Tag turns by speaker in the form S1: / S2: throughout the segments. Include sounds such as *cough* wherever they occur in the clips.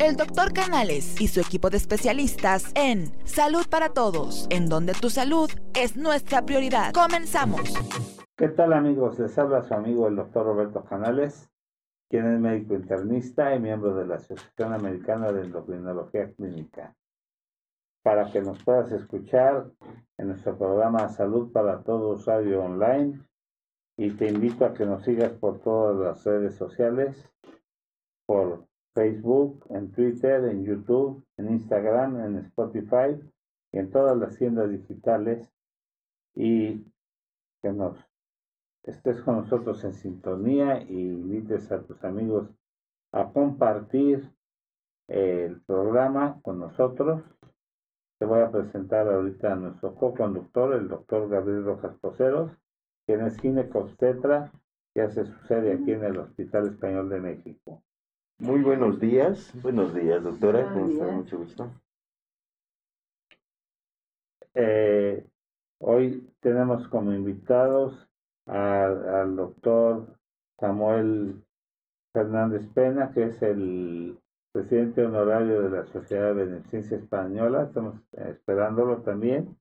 S1: el doctor Canales y su equipo de especialistas en Salud para Todos, en donde tu salud es nuestra prioridad. Comenzamos.
S2: ¿Qué tal amigos? Les habla su amigo el doctor Roberto Canales, quien es médico internista y miembro de la Asociación Americana de Endocrinología Clínica. Para que nos puedas escuchar en nuestro programa Salud para Todos Radio Online y te invito a que nos sigas por todas las redes sociales, por Facebook, en Twitter, en YouTube, en Instagram, en Spotify y en todas las tiendas digitales y que nos estés con nosotros en sintonía y invites a tus amigos a compartir el programa con nosotros. Te voy a presentar ahorita a nuestro co-conductor, el doctor Gabriel Rojas Poceros, quien es ginecobstetra que hace su sede aquí en el Hospital Español de México.
S3: Muy buenos días. Buenos días, doctora. ¿Cómo está? Mucho gusto.
S2: Eh, hoy tenemos como invitados al doctor Samuel Fernández Pena, que es el presidente honorario de la Sociedad de Beneficencia Española. Estamos esperándolo también.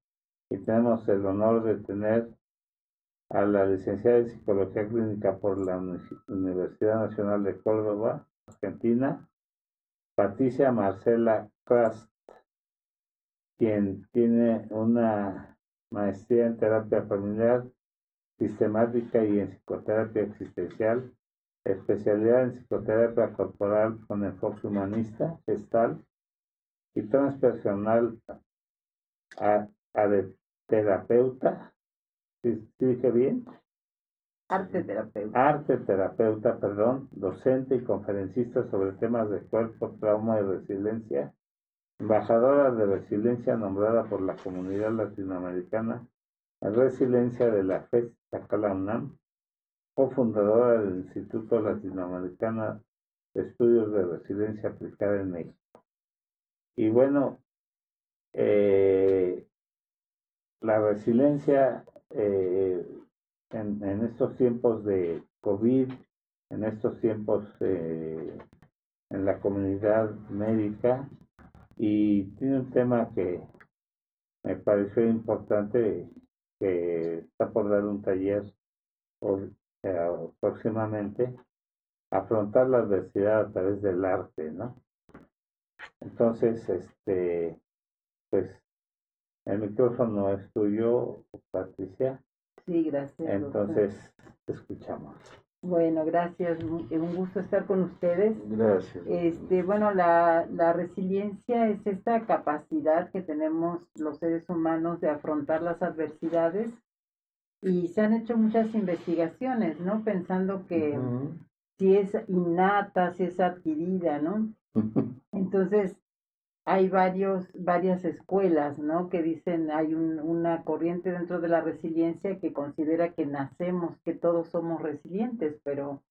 S2: Y tenemos el honor de tener a la licenciada en Psicología Clínica por la Universidad Nacional de Córdoba, Argentina, Patricia Marcela Krast, quien tiene una maestría en terapia familiar sistemática y en psicoterapia existencial, especialidad en psicoterapia corporal con enfoque humanista, gestal y transpersonal a, a terapeuta. ¿Sí, dije bien?
S4: Arte terapeuta.
S2: Arte terapeuta, perdón, docente y conferencista sobre temas de cuerpo, trauma y resiliencia. Embajadora de resiliencia nombrada por la comunidad latinoamericana en resiliencia de la FES Tacala UNAM, cofundadora del Instituto Latinoamericano de Estudios de Resiliencia Aplicada en México. Y bueno, eh, la resiliencia eh, en, estos tiempos de COVID, en estos tiempos eh, en la comunidad médica, y tiene un tema que me pareció importante, que está por dar un taller eh, próximamente, afrontar la adversidad a través del arte, ¿no? Entonces, este, pues, el micrófono es tuyo, Patricia.
S4: Sí, gracias.
S2: Entonces, te escuchamos.
S4: Bueno, gracias. Un gusto estar con ustedes.
S3: Gracias.
S4: Este, bueno, la, la resiliencia es esta capacidad que tenemos los seres humanos de afrontar las adversidades y se han hecho muchas investigaciones, ¿no? Pensando que si es innata, si es adquirida, ¿no? *laughs* Entonces, hay varios, varias escuelas, ¿no? Que dicen, hay un, una corriente dentro de la resiliencia que considera que nacemos, que todos somos resilientes, pero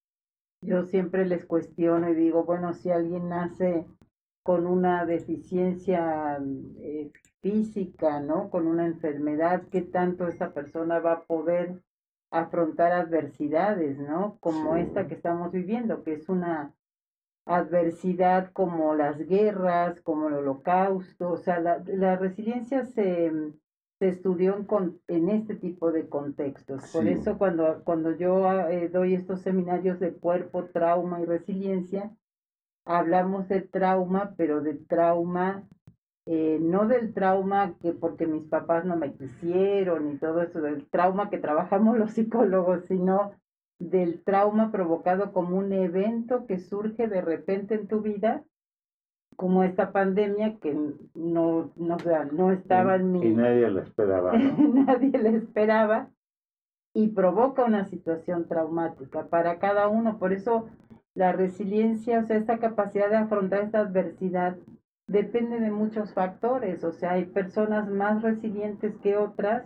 S4: yo siempre les cuestiono y digo, bueno, si alguien nace con una deficiencia eh, física, ¿no? Con una enfermedad, ¿qué tanto esta persona va a poder afrontar adversidades, ¿no? Como esta que estamos viviendo, que es una adversidad como las guerras, como el holocausto, o sea, la, la resiliencia se, se estudió en, en, este tipo de contextos. Sí. Por eso cuando, cuando yo eh, doy estos seminarios de cuerpo, trauma y resiliencia, hablamos de trauma, pero de trauma, eh, no del trauma que porque mis papás no me quisieron y todo eso, del trauma que trabajamos los psicólogos, sino del trauma provocado como un evento que surge de repente en tu vida, como esta pandemia que no, no, no estaba
S2: y,
S4: en mi...
S2: Y nadie la esperaba. ¿no? *laughs*
S4: nadie la esperaba y provoca una situación traumática para cada uno. Por eso la resiliencia, o sea, esta capacidad de afrontar esta adversidad depende de muchos factores. O sea, hay personas más resilientes que otras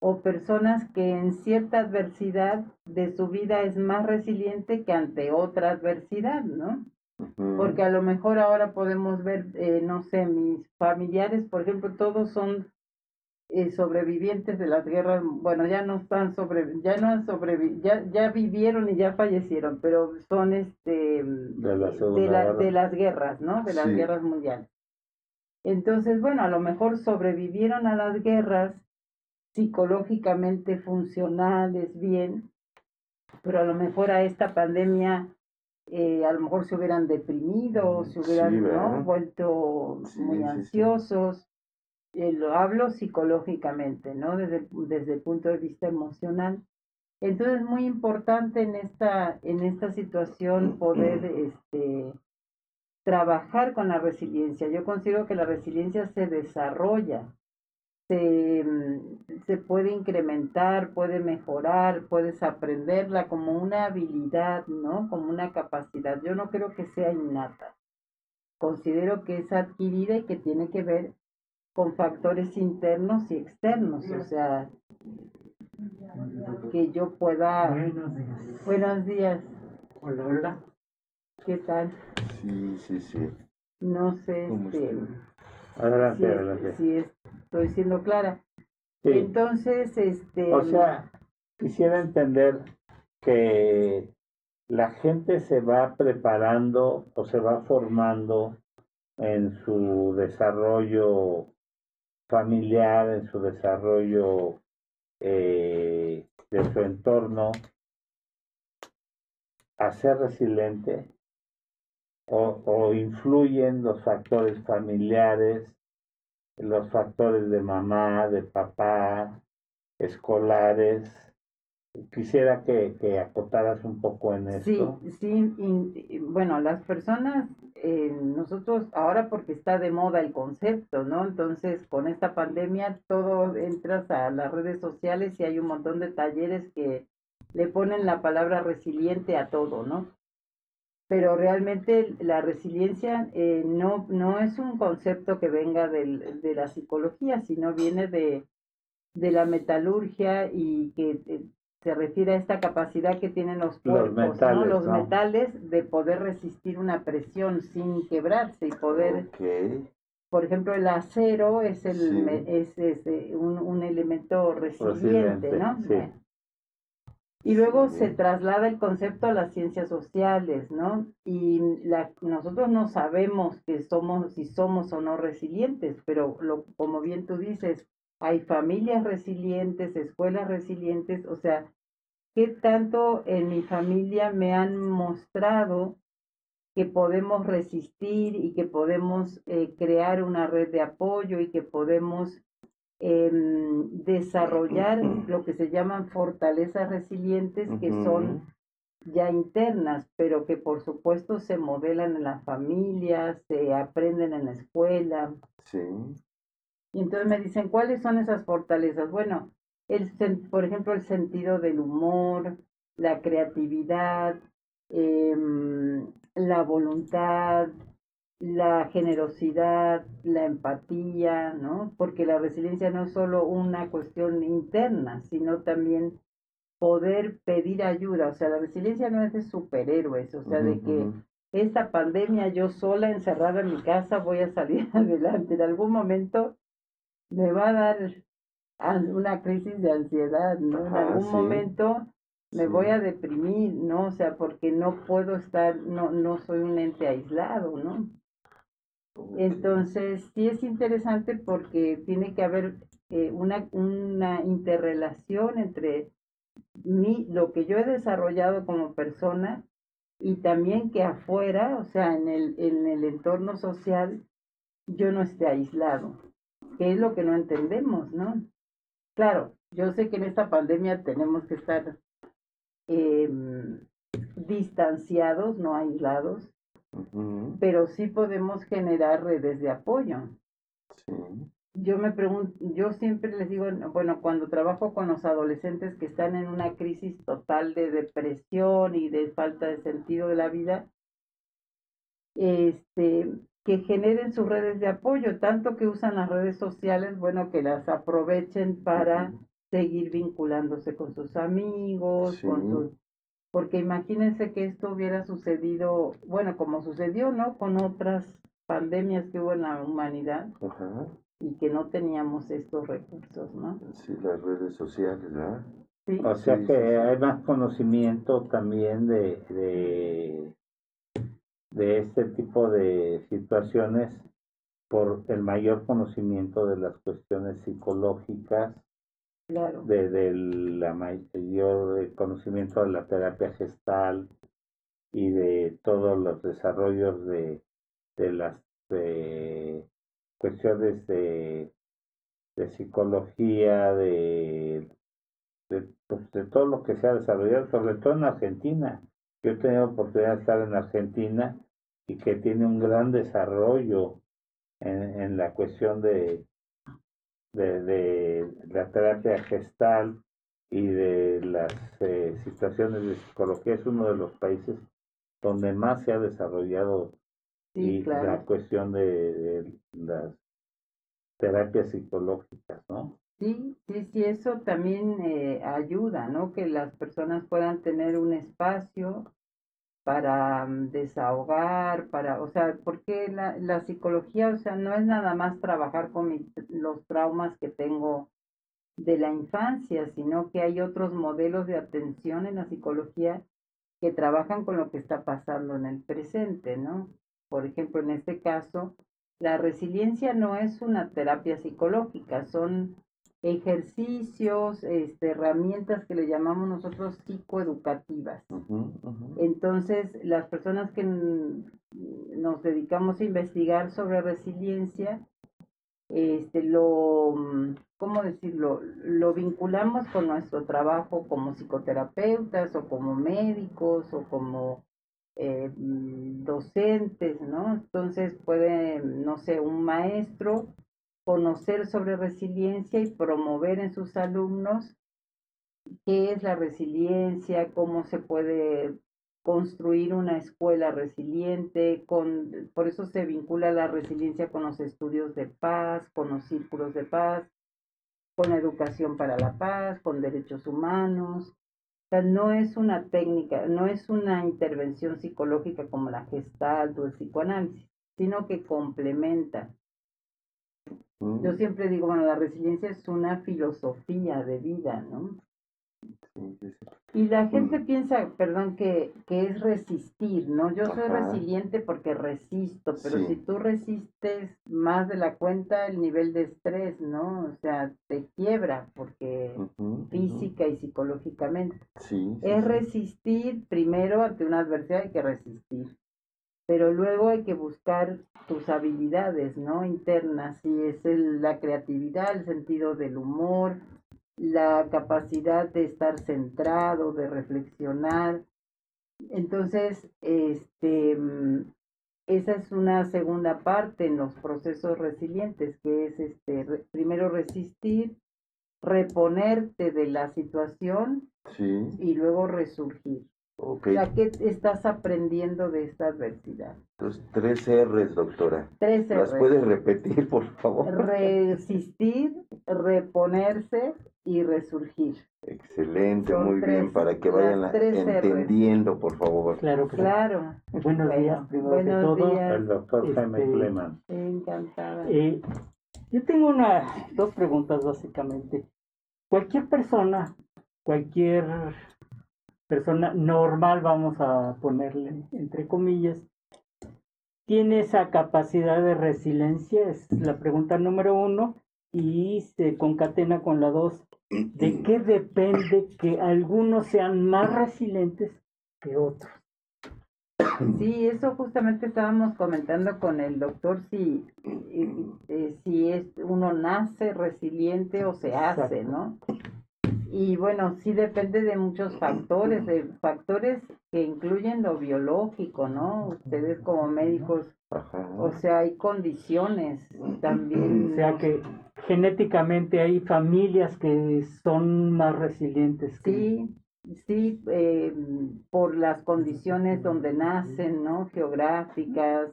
S4: o personas que en cierta adversidad de su vida es más resiliente que ante otra adversidad, ¿no? Porque a lo mejor ahora podemos ver, eh, no sé, mis familiares, por ejemplo, todos son eh, sobrevivientes de las guerras, bueno, ya no están sobre, ya no han sobrevivido, ya, ya vivieron y ya fallecieron, pero son este
S2: De la
S4: de, la- las guerras, ¿no? De las
S3: Sí.
S4: guerras mundiales. Entonces, bueno, a lo mejor sobrevivieron a las guerras psicológicamente funcionales, bien, pero a lo mejor a esta pandemia, eh, a lo mejor se hubieran deprimido, se
S3: Sí,
S4: hubieran vuelto
S3: Sí,
S4: muy
S3: sí.
S4: ansiosos. Eh, lo hablo psicológicamente, ¿no? Desde, desde el punto de vista emocional. Entonces es muy importante en esta, en esta situación poder este, trabajar con la resiliencia. Yo considero que la resiliencia se desarrolla, se, mm, se puede incrementar, puede mejorar, puedes aprenderla como una habilidad, ¿no? Como una capacidad. Yo no creo que sea innata. Considero que es adquirida y que tiene que ver con factores internos y externos, o sea, que yo pueda...
S5: Buenos días.
S4: Buenos días,
S5: Hola, hola.
S4: ¿qué tal?
S3: Sí, sí, sí.
S4: No sé
S3: ¿Cómo
S4: este?
S2: Adelante,
S4: si,
S2: adelante.
S4: si estoy siendo clara.
S2: Sí.
S4: Entonces, este...
S2: O sea, quisiera entender que la gente se va preparando o se va formando en su desarrollo familiar, en su desarrollo eh, de su entorno, a ser resiliente o, o influyen los factores familiares, los factores de mamá, de papá, escolares. Quisiera que, que acotaras un poco en
S4: Sí,
S2: esto.
S4: sí, y- bueno, las personas, eh, nosotros ahora porque está de moda el concepto, ¿no? Entonces, con esta pandemia, todo entras a las redes sociales y hay un montón de talleres que le ponen la palabra resiliente a todo, ¿no? Pero realmente la resiliencia eh, no, no es un concepto que venga del, de la psicología, sino viene de, de la metalurgia y que eh, se refiere a esta capacidad que tienen los cuerpos, ¿no?
S2: metales,
S4: los
S2: ¿no?
S4: metales, de poder resistir una presión sin quebrarse y poder, por ejemplo, el acero es el
S3: Sí.
S4: es, es, eh, un, un elemento resiliente,
S2: Resiliente,
S4: ¿no?
S2: sí.
S4: Bueno. Y luego se traslada el concepto a las ciencias sociales, ¿no? Y nosotros no sabemos que somos, si somos o no resilientes, pero lo, como bien tú dices, hay familias resilientes, escuelas resilientes, o sea, ¿qué tanto en mi familia me han mostrado que podemos resistir y que podemos eh, crear una red de apoyo y que podemos em, desarrollar lo que se llaman fortalezas resilientes que son ya internas, pero que por supuesto se modelan en la familia, se aprenden en la escuela.
S3: Sí.
S4: Y entonces me dicen, ¿cuáles son esas fortalezas? Bueno, el, por ejemplo, el sentido del humor, la creatividad, em, la voluntad, la generosidad, la empatía, ¿no? Porque la resiliencia no es solo una cuestión interna, sino también poder pedir ayuda. O sea, la resiliencia no es de superhéroes, o sea, de que esta pandemia yo sola encerrada en mi casa voy a salir *laughs* adelante. En algún momento me va a dar una crisis de ansiedad, ¿no? En algún
S3: sí.
S4: momento me
S3: Sí.
S4: voy a deprimir, ¿no? O sea, porque no puedo estar, no, no soy un ente aislado, ¿no? Entonces, sí es interesante porque tiene que haber eh, una, una interrelación entre mí, lo que yo he desarrollado como persona y también que afuera, o sea, en el, en el entorno social, yo no esté aislado, que es lo que no entendemos, ¿no? Claro, yo sé que en esta pandemia tenemos que estar em, distanciados, no aislados, Pero sí podemos generar redes de apoyo.
S3: Sí.
S4: Yo me pregunto, yo siempre les digo, bueno, cuando trabajo con los adolescentes que están en una crisis total de depresión y de falta de sentido de la vida, este, que generen sus redes de apoyo, tanto que usan las redes sociales, bueno, que las aprovechen para seguir vinculándose con sus amigos, con sus porque imagínense que esto hubiera sucedido, bueno, como sucedió, ¿no? Con otras pandemias que hubo en la humanidad,
S3: Ajá.
S4: y que no teníamos estos recursos, ¿no?
S3: Sí, las redes sociales, ¿verdad?
S4: Sí,
S2: O sea
S3: Sí,
S2: que
S3: sí, sí.
S2: hay más conocimiento también de, de, de este tipo de situaciones por el mayor conocimiento de las cuestiones psicológicas,
S4: claro.
S2: de, de la mayor eh, conocimiento de la terapia gestal y de todos los desarrollos de, de las eh, cuestiones de, de psicología, de, de, pues, de todo lo que se ha desarrollado, sobre todo en Argentina. Yo he tenido oportunidad de estar en Argentina y que tiene un gran desarrollo en, en la cuestión de, de, de la terapia gestal y de las eh, situaciones de psicología. Es uno de los países donde más se ha desarrollado
S4: Sí,
S2: y
S4: claro.
S2: la cuestión de, de las terapias psicológicas, ¿no?
S4: Sí, sí, sí, eso también eh, ayuda, ¿no? Que las personas puedan tener un espacio para mm, desahogar, para, o sea, porque la, psicología, o sea, no es nada más trabajar con los traumas que tengo de la infancia, sino que hay otros modelos de atención en la psicología que trabajan con lo que está pasando en el presente, ¿no? Por ejemplo, en este caso, la resiliencia no es una terapia psicológica, son ejercicios, este, herramientas que le llamamos nosotros psicoeducativas. Entonces, las personas que nos dedicamos a investigar sobre resiliencia, este, lo, ¿cómo decirlo? Lo vinculamos con nuestro trabajo como psicoterapeutas o como médicos o como eh, mm, docentes, ¿no? Entonces puede, no sé, un maestro conocer sobre resiliencia y promover en sus alumnos qué es la resiliencia, cómo se puede construir una escuela resiliente, por eso se vincula la resiliencia con los estudios de paz, con los círculos de paz, con la educación para la paz, con derechos humanos. O sea, no es una técnica, no es una intervención psicológica como la gestalt o el psicoanálisis, sino que complementa.
S3: Mm,
S4: Yo siempre digo, bueno, la resiliencia es una filosofía de vida, ¿no?
S3: sí, sí, sí.
S4: Y la gente piensa, perdón, que, que es resistir, ¿no? Yo soy
S3: Ajá.
S4: resiliente porque resisto, pero si tú resistes más de la cuenta, el nivel de estrés, ¿no? O sea, te quiebra porque física y psicológicamente. Es resistir, primero ante una adversidad hay que resistir, pero luego hay que buscar tus habilidades, ¿no? Internas, y es el- la creatividad, el sentido del humor, la capacidad de estar centrado, de reflexionar. Entonces, este, mm, esa es una segunda parte en los procesos resilientes, que es este, re- primero resistir, reponerte de la situación
S3: Sí,
S4: y luego resurgir. O sea, ¿qué aprendiendo aprendiendo de esta adversidad?
S3: Entonces, tres R's, doctora.
S4: Tres
S3: ¿Las
S4: Rs.
S3: puedes repetir, por favor?
S4: Resistir, reponerse y resurgir.
S3: Excelente,
S4: Son
S3: muy bien, para que
S4: las
S3: vayan
S4: Rs.
S3: entendiendo, por favor.
S5: Claro que sí.
S4: Claro,
S5: Buenos
S4: Bueno,
S5: días, primero que
S4: buenos
S5: todo.
S4: días.
S2: El doctor Jaime
S5: Este,
S4: encantada.
S5: Eh, yo tengo una, dos preguntas básicamente. Cualquier persona, cualquier persona normal, vamos a ponerle entre comillas, tiene esa capacidad de resiliencia, es la pregunta número uno, y se concatena con la dos. ¿De qué depende que algunos sean más resilientes que otros?
S4: Sí, eso justamente estábamos comentando con el doctor si, eh, si es uno nace resiliente o se hace,
S5: Exacto.
S4: ¿no? Y bueno, sí depende de muchos factores, de factores que incluyen lo biológico, ¿no? Ustedes como médicos,
S3: Ajá.
S4: o sea, hay condiciones también.
S5: O sea que genéticamente hay familias que son más resilientes. que-
S4: Sí, sí, eh, por las condiciones donde nacen, ¿no? Geográficas.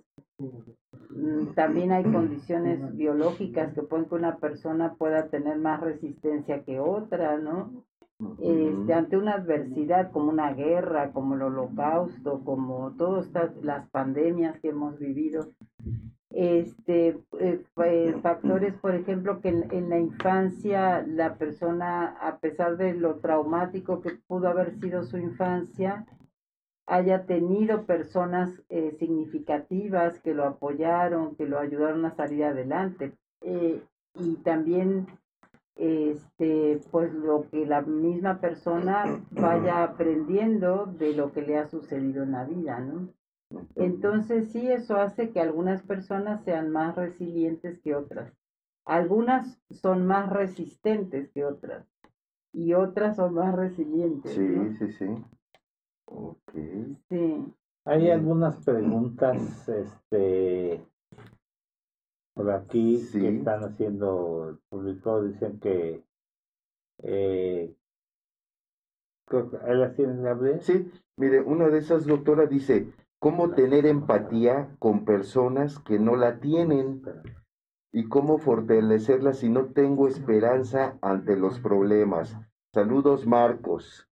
S4: Mm, También hay condiciones biológicas que pueden que una persona pueda tener más resistencia que otra, ¿no? Este, ante una adversidad como una guerra, como el holocausto, como todas las pandemias que hemos vivido, este eh, eh, factores, por ejemplo, que en, en, la infancia la persona, a pesar de lo traumático que pudo haber sido su infancia, haya tenido personas eh, significativas que lo apoyaron, que lo ayudaron a salir adelante. Eh, y también este pues lo que la misma persona *clears throat* vaya aprendiendo de lo que le ha sucedido en la vida, ¿no? Entonces sí, eso hace que algunas personas sean más resilientes que otras. Algunas son más resistentes que otras y otras son más resilientes.
S3: Sí, sí, sí.
S4: Ok. Sí.
S2: Hay algunas *clears throat* preguntas, este, por aquí que están haciendo el público, dicen que, eh, ¿las tienes, Gabriel?
S3: Sí, mire, una de esas, doctora, dice, cómo tener empatía con personas que no la tienen y cómo fortalecerla si no tengo esperanza ante los problemas. Saludos, Marcos.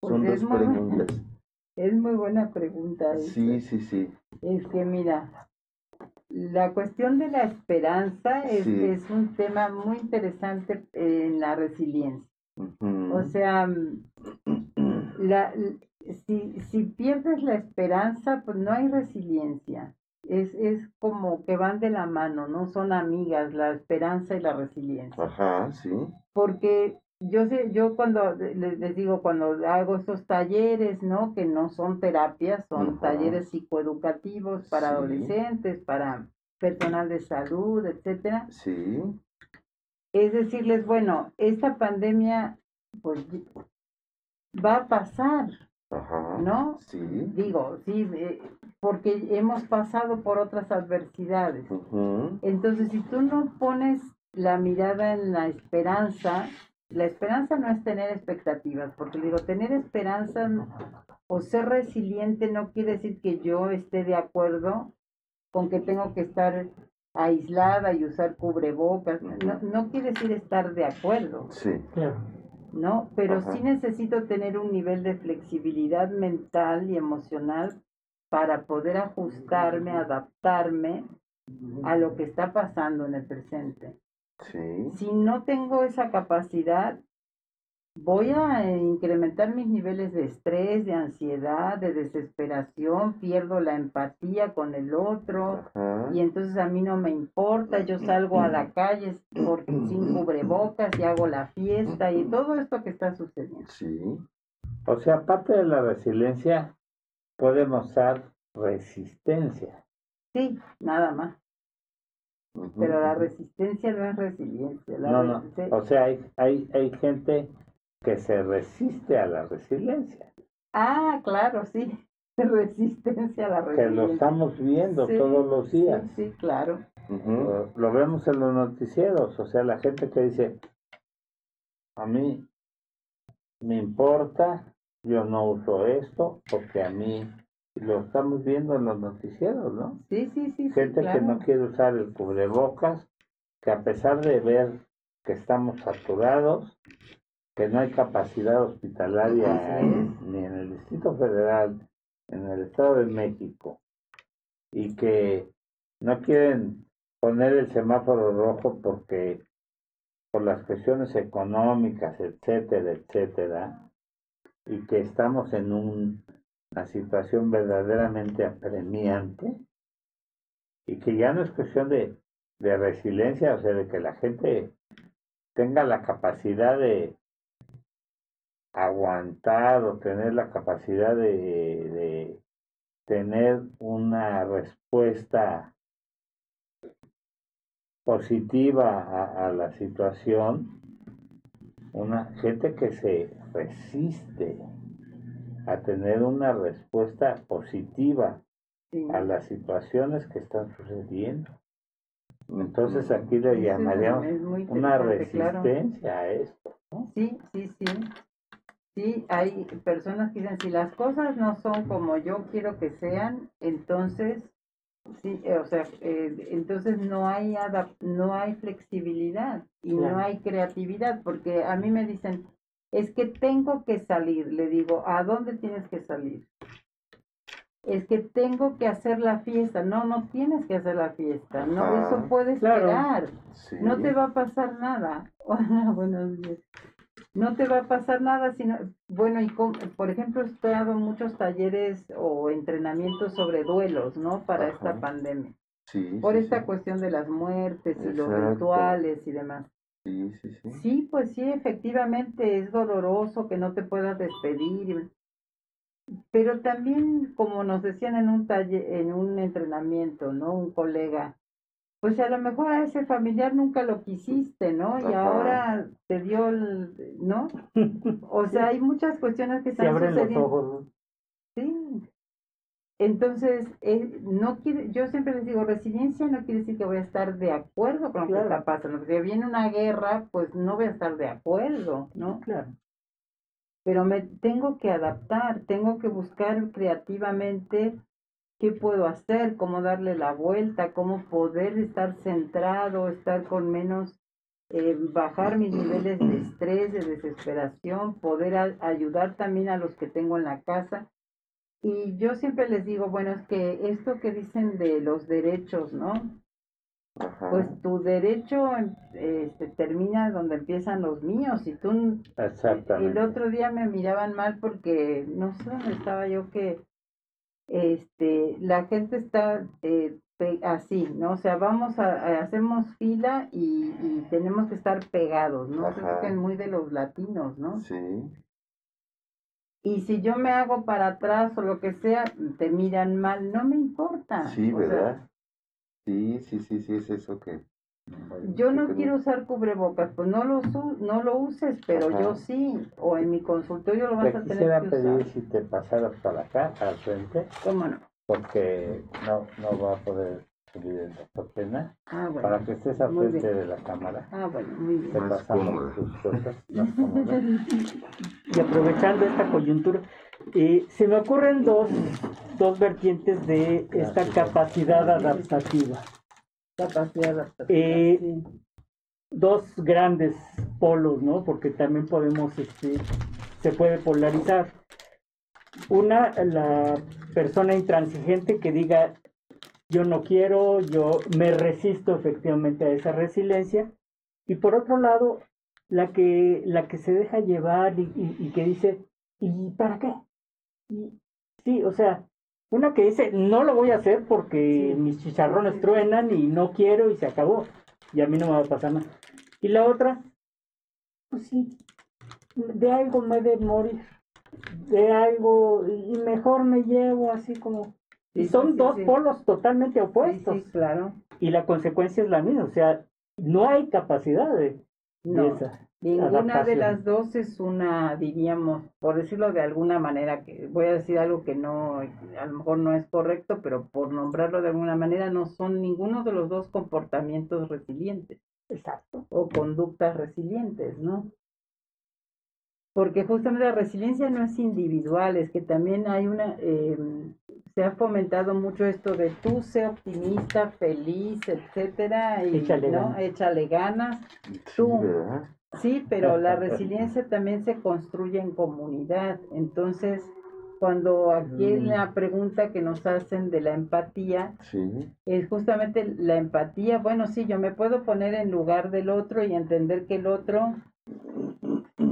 S3: Son
S4: pues
S3: dos preguntas.
S4: Es muy buena pregunta.
S3: Sí, sí, sí.
S4: Es que mira, la cuestión de la esperanza es, es un tema muy interesante en la resiliencia. O sea, *clears throat* la, si, si pierdes la esperanza, pues no hay resiliencia. Es, es como que van de la mano, no son amigas la esperanza y la resiliencia.
S3: Ajá, sí.
S4: Porque yo sé, yo cuando les, digo, cuando hago esos talleres, ¿no? Que no son terapias, son talleres psicoeducativos para adolescentes, para personal de salud, etcétera.
S3: Sí.
S4: Es decirles, bueno, esta pandemia, pues, va a pasar, ¿no?
S3: Sí.
S4: Digo, sí, eh, porque hemos pasado por otras adversidades. Entonces, si tú no pones la mirada en la esperanza, la esperanza no es tener expectativas, porque digo, tener esperanza o ser resiliente no quiere decir que yo esté de acuerdo con que tengo que estar aislada y usar cubrebocas. No, no quiere decir estar de acuerdo.
S3: Sí.
S4: ¿no? Pero sí necesito tener un nivel de flexibilidad mental y emocional para poder ajustarme, adaptarme a lo que está pasando en el presente.
S3: Sí.
S4: Si no tengo esa capacidad, voy a incrementar mis niveles de estrés, de ansiedad, de desesperación, pierdo la empatía con el otro y entonces a mí no me importa, yo salgo a la calle por, sin cubrebocas y hago la fiesta y todo esto que está sucediendo.
S3: Sí.
S2: O sea, aparte de la resiliencia, puede mostrar resistencia.
S4: Sí, nada más. Pero la resistencia no es resiliencia.
S2: no, no. O sea, hay, hay, hay gente que se resiste a la resiliencia.
S4: Ah, claro, sí. *laughs* Resistencia a la resiliencia.
S2: Que lo estamos viendo todos los días.
S4: Sí, sí claro.
S2: lo, vemos en los noticieros. O sea, la gente que dice, a mí me importa, yo no uso esto porque a mí lo estamos viendo en los noticieros, ¿no?
S4: Sí, sí, sí.
S2: Gente que no quiere usar el cubrebocas, que a pesar de ver que estamos saturados, que no hay capacidad hospitalaria ni en el Distrito Federal, en el Estado de México, y que no quieren poner el semáforo rojo porque por las cuestiones económicas, etcétera, etcétera, y que estamos en una situación verdaderamente apremiante, y que ya no es cuestión de, de resiliencia, o sea, de que la gente tenga la capacidad de, aguantar o tener la capacidad de, tener una respuesta positiva a, la situación, una gente que se resiste a tener una respuesta positiva a las situaciones que están sucediendo. Entonces aquí le llamaríamos una resistencia a esto. ¿no?
S4: Sí, sí, sí. Sí, hay personas que dicen, si las cosas no son como yo quiero que sean, entonces, sí, eh, o sea, eh, entonces no hay, no hay flexibilidad y no hay creatividad, porque a mí me dicen, es que tengo que salir, le digo, ¿a dónde tienes que salir? es que tengo que hacer la fiesta. No, no tienes que hacer la fiesta. No, eso puede
S5: Claro.
S4: esperar.
S3: Sí.
S4: No te va a pasar nada. *laughs* Hola, buenos días. No te va a pasar nada, sino, bueno, y con- por ejemplo, he dado muchos talleres o entrenamientos sobre duelos, ¿no? Para esta pandemia.
S3: Sí,
S4: Por
S3: sí,
S4: esta
S3: sí.
S4: cuestión de las muertes y los rituales y demás.
S3: Sí, sí, sí.
S4: Sí, pues sí, efectivamente es doloroso que no te puedas despedir. Pero también, como nos decían en un taller, en un entrenamiento, ¿no? Un colega, pues a lo mejor a ese familiar nunca lo quisiste, ¿no? Y
S3: Ajá.
S4: ahora te dio el, ¿no? *laughs* O sea, hay muchas cuestiones que
S5: Se
S4: están
S5: abren los
S4: sucediendo.
S5: ojos.
S4: Sí. Entonces, eh, no quiere, yo siempre les digo, resiliencia no quiere decir que voy a estar de acuerdo con lo
S5: Claro.
S4: que está pasando. Si viene una guerra, pues no voy a estar de acuerdo, ¿no?
S5: Claro.
S4: Pero me tengo que adaptar, tengo que buscar creativamente qué puedo hacer, cómo darle la vuelta, cómo poder estar centrado, estar con menos, eh, bajar mis niveles de estrés, de desesperación, poder a- ayudar también a los que tengo en la casa. Y yo siempre les digo, bueno, es que esto que dicen de los derechos, ¿no?
S3: Ajá.
S4: Pues tu derecho em, este, termina donde empiezan los míos. Y tú
S2: Exactamente.
S4: el otro día me miraban mal porque no sé dónde estaba yo que este la gente está eh, así, ¿no? O sea, vamos a, hacemos fila y, y tenemos que estar pegados, ¿no?
S3: Ajá.
S4: que es muy de los latinos, ¿no?
S3: Sí.
S4: Y si yo me hago para atrás o lo que sea, te miran mal, no me importa.
S3: Sí,
S4: o sea,
S3: ¿verdad? Sí, sí, sí, sí, es eso que...
S4: yo no
S3: que
S4: quiero usar cubrebocas, pues no lo, no lo uses, pero
S3: Ajá.
S4: yo sí. O en mi consultorio lo vas
S2: Te
S4: a tener
S2: quisiera
S4: que
S2: pedir
S4: usar.
S2: si te pasaras para acá, al frente,
S4: ¿Cómo no?
S2: porque no, no va a poder
S4: Ah, bueno.
S2: Para que estés al frente
S4: bien.
S2: de la cámara,
S4: Ah, bueno, muy bien.
S2: te
S3: Más
S2: pasamos
S3: cómoda.
S2: tus cosas. *laughs*
S5: Y aprovechando esta coyuntura, eh, se me ocurren dos, dos vertientes de esta capacidad adaptativa.
S4: Capacidad adaptativa.
S5: Eh,
S4: sí.
S5: Dos grandes polos, ¿no? Porque también podemos, este, se puede polarizar. Una, la persona intransigente que diga, yo no quiero, yo me resisto efectivamente a esa resiliencia. Y por otro lado, la que, la que se deja llevar y, y- y que dice, ¿y para qué? Y- sí, o sea, una que dice, no lo voy a hacer porque
S4: Sí.
S5: mis chicharrones truenan y no quiero y se acabó. Y a mí no me va a pasar nada. Y la otra, pues sí, de algo me he de morir. De algo, y mejor me llevo así como... Y son
S4: sí,
S5: dos
S4: sí.
S5: polos totalmente opuestos.
S4: sí, claro.
S5: Y la consecuencia es la misma. O sea, no hay capacidad de, de
S4: No,
S5: esa.
S4: ninguna de las dos es una, diríamos, por decirlo de alguna manera, que voy a decir algo que no, a lo mejor no es correcto, pero por nombrarlo de alguna manera, no son ninguno de los dos comportamientos resilientes
S5: Exacto.
S4: o conductas resilientes, ¿no? Porque justamente la resiliencia no es individual, es que también hay una, eh, se ha fomentado mucho esto de tú sé optimista, feliz, etcétera, y
S5: Échale
S4: ¿no?
S5: ganas.
S4: échale ganas.
S3: Sí,
S4: Tú. Sí, pero la *laughs* resiliencia también se construye en comunidad. Entonces, cuando aquí en la pregunta que nos hacen de la empatía,
S3: Sí.
S4: es justamente la empatía, bueno, sí, yo me puedo poner en lugar del otro y entender que el otro,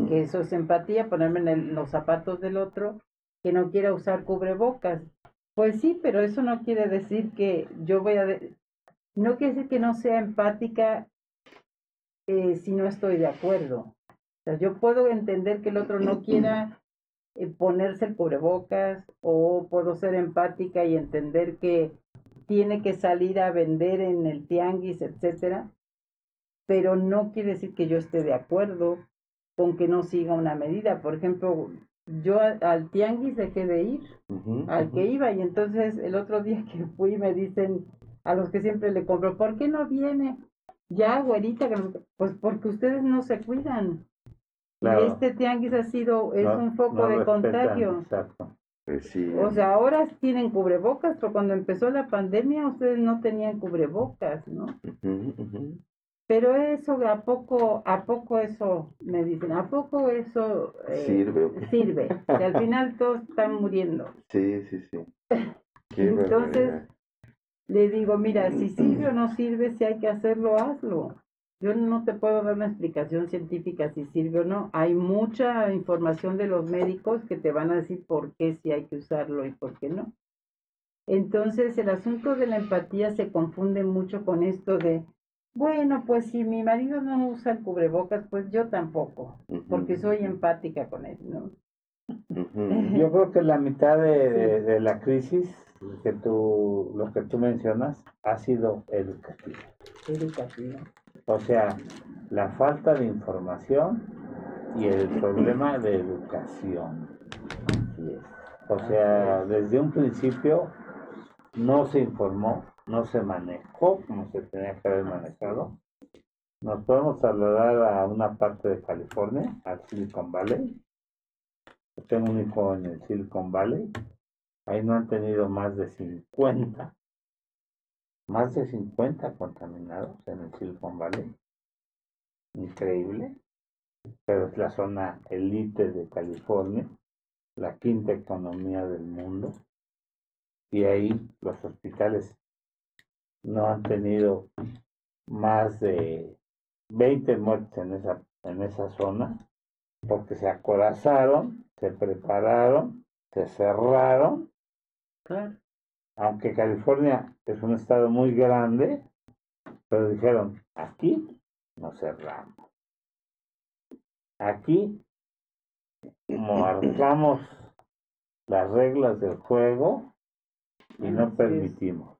S4: que eso es empatía, ponerme en el- los zapatos del otro, que no quiera usar cubrebocas. Pues sí, pero eso no quiere decir que yo voy a... no quiere decir que no sea empática eh, si no estoy de acuerdo. O sea, yo puedo entender que el otro no quiera eh, ponerse el cubrebocas o puedo ser empática y entender que tiene que salir a vender en el tianguis, etcétera, pero no quiere decir que yo esté de acuerdo con que no siga una medida. Por ejemplo, yo al tianguis dejé de ir, al que iba, y entonces el otro día que fui me dicen a los que siempre le compro, ¿por qué no viene? Ya, güerita, pues porque ustedes no se cuidan.
S2: Claro.
S4: Y este tianguis ha sido, es
S2: No-
S4: un foco
S2: no
S4: de
S2: respetan,
S4: contagio.
S2: Exacto.
S3: Pues sí.
S4: O sea, ahora tienen cubrebocas, pero cuando empezó la pandemia ustedes no tenían cubrebocas, ¿no?
S3: Ujú.
S4: Pero eso, ¿a poco, a poco eso, me dicen, a poco eso eh,
S3: Sirve,
S4: sirve? Que al final *laughs* todos están muriendo.
S3: Sí, sí, sí. *laughs* Qué
S4: Entonces,
S3: barbaridad.
S4: Le digo, mira, si *clears throat* sirve o no sirve, si hay que hacerlo, hazlo. Yo no te puedo dar una explicación científica si sirve o no. Hay mucha información de los médicos que te van a decir por qué sí hay que usarlo y por qué no. Entonces, el asunto de la empatía se confunde mucho con esto de, bueno, pues si mi marido no usa el cubrebocas, pues yo tampoco, porque soy empática con él, ¿no? *laughs*
S2: Yo creo que la mitad de, de- de la crisis que tú, lo que tú mencionas, ha sido educativa.
S4: Educativa.
S2: O sea, la falta de información y el problema de educación.
S4: Así es.
S2: O sea, desde un principio no se informó, no se manejó como se tenía que haber manejado. Nos podemos trasladar a una parte de California, al Silicon Valley. Yo tengo un hijo en el Silicon Valley. Ahí no han tenido más de 50, más de 50 contaminados en el Silicon Valley. Increíble. Pero es la zona elite de California la quinta economía del mundo y ahí los hospitales no han tenido más de 20 muertes en esa en esa zona porque se acorazaron, se prepararon, se cerraron,
S4: Claro.
S2: aunque California es un estado muy grande, pero dijeron, aquí nos cerramos. Aquí marcamos las reglas del juego y no permitimos.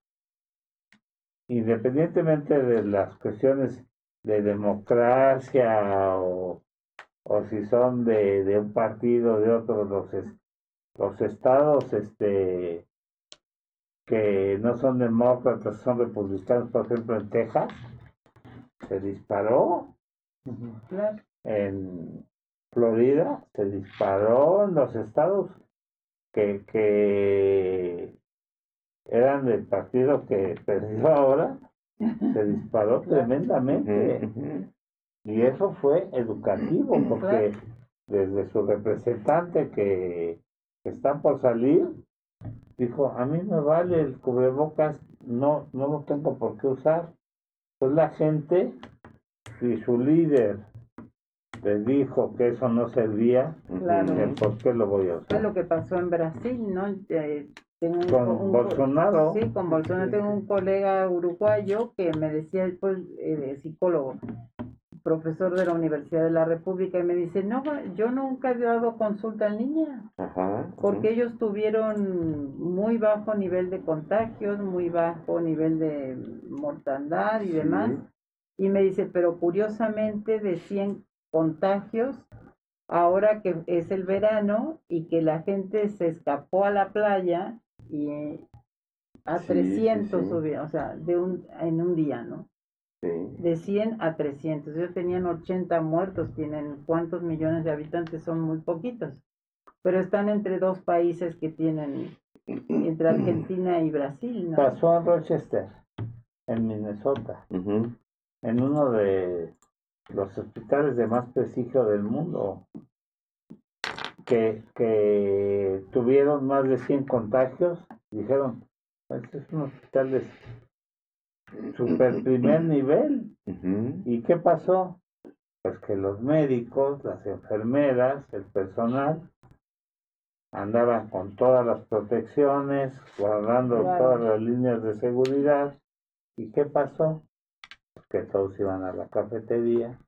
S2: Independientemente de las cuestiones de democracia o, o si son de, de un partido de otro, los, es- los estados este que no son demócratas, son republicanos, por ejemplo en Texas, se disparó. En Florida, se disparó en los estados que, que eran del partido que perdió ahora, se disparó *laughs* tremendamente. Y eso fue educativo, porque desde su representante que, está por salir, dijo, a mí me vale el cubrebocas, no, no lo tengo por qué usar. Pues la gente, si su líder le dijo que eso no servía,
S4: Claro.
S2: ¿por qué lo voy a usar?
S4: lo que pasó en Brasil, ¿no? Eh, tengo
S2: Con
S4: un
S2: Bolsonaro.
S4: Sí, con Bolsonaro. Tengo un colega uruguayo que me decía, pues, eh, psicólogo, profesor de la Universidad de la República, y me dice, no, yo nunca he dado consulta en línea,
S3: Ajá.
S4: porque ellos tuvieron muy bajo nivel de contagios, muy bajo nivel de mortandad y
S3: Sí.
S4: demás. Y me dice, pero curiosamente de 100 contagios, ahora que es el verano y que la gente se escapó a la playa y a
S3: Sí, sí,
S4: 300
S3: sí.
S4: subió, o sea, de un, en un día, ¿no?
S3: Sí.
S4: De 100 a 300. Ellos tenían 80 muertos, tienen cuántos millones de habitantes, son muy poquitos. Pero están entre dos países que tienen, entre Argentina y Brasil, ¿no?
S2: Pasó en Rochester, en Minnesota. En uno de los hospitales de más prestigio del mundo, que, que tuvieron más de 100 contagios, dijeron, este es un hospital de super primer nivel. ¿Y qué pasó? Pues que los médicos, las enfermeras, el personal, andaban con todas las protecciones, guardando
S4: Claro.
S2: todas las líneas de seguridad. ¿Y qué pasó? Pues que todos iban a la cafetería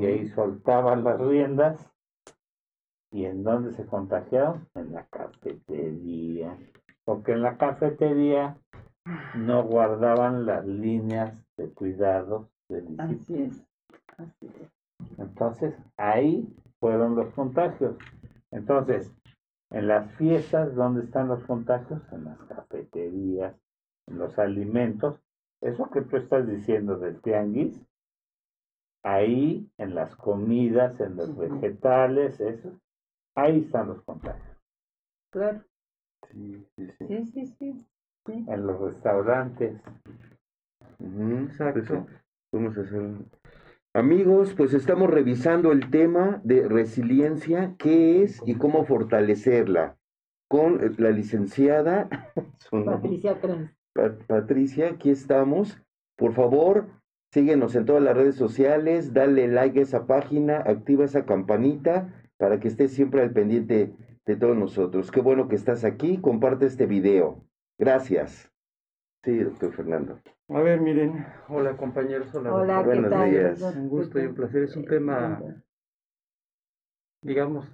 S2: y ahí soltaban las riendas. ¿Y en dónde se contagiaron? En la cafetería. Porque en la cafetería no guardaban las líneas de cuidado del
S4: Así es. Así es.
S2: entonces, ahí fueron los contagios. Entonces, en las fiestas, ¿dónde están los contagios? En las cafeterías, en los alimentos. Eso que tú estás diciendo del tianguis, ahí en las comidas, en los vegetales, eso, ahí están los contagios.
S4: Claro.
S3: Sí, sí, sí.
S4: Sí, sí, sí. sí.
S2: En los restaurantes.
S3: Ujú.
S2: Exacto.
S3: Sí, sí. Vamos a hacer... Amigos, pues estamos revisando el tema de resiliencia, qué es y cómo fortalecerla, con la licenciada *laughs*
S4: Patricia Krenz.
S3: Patricia, aquí estamos. Por favor, síguenos en todas las redes sociales, dale like a esa página, activa esa campanita para que estés siempre al pendiente de todos nosotros. Qué bueno que estás aquí, comparte este video. Gracias. Sí, doctor Fernando.
S6: A ver, miren, hola compañeros, hola.
S4: Hola, ¿qué
S3: Buenos
S4: tal?
S3: días.
S6: Un gusto y un placer. Es un tema, digamos,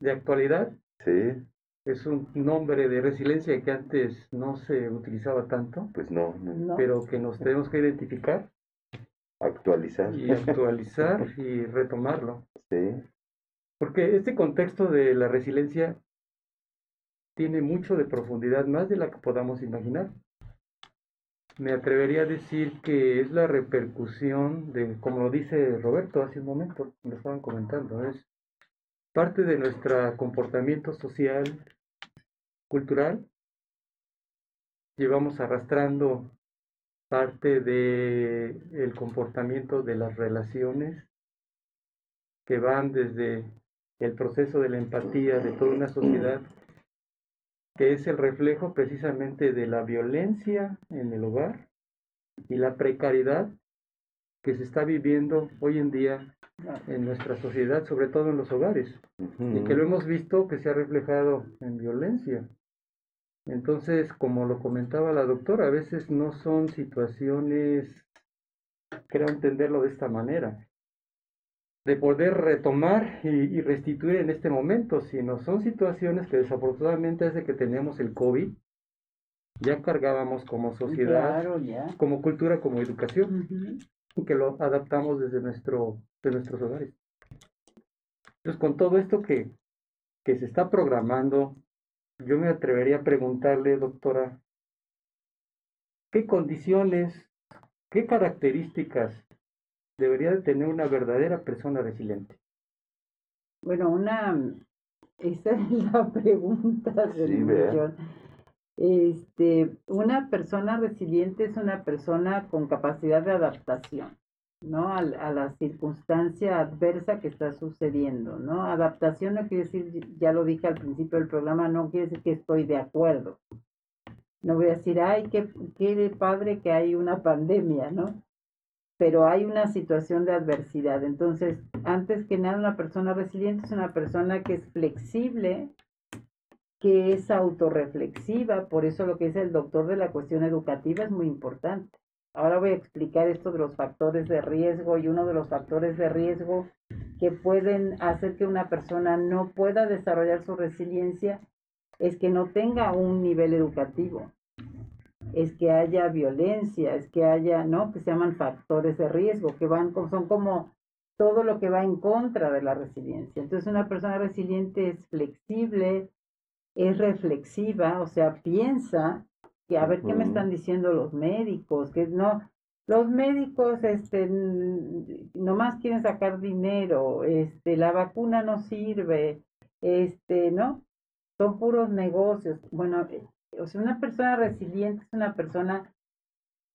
S6: de actualidad.
S3: Sí,
S6: Es un nombre de resiliencia que antes no se utilizaba tanto,
S3: pues no, no.
S4: No.
S6: pero que nos tenemos que identificar
S3: actualizar.
S6: y actualizar y retomarlo.
S3: Sí,
S6: Porque este contexto de la resiliencia tiene mucho de profundidad, más de la que podamos imaginar. Me atrevería a decir que es la repercusión de, como lo dice Roberto hace un momento, lo estaban comentando, es parte de nuestro comportamiento social, cultural. Llevamos arrastrando parte de el comportamiento de las relaciones que van desde el proceso de la empatía de toda una sociedad, que es el reflejo precisamente de la violencia en el hogar y la precariedad que se está viviendo hoy en día en nuestra sociedad, sobre todo en los hogares, y que lo hemos visto que se ha reflejado en violencia. Entonces, como lo comentaba la doctora, a veces no son situaciones, creo entenderlo de esta manera, de poder retomar y, y restituir en este momento, sino son situaciones que desafortunadamente desde que tenemos el COVID, ya cargábamos como sociedad,
S4: Claro,
S6: como cultura, como educación, y que lo adaptamos desde nuestro, de nuestros hogares. Entonces, con todo esto que, que se está programando, yo me atrevería a preguntarle, doctora, ¿qué condiciones, qué características debería de tener una verdadera persona resiliente?
S4: Bueno, una, esa es *laughs* la pregunta del
S3: Sí,
S4: millón. Este, una persona resiliente es una persona con capacidad de adaptación, ¿no? A, a la circunstancia adversa que está sucediendo, ¿no? Adaptación no quiere decir, ya lo dije al principio del programa, no quiere decir que estoy de acuerdo. No voy a decir, ay, qué, qué padre que hay una pandemia, ¿no? Pero hay una situación de adversidad. Entonces, antes que nada, una persona resiliente es una persona que es flexible, que es autorreflexiva, por eso lo que dice el doctor de la cuestión educativa es muy importante. Ahora voy a explicar esto de los factores de riesgo y uno de los factores de riesgo que pueden hacer que una persona no pueda desarrollar su resiliencia es que no tenga un nivel educativo es que haya violencia, es que haya, ¿no? Que se llaman factores de riesgo, que van, son como todo lo que va en contra de la resiliencia. Entonces, una persona resiliente es flexible, es reflexiva, o sea, piensa que a ver qué me están diciendo los médicos, que no, los médicos, este, nomás quieren sacar dinero, este, la vacuna no sirve, este, ¿no? Son puros negocios. Bueno, o sea, una persona resiliente es una persona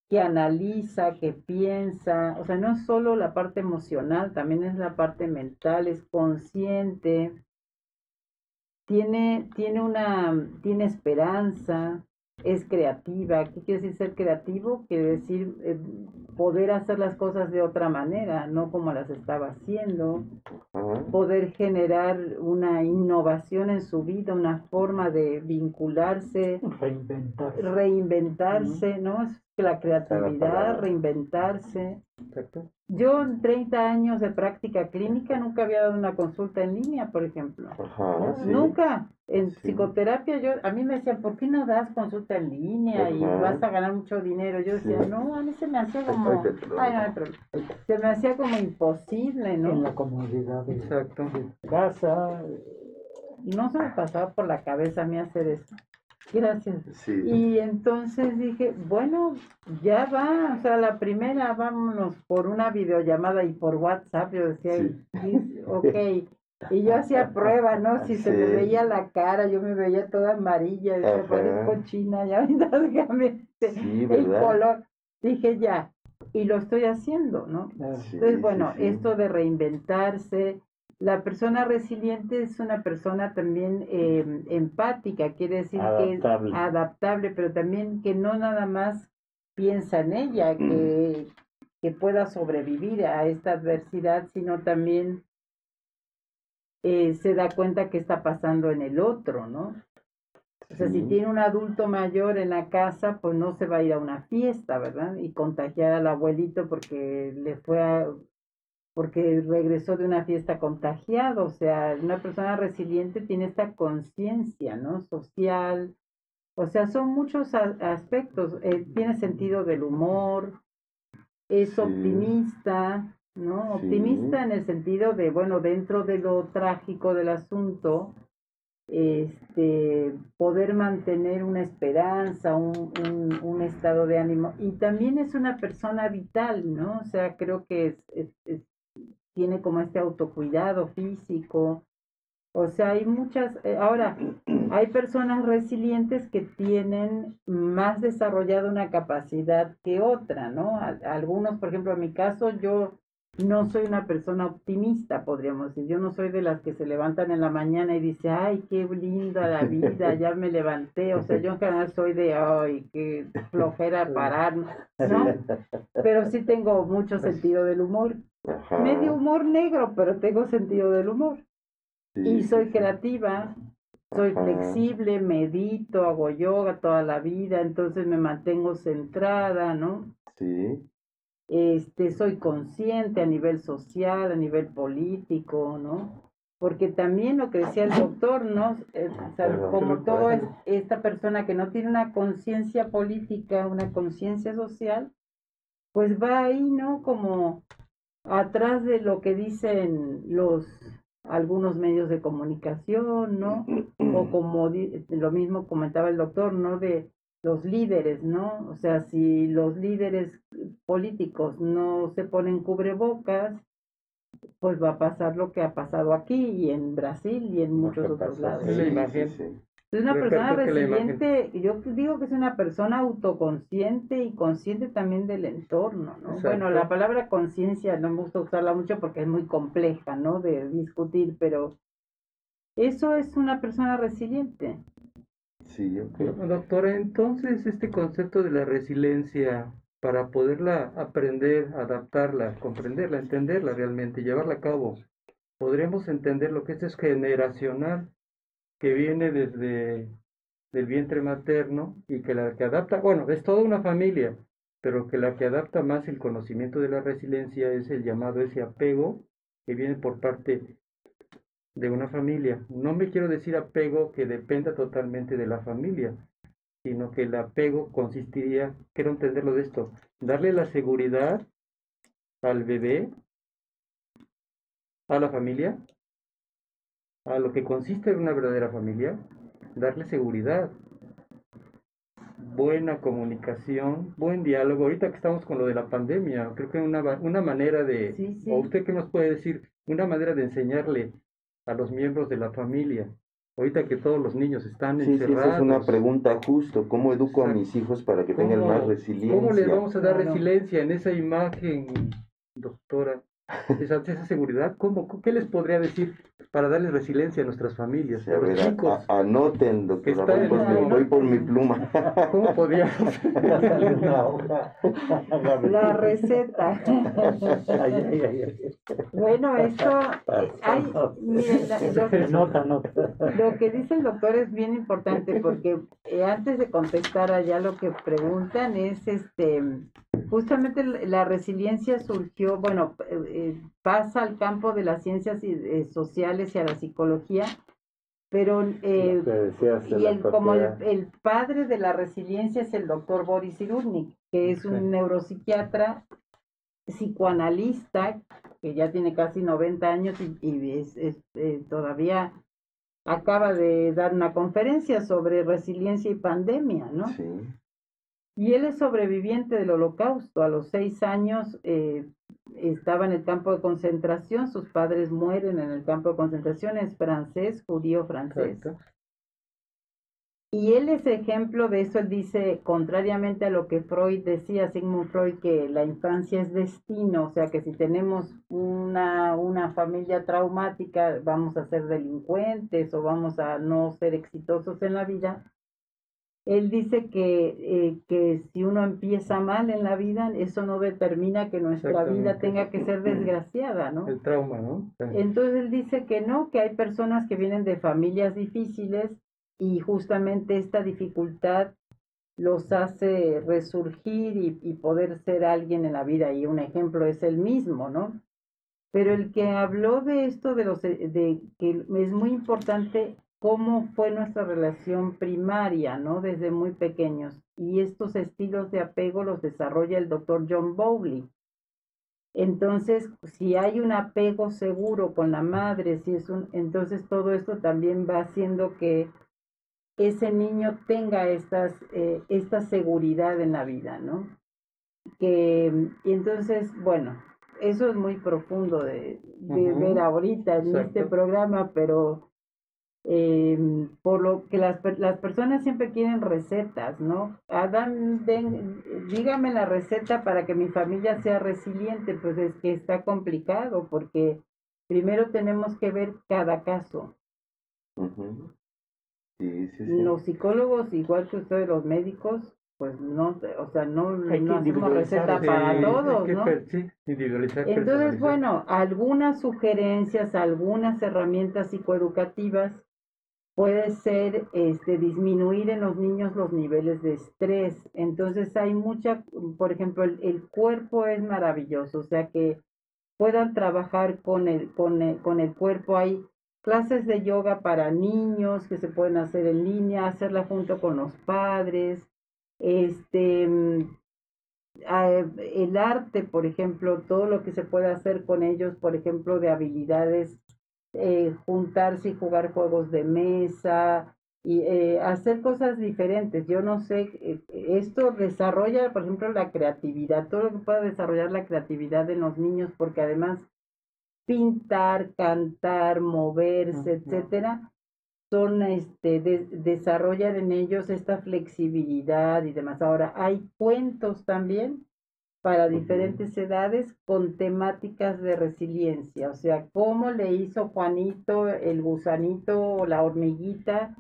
S4: que analiza, que piensa, o sea, no es solo la parte emocional, también es la parte mental, es consciente, tiene, tiene una, tiene esperanza, es creativa. ¿Qué quiere decir ser creativo? Quiere decir eh, poder hacer las cosas de otra manera, no como las estaba haciendo poder generar una innovación en su vida, una forma de vincularse,
S5: Reinventar.
S4: reinventarse, ¿no? Es la creatividad, reinventarse.
S6: Exacto.
S4: Yo en 30 años de práctica clínica nunca había dado una consulta en línea, por ejemplo.
S3: Ajá, sí.
S4: Nunca. En
S3: Sí.
S4: psicoterapia yo a mí me decían, ¿por qué no das consulta en línea y vas a ganar mucho dinero? Yo decía,
S3: Sí.
S4: no, a mí se me hacía como Ay, no hay problema. Se me hacía como imposible, ¿no?
S5: En la comodidad de
S6: Exacto.
S5: de casa.
S4: Y no se me pasaba por la cabeza a mí hacer eso. Gracias.
S3: Sí.
S4: Y entonces dije, bueno, ya va, o sea, la primera, vámonos por una videollamada y por WhatsApp. Yo decía,
S3: Sí.
S4: ok. Y yo hacía prueba, ¿no? Si se me veía la cara, yo me veía toda amarilla,
S3: Ajá.
S4: parezco china, ya *laughs* el color. Dije, ya, y lo estoy haciendo, ¿no?
S3: Sí,
S4: Entonces, bueno, esto de reinventarse, la persona resiliente es una persona también eh, empática, quiere decir
S2: Adaptable.
S4: que es adaptable, pero también que no nada más piensa en ella, que, que pueda sobrevivir a esta adversidad, sino también eh, se da cuenta que está pasando en el otro, ¿no? O sea, si tiene un adulto mayor en la casa, pues no se va a ir a una fiesta, ¿verdad? Y contagiar al abuelito porque le fue a, porque regresó de una fiesta contagiado. O sea, una persona resiliente tiene esta conciencia, ¿no? Social. O sea, son muchos aspectos. Eh, tiene sentido del humor, es
S3: Sí.
S4: optimista, ¿no?
S3: Sí.
S4: Optimista en el sentido de, bueno, dentro de lo trágico del asunto, este, poder mantener una esperanza, un, un, un estado de ánimo. Y también es una persona vital, ¿no? O sea, creo que es, es- es- tiene como este autocuidado físico. O sea, hay muchas, eh, ahora, *clears throat* hay personas resilientes que tienen más desarrollada una capacidad que otra, ¿no? Al- Algunos, por ejemplo, en mi caso, yo no soy una persona optimista, podríamos decir. Yo no soy de las que se levantan en la mañana y dice, ay, qué linda la vida, *laughs* ya me levanté. O sea, yo en general soy de, ay, qué flojera parar, ¿no? Pero sí tengo mucho sentido del humor.
S3: Ajá.
S4: Medio humor negro, pero tengo sentido del humor.
S3: Sí,
S4: Y soy creativa, soy
S3: Ajá.
S4: flexible, medito, hago yoga toda la vida, entonces me mantengo centrada, ¿no?
S3: Sí,
S4: este, soy consciente a nivel social, a nivel político, ¿no? Porque también lo que decía el doctor, ¿no? Eh, o sea,
S3: Perdón,
S4: como todo es esta persona que no tiene una conciencia política, una conciencia social, pues va ahí, ¿no? Como atrás de lo que dicen los algunos medios de comunicación, ¿no? O *clears throat* como lo mismo comentaba el doctor, ¿no? De los líderes, ¿no? O sea, si los líderes políticos no se ponen cubrebocas, pues va a pasar lo que ha pasado aquí y en Brasil y en muchos otros lados.
S6: sí.
S3: Sí.
S4: Es una persona resiliente, yo digo que es una persona autoconsciente y consciente también del entorno, ¿no?
S6: Exacto.
S4: Bueno, la palabra conciencia no me gusta usarla mucho porque es muy compleja, ¿no? De discutir, pero eso es una persona resiliente.
S3: Sí, ok.
S6: Doctora, entonces este concepto de la resiliencia, para poderla aprender, adaptarla, comprenderla, entenderla realmente, llevarla a cabo, podremos entender lo que es generacional, que viene desde del vientre materno y que la que adapta, bueno, es toda una familia, pero que la que adapta más el conocimiento de la resiliencia es el llamado ese apego que viene por parte de una familia. No me quiero decir apego que dependa totalmente de la familia, sino que el apego consistiría, quiero entenderlo de esto, darle la seguridad al bebé, a la familia, a lo que consiste en una verdadera familia, darle seguridad, buena comunicación, buen diálogo. Ahorita que estamos con lo de la pandemia, creo que una, una manera de,
S4: Sí, sí.
S6: o usted qué nos puede decir, una manera de enseñarle a los miembros de la familia, ahorita que todos los niños están
S3: Sí, sí,
S6: encerrados.
S3: esa es una pregunta justo. ¿Cómo educo a mis hijos para que tengan
S6: ¿Cómo-
S3: más resiliencia?
S6: ¿Cómo les vamos a dar resiliencia en esa imagen, doctora? Esa, esa seguridad, ¿cómo, ¿qué les podría decir para darles resiliencia a nuestras familias,
S3: Sí,
S6: a
S3: a
S6: los
S3: ver, a-
S6: chicos?
S3: a- anoten, doctora.
S6: está
S3: Voy por, mi, voy por mi pluma. *laughs*
S6: ¿Cómo podríamos? *laughs* *laughs*
S4: La receta. Bueno, esto, eh, hay, miren, lo,
S5: Nota, nota.
S4: lo que dice el doctor es bien importante porque eh, antes de contestar allá lo que preguntan es, este, justamente la la resiliencia surgió, bueno, eh, eh, pasa al campo de las ciencias y- eh, sociales y a la psicología, pero eh, y el, como el, padre de la resiliencia es el doctor Boris Cyrulnik, que es un neuropsiquiatra psicoanalista que ya tiene casi 90 años y, y es, es, eh, todavía acaba de dar una conferencia sobre resiliencia y pandemia, ¿no?
S3: Sí.
S4: Y él es sobreviviente del holocausto. A los seis años eh, estaba en el campo de concentración, sus padres mueren en el campo de concentración, es francés, judío francés.
S6: Exacto.
S4: y él es ejemplo de eso, él dice, contrariamente a lo que Freud decía, Sigmund Freud, que la infancia es destino, o sea que si tenemos una, una familia traumática, vamos a ser delincuentes o vamos a no ser exitosos en la vida. Él dice que, eh, que si uno empieza mal en la vida, eso no determina que nuestra vida tenga que ser desgraciada, ¿no?
S6: El trauma, ¿no?
S4: Entonces él dice que no, que hay personas que vienen de familias difíciles y justamente esta dificultad los hace resurgir y, poder ser alguien en la vida y un ejemplo es el mismo, ¿no? Pero el que habló de esto de los de que es muy importante cómo fue nuestra relación primaria, ¿no? Desde muy pequeños. Y estos estilos de apego los desarrolla el doctor John Bowley. Entonces, si hay un apego seguro con la madre, si es un, entonces todo esto también va haciendo que ese niño tenga estas, eh, esta seguridad en la vida, ¿no? Que, y entonces, bueno, eso es muy profundo de, ver ahorita en este programa, pero eh, por lo que las, las personas siempre quieren recetas, ¿no? Adán, dígame la receta para que mi familia sea resiliente, pues es que está complicado porque primero tenemos que ver cada caso. Los psicólogos, igual que ustedes los médicos, pues no, o sea, no, no hacemos receta para todos, ¿no? Entonces, bueno, algunas sugerencias, algunas herramientas psicoeducativas puede ser este disminuir en los niños los niveles de estrés. Entonces hay mucha, por ejemplo, el, cuerpo es maravilloso, o sea que puedan trabajar con el, con el, con el cuerpo. Hay clases de yoga para niños que se pueden hacer en línea, hacerla junto con los padres, este, mm, el arte, por ejemplo, todo lo que se puede hacer con ellos, por ejemplo, de habilidades, eh, juntarse y jugar juegos de mesa y eh, hacer cosas diferentes. Yo no sé, eh, esto desarrolla, por ejemplo, la creatividad, todo lo que pueda desarrollar la creatividad en los niños, porque además pintar, cantar, moverse, etcétera, son este desarrollan en ellos esta flexibilidad y demás. Ahora hay cuentos también para diferentes edades con temáticas de resiliencia, o sea, cómo le hizo Juanito el gusanito o la hormiguita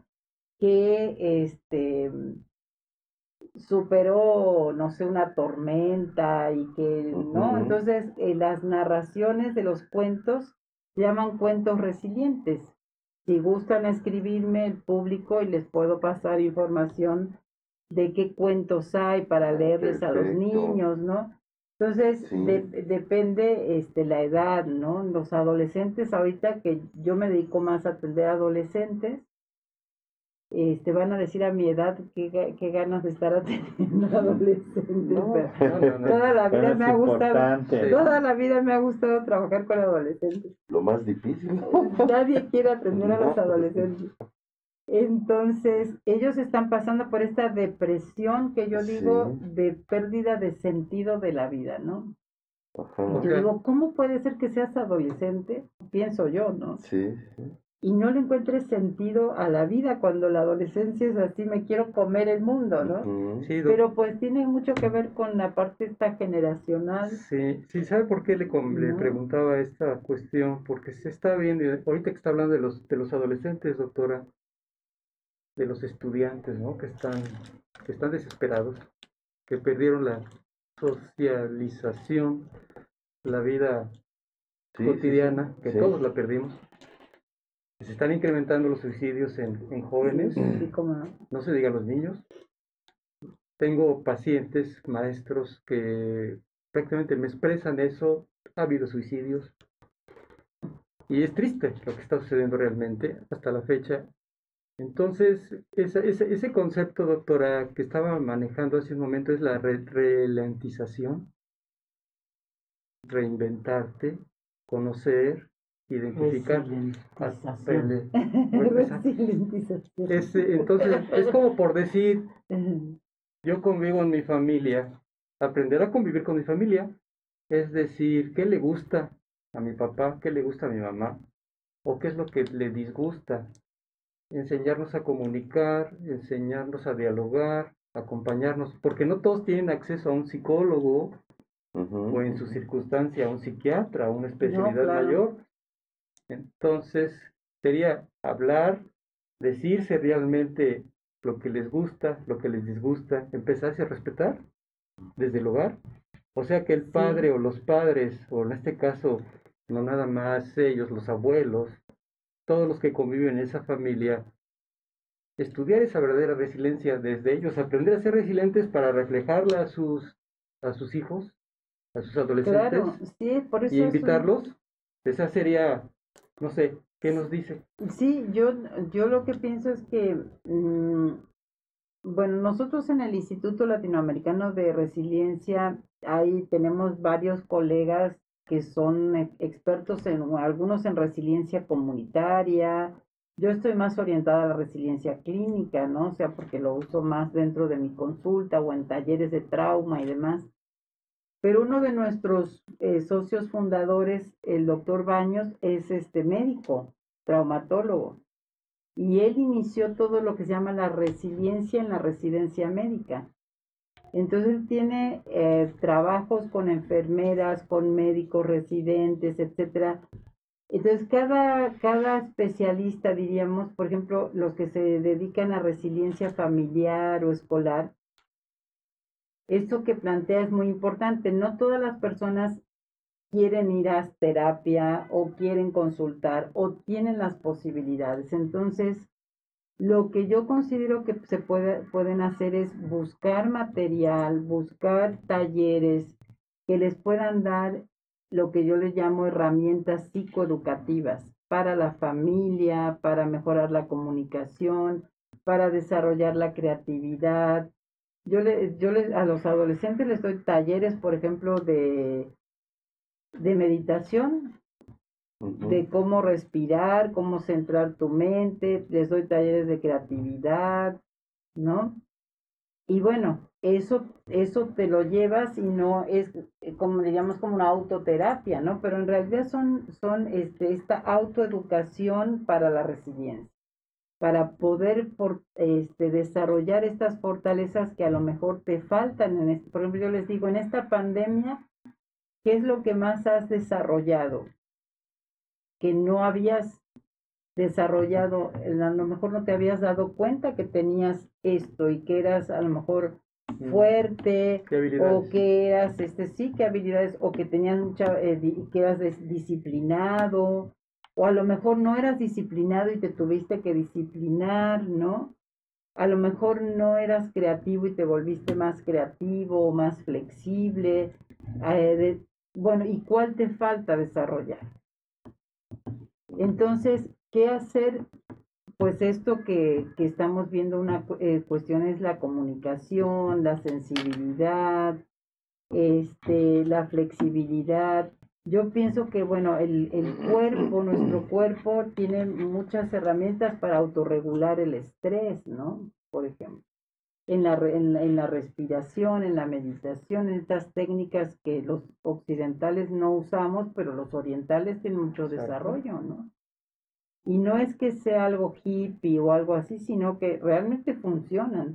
S4: que este superó, no sé, una tormenta y que, ¿no? Entonces, eh, las narraciones de los cuentos se llaman cuentos resilientes. Si gustan escribirme el público y les puedo pasar información de qué cuentos hay para leerles a los niños, ¿no? Entonces, depende este, la edad, ¿no? Los adolescentes, ahorita que yo me dedico más a atender a adolescentes, este, van a decir a mi edad qué, qué ganas de estar *laughs* atendiendo adolescentes. toda la vida me ha gustado, toda la vida me ha gustado trabajar con adolescentes.
S3: Lo más difícil.
S4: Nadie quiere atender a los adolescentes. Entonces, ellos están pasando por esta depresión que yo digo de pérdida de sentido de la vida, ¿no? Yo digo, ¿cómo puede ser que seas adolescente? Pienso yo, ¿no?
S3: Sí
S4: y no le encuentres sentido a la vida cuando la adolescencia es así, me quiero comer el mundo, ¿no? Sí, Pero pues tiene mucho que ver con la parte esta generacional.
S6: Sí, sí, ¿sabe por qué le, le preguntaba esta cuestión? Porque se está viendo, ahorita que está hablando de los, de los adolescentes, doctora, de los estudiantes, ¿no? Que están, que están desesperados, que perdieron la socialización, la vida cotidiana, que todos la perdimos se están incrementando los suicidios en, jóvenes, no se diga los niños. Tengo pacientes, maestros que prácticamente me expresan eso, ha habido suicidios. Y es triste lo que está sucediendo realmente hasta la fecha. Entonces, ese, ese, concepto, doctora, que estaba manejando hace un momento es la ralentización, reinventarte, conocer, identificar. *laughs* Es, entonces es como por decir yo convivo en mi familia aprender a convivir con mi familia es decir qué le gusta a mi papá qué le gusta a mi mamá o qué es lo que le disgusta enseñarnos a comunicar, enseñarnos a dialogar, acompañarnos, porque no todos tienen acceso a un psicólogo o en su circunstancia a un psiquiatra, a una especialidad mayor. Entonces, sería hablar, decirse realmente lo que les gusta, lo que les disgusta, empezarse a respetar desde el hogar. O sea que el padre o los padres, o en este caso, no nada más ellos, los abuelos, todos los que conviven en esa familia, estudiar esa verdadera resiliencia desde ellos, aprender a ser resilientes para reflejarla a sus, a sus hijos, a sus adolescentes y invitarlos. Esa sería, no sé, ¿qué nos dice?
S4: Sí, yo, yo lo que pienso es que, mm, bueno, nosotros en el Instituto Latinoamericano de Resiliencia, ahí tenemos varios colegas que son expertos en algunos en resiliencia comunitaria. Yo estoy más orientada a la resiliencia clínica, ¿no? O sea, porque lo uso más dentro de mi consulta o en talleres de trauma y demás. Pero uno de nuestros eh, socios fundadores, el doctor Baños, es este médico, traumatólogo. Y él inició todo lo que se llama la resiliencia en la residencia médica. Entonces tiene eh, trabajos con enfermeras, con médicos residentes, etcétera. Entonces cada, cada especialista, diríamos, por ejemplo, los que se dedican a resiliencia familiar o escolar, esto que plantea es muy importante. No todas las personas quieren ir a terapia o quieren consultar o tienen las posibilidades. Entonces, lo que yo considero que se puede, pueden hacer es buscar material, buscar talleres que les puedan dar lo que yo les llamo herramientas psicoeducativas para la familia, para mejorar la comunicación, para desarrollar la creatividad. Yo, le, yo les, a los adolescentes les doy talleres, por ejemplo, de, de meditación, de cómo respirar, cómo centrar tu mente, les doy talleres de creatividad, ¿no? Y bueno, eso, eso te lo llevas y no es eh, como digamos como una autoterapia, ¿no? Pero en realidad son, son este, esta autoeducación para la resiliencia, para poder este, desarrollar estas fortalezas que a lo mejor te faltan. Por ejemplo, yo les digo, en esta pandemia, ¿qué es lo que más has desarrollado? Que no habías desarrollado, a lo mejor no te habías dado cuenta que tenías esto y que eras a lo mejor fuerte o que eras este sí que habilidades o que tenías mucha eh, que eras disciplinado o a lo mejor no eras disciplinado y te tuviste que disciplinar, ¿no? A lo mejor no eras creativo y te volviste más creativo, más flexible. Eh, bueno, ¿y cuál te falta desarrollar? Entonces, ¿qué hacer? Pues esto que, que estamos viendo, una eh, cuestión es la comunicación, la sensibilidad, este, la flexibilidad. Yo pienso que, bueno, el, el cuerpo, nuestro cuerpo tiene muchas herramientas para autorregular el estrés, ¿no? Por ejemplo en la, en, la respiración, en la meditación, en estas técnicas que los occidentales no usamos, pero los orientales tienen mucho desarrollo, ¿no? Y no es que sea algo hippie o algo así, sino que realmente funcionan.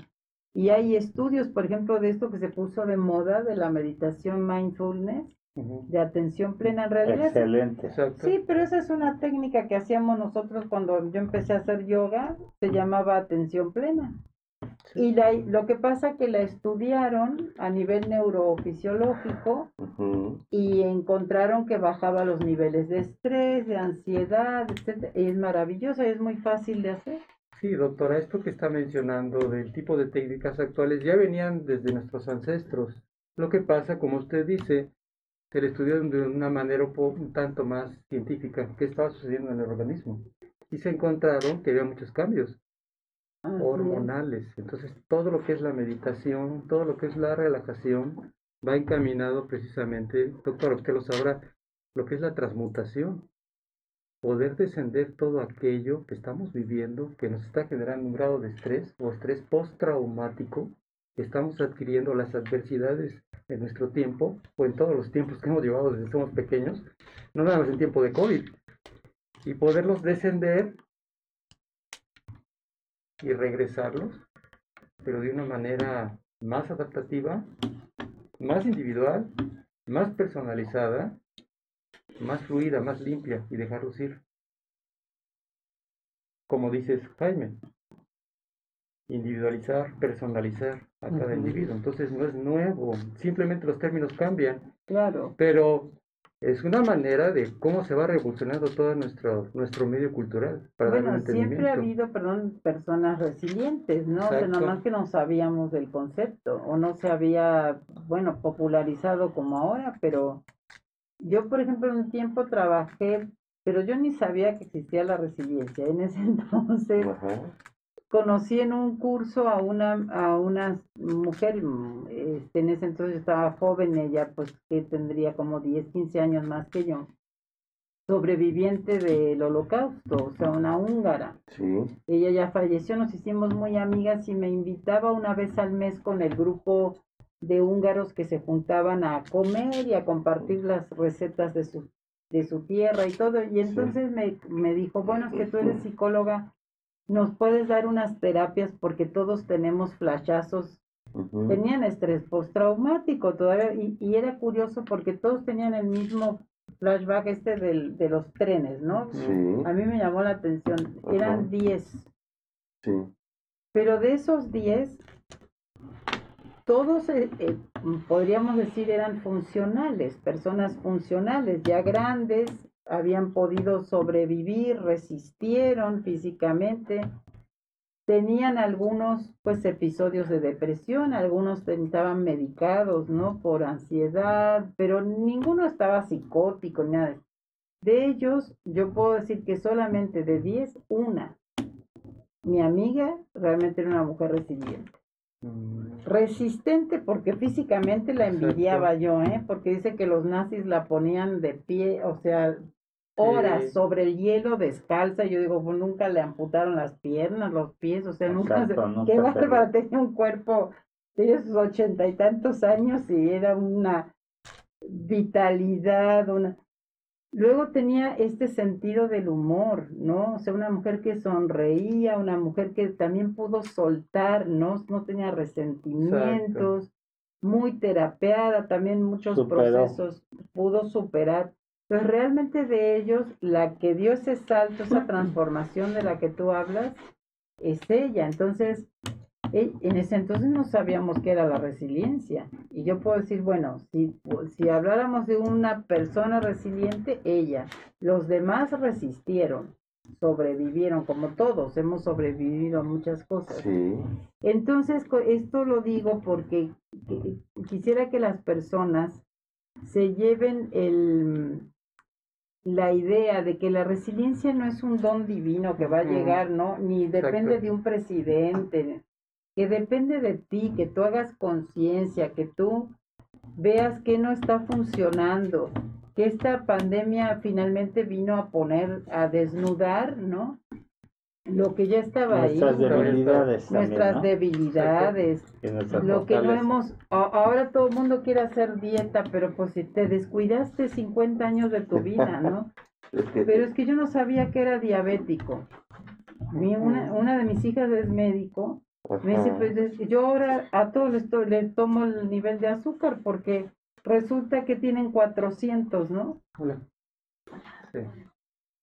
S4: Y hay estudios, por ejemplo, de esto que se puso de moda, de la meditación mindfulness, de atención plena en realidad.
S2: Excelente.
S4: Sí, pero esa es una técnica que hacíamos nosotros cuando yo empecé a hacer yoga, se llamaba atención plena. Y la, lo que pasa que la estudiaron a nivel neurofisiológico y encontraron que bajaba los niveles de estrés, de ansiedad, etc. es maravillosa, es muy fácil de hacer.
S6: Sí, doctora, esto que está mencionando del tipo de técnicas actuales ya venían desde nuestros ancestros. Lo que pasa, como usted dice, se le estudió de una manera un tanto más científica qué estaba sucediendo en el organismo. Y se encontraron que había muchos cambios hormonales. Entonces, todo lo que es la meditación, todo lo que es la relajación, va encaminado precisamente, doctor, usted lo sabrá, lo que es la transmutación. Poder descender todo aquello que estamos viviendo, que nos está generando un grado de estrés o estrés postraumático, que estamos adquiriendo las adversidades en nuestro tiempo o en todos los tiempos que hemos llevado desde que somos pequeños, no nada más en tiempo de COVID, y poderlos descender y regresarlos, pero de una manera más adaptativa, más individual, más personalizada, más fluida, más limpia y dejarlos ir. Como dices, Jaime, individualizar, personalizar a cada individuo. Entonces no es nuevo, simplemente los términos cambian,
S4: Claro.
S6: pero es una manera de cómo se va revolucionando todo nuestro, nuestro medio cultural para
S4: Bueno, siempre ha habido, perdón, personas resilientes, ¿no? O sea, nomás que no sabíamos del concepto o no se había, bueno, popularizado como ahora, pero yo, por ejemplo, un tiempo trabajé, pero yo ni sabía que existía la resiliencia. En ese *laughs* entonces
S3: Ajá.
S4: Conocí en un curso a una, a una mujer, mm, este, en ese entonces estaba joven, ella pues que tendría como 10, 15 años más que yo, sobreviviente del holocausto, o sea, una húngara.
S3: Sí.
S4: Ella ya falleció, nos hicimos muy amigas y me invitaba una vez al mes con el grupo de húngaros que se juntaban a comer y a compartir las recetas de su, de su tierra y todo. Y entonces me, me dijo, bueno, es que tú eres psicóloga, nos puedes dar unas terapias porque todos tenemos flashazos. Tenían estrés postraumático todavía y, y era curioso porque todos tenían el mismo flashback este del, de los trenes, ¿no?
S3: Sí.
S4: A mí me llamó la atención, eran 10,
S3: Sí.
S4: pero de esos 10, todos, eh, eh, podríamos decir, eran funcionales, personas funcionales, ya grandes, habían podido sobrevivir, resistieron físicamente, tenían algunos pues episodios de depresión, algunos estaban medicados, ¿no? Por ansiedad, pero ninguno estaba psicótico, nada. De ellos, yo puedo decir que solamente de 10, una. Mi amiga realmente era una mujer resiliente. Resistente porque físicamente la
S6: Exacto.
S4: envidiaba yo, ¿eh? Porque dice que los nazis la ponían de pie, o sea, horas
S6: Sí.
S4: sobre el hielo descalza. Yo digo, pues nunca le amputaron las piernas, los pies, o sea, nunca. se-
S2: nunca
S4: Qué bárbara, tenía un cuerpo, tenía sus ochenta y tantos años y era una vitalidad, una. Luego tenía este sentido del humor, ¿no? O sea, una mujer que sonreía, una mujer que también pudo soltar, ¿no? No tenía resentimientos, muy terapeada, también muchos
S2: Superó.
S4: procesos pudo superar. Pues realmente de ellos, la que dio ese salto, esa *clears throat* transformación de la que tú hablas, es ella. Entonces, en ese entonces no sabíamos qué era la resiliencia. Y yo puedo decir, bueno, si, si habláramos de una persona resiliente, ella. Los demás resistieron, sobrevivieron, como todos hemos sobrevivido a muchas cosas.
S3: Sí.
S4: Entonces, esto lo digo porque que- quisiera que las personas se lleven el, la idea de que la resiliencia no es un don divino que va a llegar, ¿no? Ni depende
S6: Exacto.
S4: de un presidente, que depende de ti, que tú hagas conciencia, que tú veas que no está funcionando, que esta pandemia finalmente vino a poner, a desnudar, ¿no? Lo que ya estaba ahí
S2: Nuestras debilidades también,
S4: nuestras
S2: ¿no?
S4: debilidades,
S2: nuestras
S4: lo que no hemos, ahora todo el mundo quiere hacer dieta, pero pues si te descuidaste 50 años de tu vida, ¿no? *laughs* Pero es que yo no sabía que era diabético. Una de mis hijas es médico, me dice, pues es yo ahora a todos les, to- les tomo el nivel de azúcar porque resulta que tienen 400, ¿no?
S6: hola. Sí.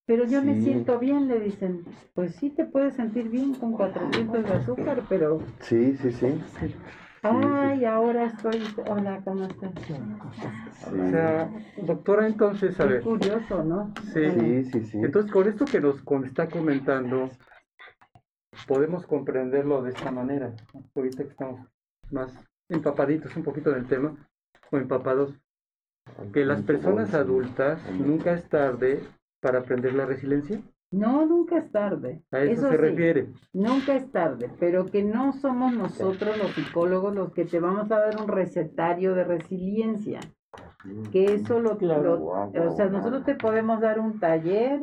S4: Pero yo me
S3: Sí.
S4: siento bien, le dicen, pues sí te puedes sentir bien con 400 de azúcar, pero
S3: Sí, sí, sí.
S4: Ay, ahora estoy. Hola, ¿cómo estás?
S6: O sea, doctora, entonces, a
S4: Qué
S6: ver,
S4: curioso, ¿no?
S6: sí.
S3: Sí, sí, sí.
S6: Entonces, con esto que nos está comentando, podemos comprenderlo de esta manera. Ahorita que estamos más empapaditos un poquito del tema, o empapados, que las personas adultas nunca es tarde para aprender la resiliencia.
S4: No, nunca es tarde.
S6: A eso, se
S4: sí,
S6: refiere.
S4: Nunca es tarde, pero que no somos nosotros los psicólogos los que te vamos a dar un recetario de resiliencia. Que eso lo,
S5: Claro.
S4: lo- o sea, nosotros te podemos dar un taller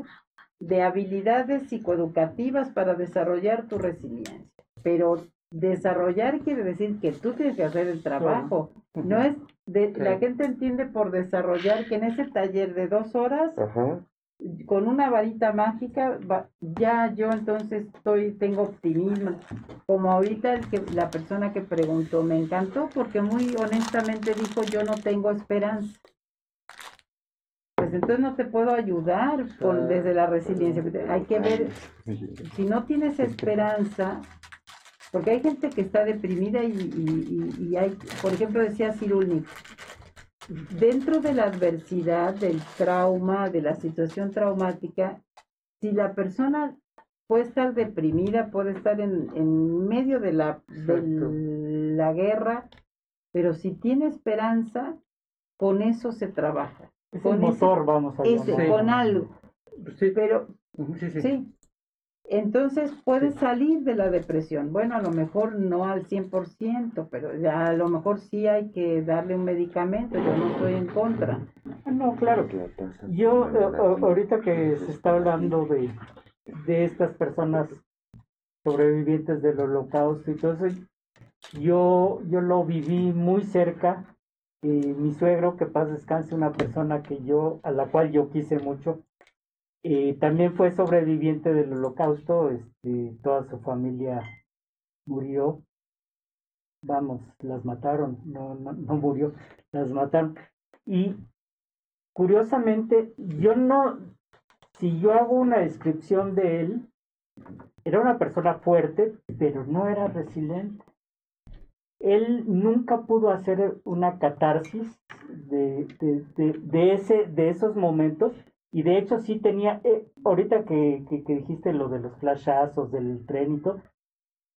S4: de habilidades psicoeducativas para desarrollar tu resiliencia. Pero desarrollar quiere decir que tú tienes que hacer el trabajo. No es de, la gente entiende por desarrollar que en ese taller de dos horas con una varita mágica, va- ya yo entonces estoy, tengo optimismo. Como ahorita el que, la persona que preguntó, me encantó porque muy honestamente dijo, yo no tengo esperanza. Pues entonces no te puedo ayudar con, desde la resiliencia. Hay que ver, si no tienes esperanza, porque hay gente que está deprimida y, y- y- y hay, por ejemplo, decía Cirulnik, dentro de la adversidad, del trauma, de la situación traumática, si la persona puede estar deprimida, puede estar en, en medio de la, de la guerra, pero si tiene esperanza, con eso se trabaja.
S5: Es
S4: Con
S5: el
S4: ese-
S5: motor, vamos a
S4: ese, con algo.
S6: Sí,
S4: Pero
S6: sí, sí.
S4: Sí. Entonces puedes salir de la depresión. Bueno, a lo mejor no al 100%, pero a lo mejor sí hay que darle un medicamento. Yo no estoy en contra.
S5: Ah, No, claro. Yo, eh, ahorita que se está hablando de, de estas personas sobrevivientes del holocausto y todo eso, yo, yo lo viví muy cerca. Mi suegro, que paz descanse, una persona que yo, a la cual yo quise mucho, eh, también fue sobreviviente del holocausto, este, toda su familia murió. Vamos, las mataron, no, no, no murió, las mataron. Y curiosamente, yo no, si yo hago una descripción de él, era una persona fuerte, pero no era resiliente. Él nunca pudo hacer una catarsis de, de, de, de ese, de esos momentos y de hecho sí tenía, eh, ahorita que, que, que dijiste lo de los flashazos del tren y todo,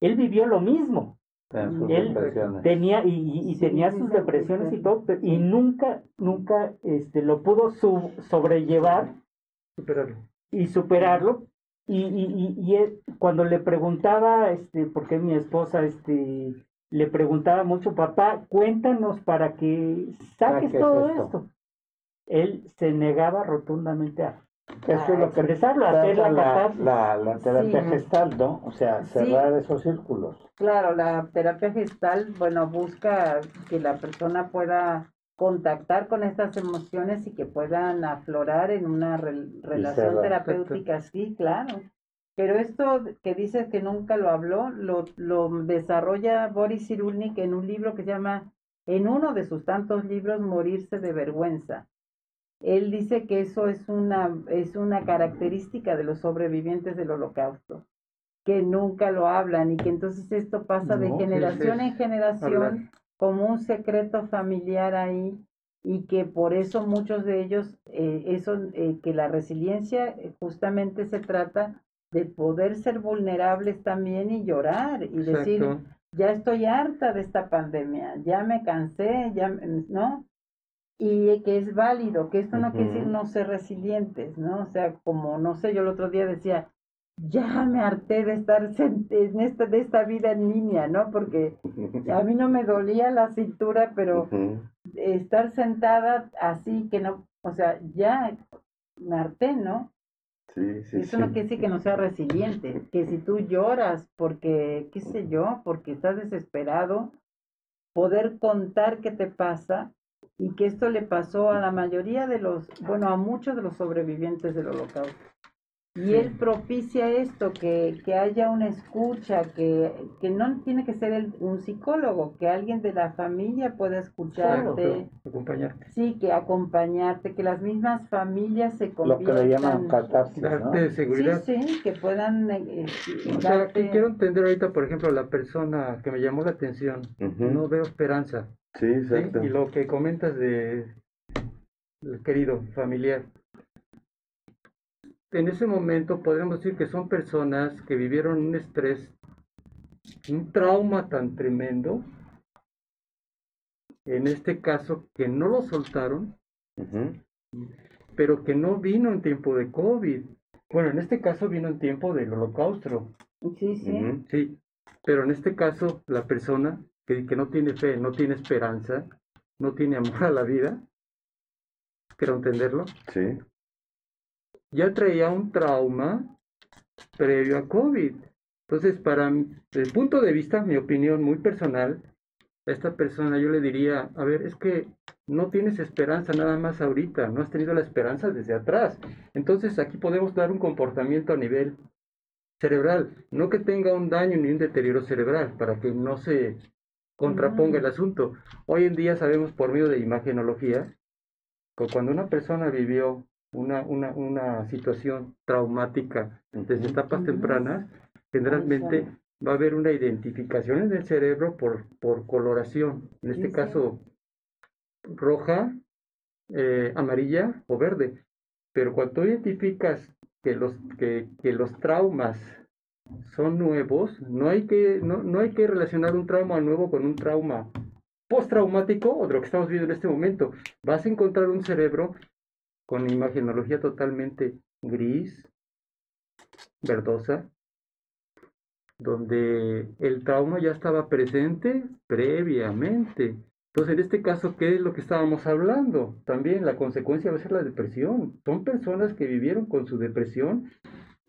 S5: él vivió lo mismo Él
S2: depresiones.
S5: tenía y, y- y
S4: Sí,
S5: tenía
S4: sí,
S5: sus
S4: sí,
S5: depresiones
S4: sí.
S5: y todo pero- y nunca nunca este lo pudo su- sobrellevar
S6: Superarlo.
S5: y superarlo y, y, y- y él, cuando le preguntaba este por qué mi esposa este le preguntaba mucho papá cuéntanos para que saques todo
S2: esto".
S5: esto él se negaba rotundamente a,
S2: Eso es lo que
S5: expresarlo hacer la
S2: la,
S5: catarsis.
S2: la, la terapia
S4: Sí.
S2: gestal, ¿no? O sea,
S4: Sí.
S2: cerrar esos círculos.
S4: Claro, la terapia gestal, bueno, busca que la persona pueda contactar con estas emociones y que puedan aflorar en una rel- relación terapéutica, sí, claro. Pero esto que dices que nunca lo habló, lo, lo desarrolla Boris Cyrulnik en un libro que se llama, en uno de sus tantos libros, Morirse de vergüenza. Él dice que eso es una, es una característica de los sobrevivientes del holocausto, que nunca lo hablan y que entonces esto pasa de generación en generación
S6: hablar.
S4: como un secreto familiar ahí y que por eso muchos de ellos, eh, eso, eh, que la resiliencia eh, justamente se trata de poder ser vulnerables también y llorar y decir, ya estoy harta de esta pandemia, ya me cansé, ya, ¿no? Y que es válido, que esto no quiere decir no ser resilientes, ¿no? O sea, como, no sé, yo el otro día decía, ya me harté de estar en esta, de esta vida en línea, ¿no? Porque *laughs* a mí no me dolía la cintura, pero estar sentada así que no, o sea, ya me harté, ¿no?
S3: Sí, sí,
S4: Eso
S3: sí.
S4: no quiere decir que no sea resiliente, que si tú lloras porque, qué sé yo, porque estás desesperado, poder contar qué te pasa y que esto le pasó a la mayoría de los, bueno, a muchos de los sobrevivientes del holocausto. Y él propicia esto, que, que haya una escucha, que, que no tiene que ser el- un psicólogo, que alguien de la familia pueda escucharte.
S6: Acompañarte.
S4: Sí, que acompañarte, que las mismas familias se
S2: Lo
S4: conviertan.
S2: que le llaman catarsis, ¿no?
S6: Darte seguridad.
S4: Sí, sí, que puedan eh, eh,
S6: O sea, que quiero entender ahorita, por ejemplo, la persona que me llamó la atención. No veo esperanza.
S3: Sí,
S6: ¿sí?
S3: exacto.
S6: Y lo que comentas de el querido familiar. En ese momento podríamos decir que son personas que vivieron un estrés, un trauma tan tremendo, en este caso que no lo soltaron, pero que no vino en tiempo de COVID. Bueno, en este caso vino en tiempo del holocausto.
S4: Sí, sí.
S6: Sí, pero en este caso la persona que, que no tiene fe, no tiene esperanza, no tiene amor a la vida, quiero entenderlo,
S3: Sí.
S6: Ya traía un trauma previo a COVID. Entonces, para el punto de vista, mi opinión muy personal, a esta persona yo le diría, a ver, es que no tienes esperanza nada más ahorita, no has tenido la esperanza desde atrás. Entonces aquí podemos dar un comportamiento a nivel cerebral, no que tenga un daño ni un deterioro cerebral, para que no se contraponga el asunto. Hoy en día sabemos por medio de imagenología que cuando una persona vivió una, una, una situación traumática desde etapas tempranas, generalmente va a haber una identificación en el cerebro por, por coloración, en este caso roja, eh, amarilla o verde. Pero cuando identificas que los, que, que los traumas son nuevos, no hay, que, no, no hay que relacionar un trauma nuevo con un trauma postraumático o de lo que estamos viendo en este momento. Vas a encontrar un cerebro con imagenología totalmente gris, verdosa, donde el trauma ya estaba presente previamente. Entonces, en este caso, ¿qué es lo que estábamos hablando? También la consecuencia va a ser la depresión. Son personas que vivieron con su depresión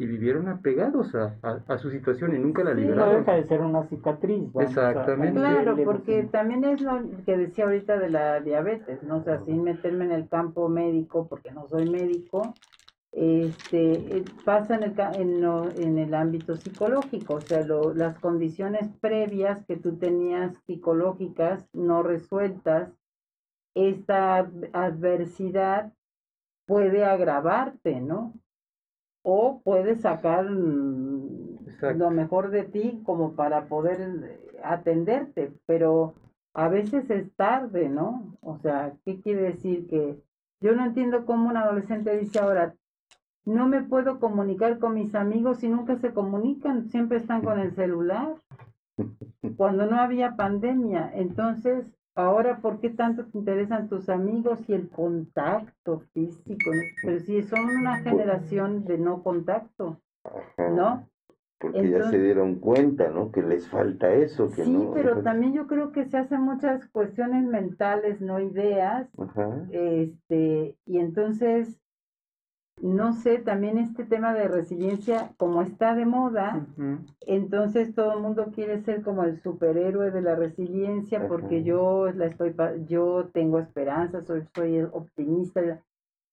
S6: y vivieron apegados a, a, su situación y nunca la liberaron.
S5: No deja de ser una cicatriz.
S6: Exactamente.
S4: claro, porque también es lo que decía ahorita de la diabetes, ¿no? O sea, sin meterme en el campo médico, porque no soy médico, este, eh, pasa en el, en, en el ámbito psicológico, o sea, las condiciones previas que tú tenías psicológicas no resueltas, esta adversidad puede agravarte, ¿no? O puede sacar mm, lo mejor de ti como para poder eh, atenderte, pero a veces es tarde, ¿no? O sea, ¿qué quiere decir? Que yo no entiendo cómo un adolescente dice ahora, no me puedo comunicar con mis amigos y nunca se comunican, siempre están con el *laughs* celular. Cuando no había pandemia, entonces, ahora, ¿por qué tanto te interesan tus amigos y el contacto físico? Pero si son una generación de no contacto, ¿no?
S3: Porque ya se dieron cuenta, ¿no? Que les falta eso. Que
S4: sí, pero también yo creo que se hacen muchas cuestiones mentales, no ideas. Este, y entonces no sé, también este tema de resiliencia, como está de moda, entonces todo el mundo quiere ser como el superhéroe de la resiliencia porque yo la estoy, yo tengo esperanza, soy, soy optimista.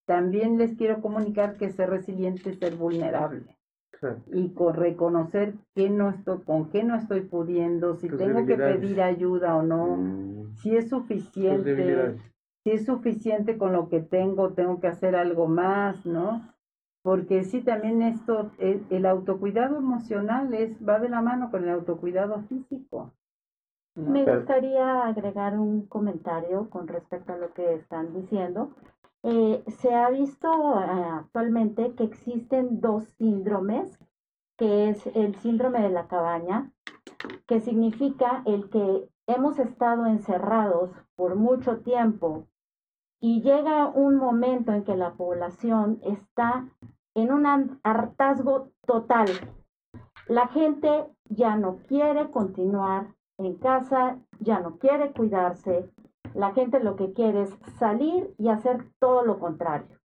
S4: También les quiero comunicar que ser resiliente es ser vulnerable. Y con reconocer que no estoy, con qué no estoy pudiendo, si tengo que pedir ayuda o no, mm. si es suficiente si es suficiente con lo que tengo, tengo que hacer algo más, ¿no? Porque sí, también esto, el, autocuidado emocional es, va de la mano con el autocuidado físico.
S7: Me gustaría agregar un comentario con respecto a lo que están diciendo. Eh, se ha visto eh, actualmente que existen dos síndromes, que es el síndrome de la cabaña, que significa el que hemos estado encerrados por mucho tiempo y llega un momento en que la población está en un hartazgo total. La gente ya no quiere continuar en casa, ya no quiere cuidarse. La gente lo que quiere es salir y hacer todo lo contrario.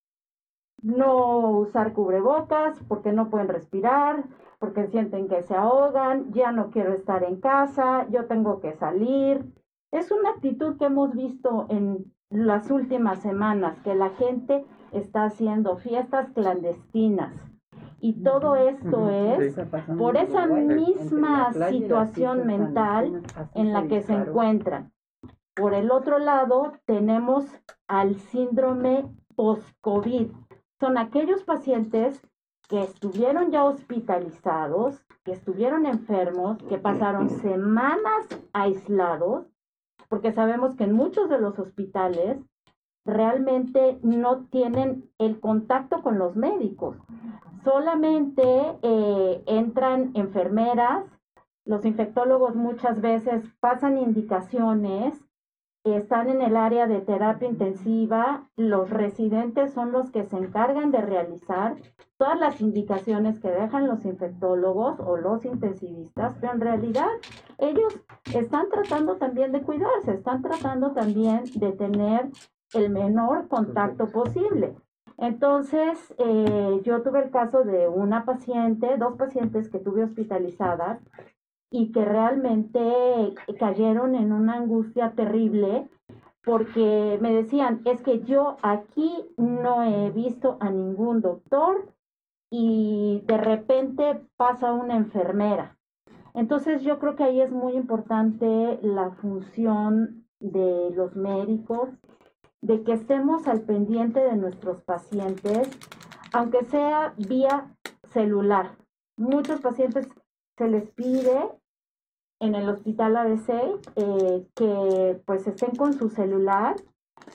S7: No usar cubrebocas porque no pueden respirar, porque sienten que se ahogan, ya no quiero estar en casa, yo tengo que salir. Es una actitud que hemos visto en las últimas semanas, que la gente está haciendo fiestas clandestinas. Y todo esto es por esa misma situación mental en la que se encuentran. Por el otro lado, tenemos al síndrome post-COVID. Son aquellos pacientes que estuvieron ya hospitalizados, que estuvieron enfermos, que pasaron semanas aislados porque sabemos que en muchos de los hospitales realmente no tienen el contacto con los médicos. Solamente eh, entran enfermeras, los infectólogos muchas veces pasan indicaciones, están en el área de terapia intensiva, los residentes son los que se encargan de realizar todas las indicaciones que dejan los infectólogos o los intensivistas, pero en realidad ellos están tratando también de cuidarse, están tratando también de tener el menor contacto posible. Entonces, eh, yo tuve el caso de una paciente, dos pacientes que tuve hospitalizadas, y que realmente cayeron en una angustia terrible porque me decían, es que yo aquí no he visto a ningún doctor y de repente pasa una enfermera. Entonces yo creo que ahí es muy importante la función de los médicos, de que estemos al pendiente de nuestros pacientes, aunque sea vía celular. Muchos pacientes se les pide en el hospital ABC eh, que pues estén con su celular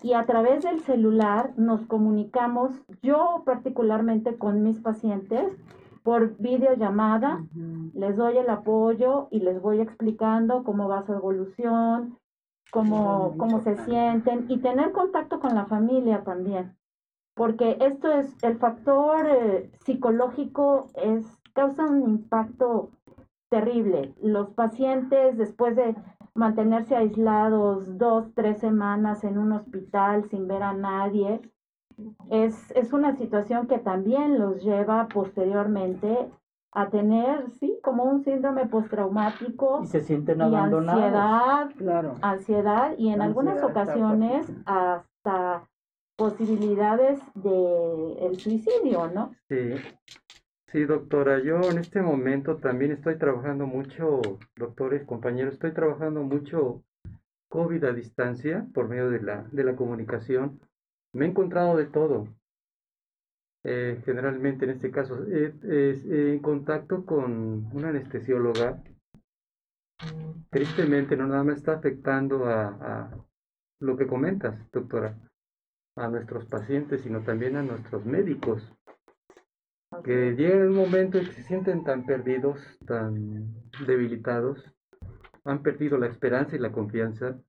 S7: y a través del celular nos comunicamos, yo particularmente con mis pacientes, por videollamada, les doy el apoyo y les voy explicando cómo va su evolución, cómo, cómo se sienten y tener contacto con la familia también. Porque esto es, el factor eh, psicológico es, causa un impacto terrible. Los pacientes, después de mantenerse aislados dos, tres semanas en un hospital sin ver a nadie, es, es una situación que también los lleva posteriormente a tener, sí, como un síndrome postraumático.
S5: Y se sienten abandonados.
S7: Ansiedad, claro. ansiedad y en algunas ocasiones hasta posibilidades de el suicidio, ¿no?
S6: Sí. Sí, doctora, yo en este momento también estoy trabajando mucho, doctores, compañeros, estoy trabajando mucho COVID a distancia por medio de la, de la comunicación. Me he encontrado de todo. Eh, generalmente en este caso, eh, en contacto con una anestesióloga. Tristemente no nada más está afectando a, a lo que comentas, doctora, a nuestros pacientes, sino también a nuestros médicos que llega un momento en que se sienten tan perdidos, tan debilitados, han perdido la esperanza y la confianza,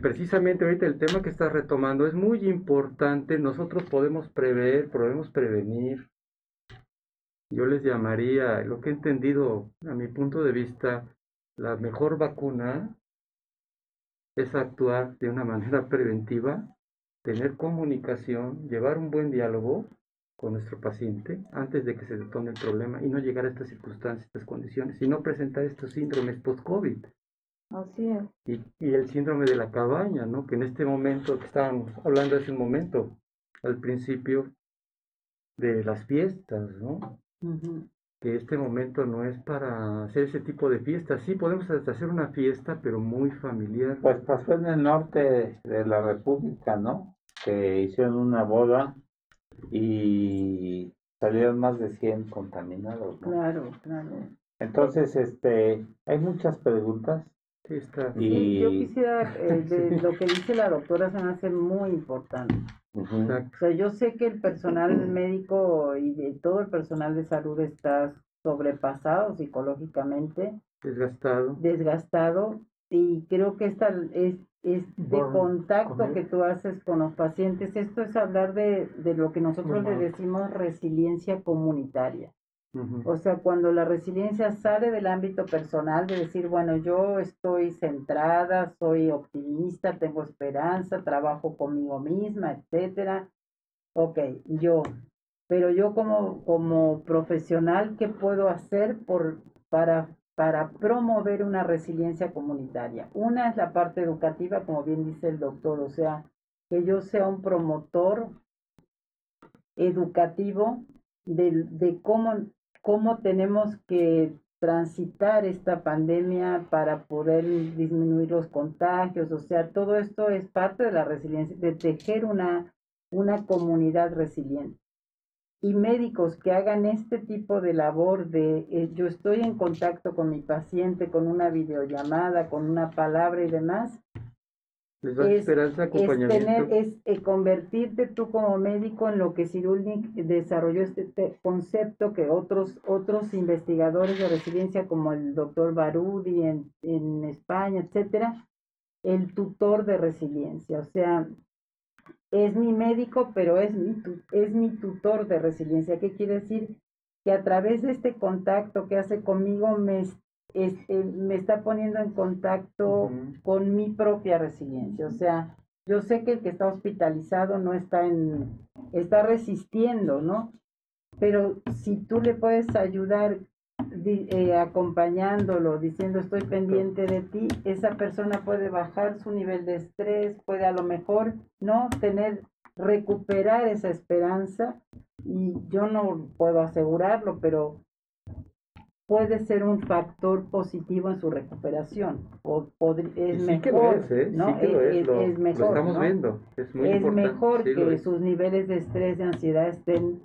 S6: precisamente ahorita el tema que estás retomando es muy importante, nosotros podemos prever, podemos prevenir. Yo les llamaría, lo que he entendido a mi punto de vista, la mejor vacuna es actuar de una manera *laughs* preventiva, tener comunicación, llevar un buen diálogo con nuestro paciente antes de que se detone el problema y no llegar a estas circunstancias, estas condiciones, y no presentar estos síndromes post-COVID.
S7: Así es.
S6: Y, y, el síndrome de la cabaña, ¿no? Que en este momento que estábamos hablando hace un momento, al principio de las fiestas, ¿no? Que este momento no es para hacer ese tipo de fiestas. Sí, podemos hacer una fiesta, pero muy familiar.
S2: Pues pasó en el norte de la República, ¿no? Que hicieron una boda y salieron más de 100 contaminados.
S4: Claro, claro.
S2: Entonces, este, hay muchas preguntas.
S4: Y... yo quisiera, eh, *laughs* de lo que dice la doctora se me hace muy importante. O sea, yo sé que el personal médico y de todo el personal de salud está sobrepasado psicológicamente.
S6: Desgastado.
S4: Desgastado. Y creo que esta es, este contacto que tú haces con los pacientes, esto es hablar de, de lo que nosotros le decimos resiliencia comunitaria. O sea, cuando la resiliencia sale del ámbito personal, de decir, bueno, yo estoy centrada, soy optimista, tengo esperanza, trabajo conmigo misma, etcétera. Ok, yo, pero yo como, como profesional, ¿qué puedo hacer por, para para promover una resiliencia comunitaria. Una es la parte educativa, como bien dice el doctor, o sea, que yo sea un promotor educativo de, de cómo, cómo tenemos que transitar esta pandemia para poder disminuir los contagios, o sea, todo esto es parte de la resiliencia, de tejer una, una comunidad resiliente y médicos que hagan este tipo de labor de eh, yo estoy en contacto con mi paciente con una videollamada, con una palabra y demás.
S6: Es, esperanza, es, tener,
S4: es eh, convertirte tú como médico en lo que Cirulnik desarrolló este concepto que otros, otros investigadores de resiliencia como el doctor Barudi en, en España, etcétera, el tutor de resiliencia. O sea, es mi médico, pero es mi, es mi tutor de resiliencia. ¿Qué quiere decir? Que a través de este contacto que hace conmigo me, eh, me está poniendo en contacto con mi propia resiliencia. O sea, yo sé que el que está hospitalizado no está en, está resistiendo, ¿no? Pero si tú le puedes ayudar di- eh, acompañándolo, diciendo estoy pendiente de ti, esa persona puede bajar su nivel de estrés, puede a lo mejor no tener, recuperar esa esperanza y yo no puedo asegurarlo, pero puede ser un factor positivo en su recuperación. O, es
S6: sí
S4: mejor,
S6: que lo es, ¿eh?
S4: ¿no?
S6: Sí que lo es,
S4: es
S6: lo
S4: mejor,
S6: estamos
S4: ¿no?
S6: viendo. Es muy
S4: es
S6: importante.
S4: mejor
S6: sí
S4: que
S6: es.
S4: sus niveles de estrés, de ansiedad estén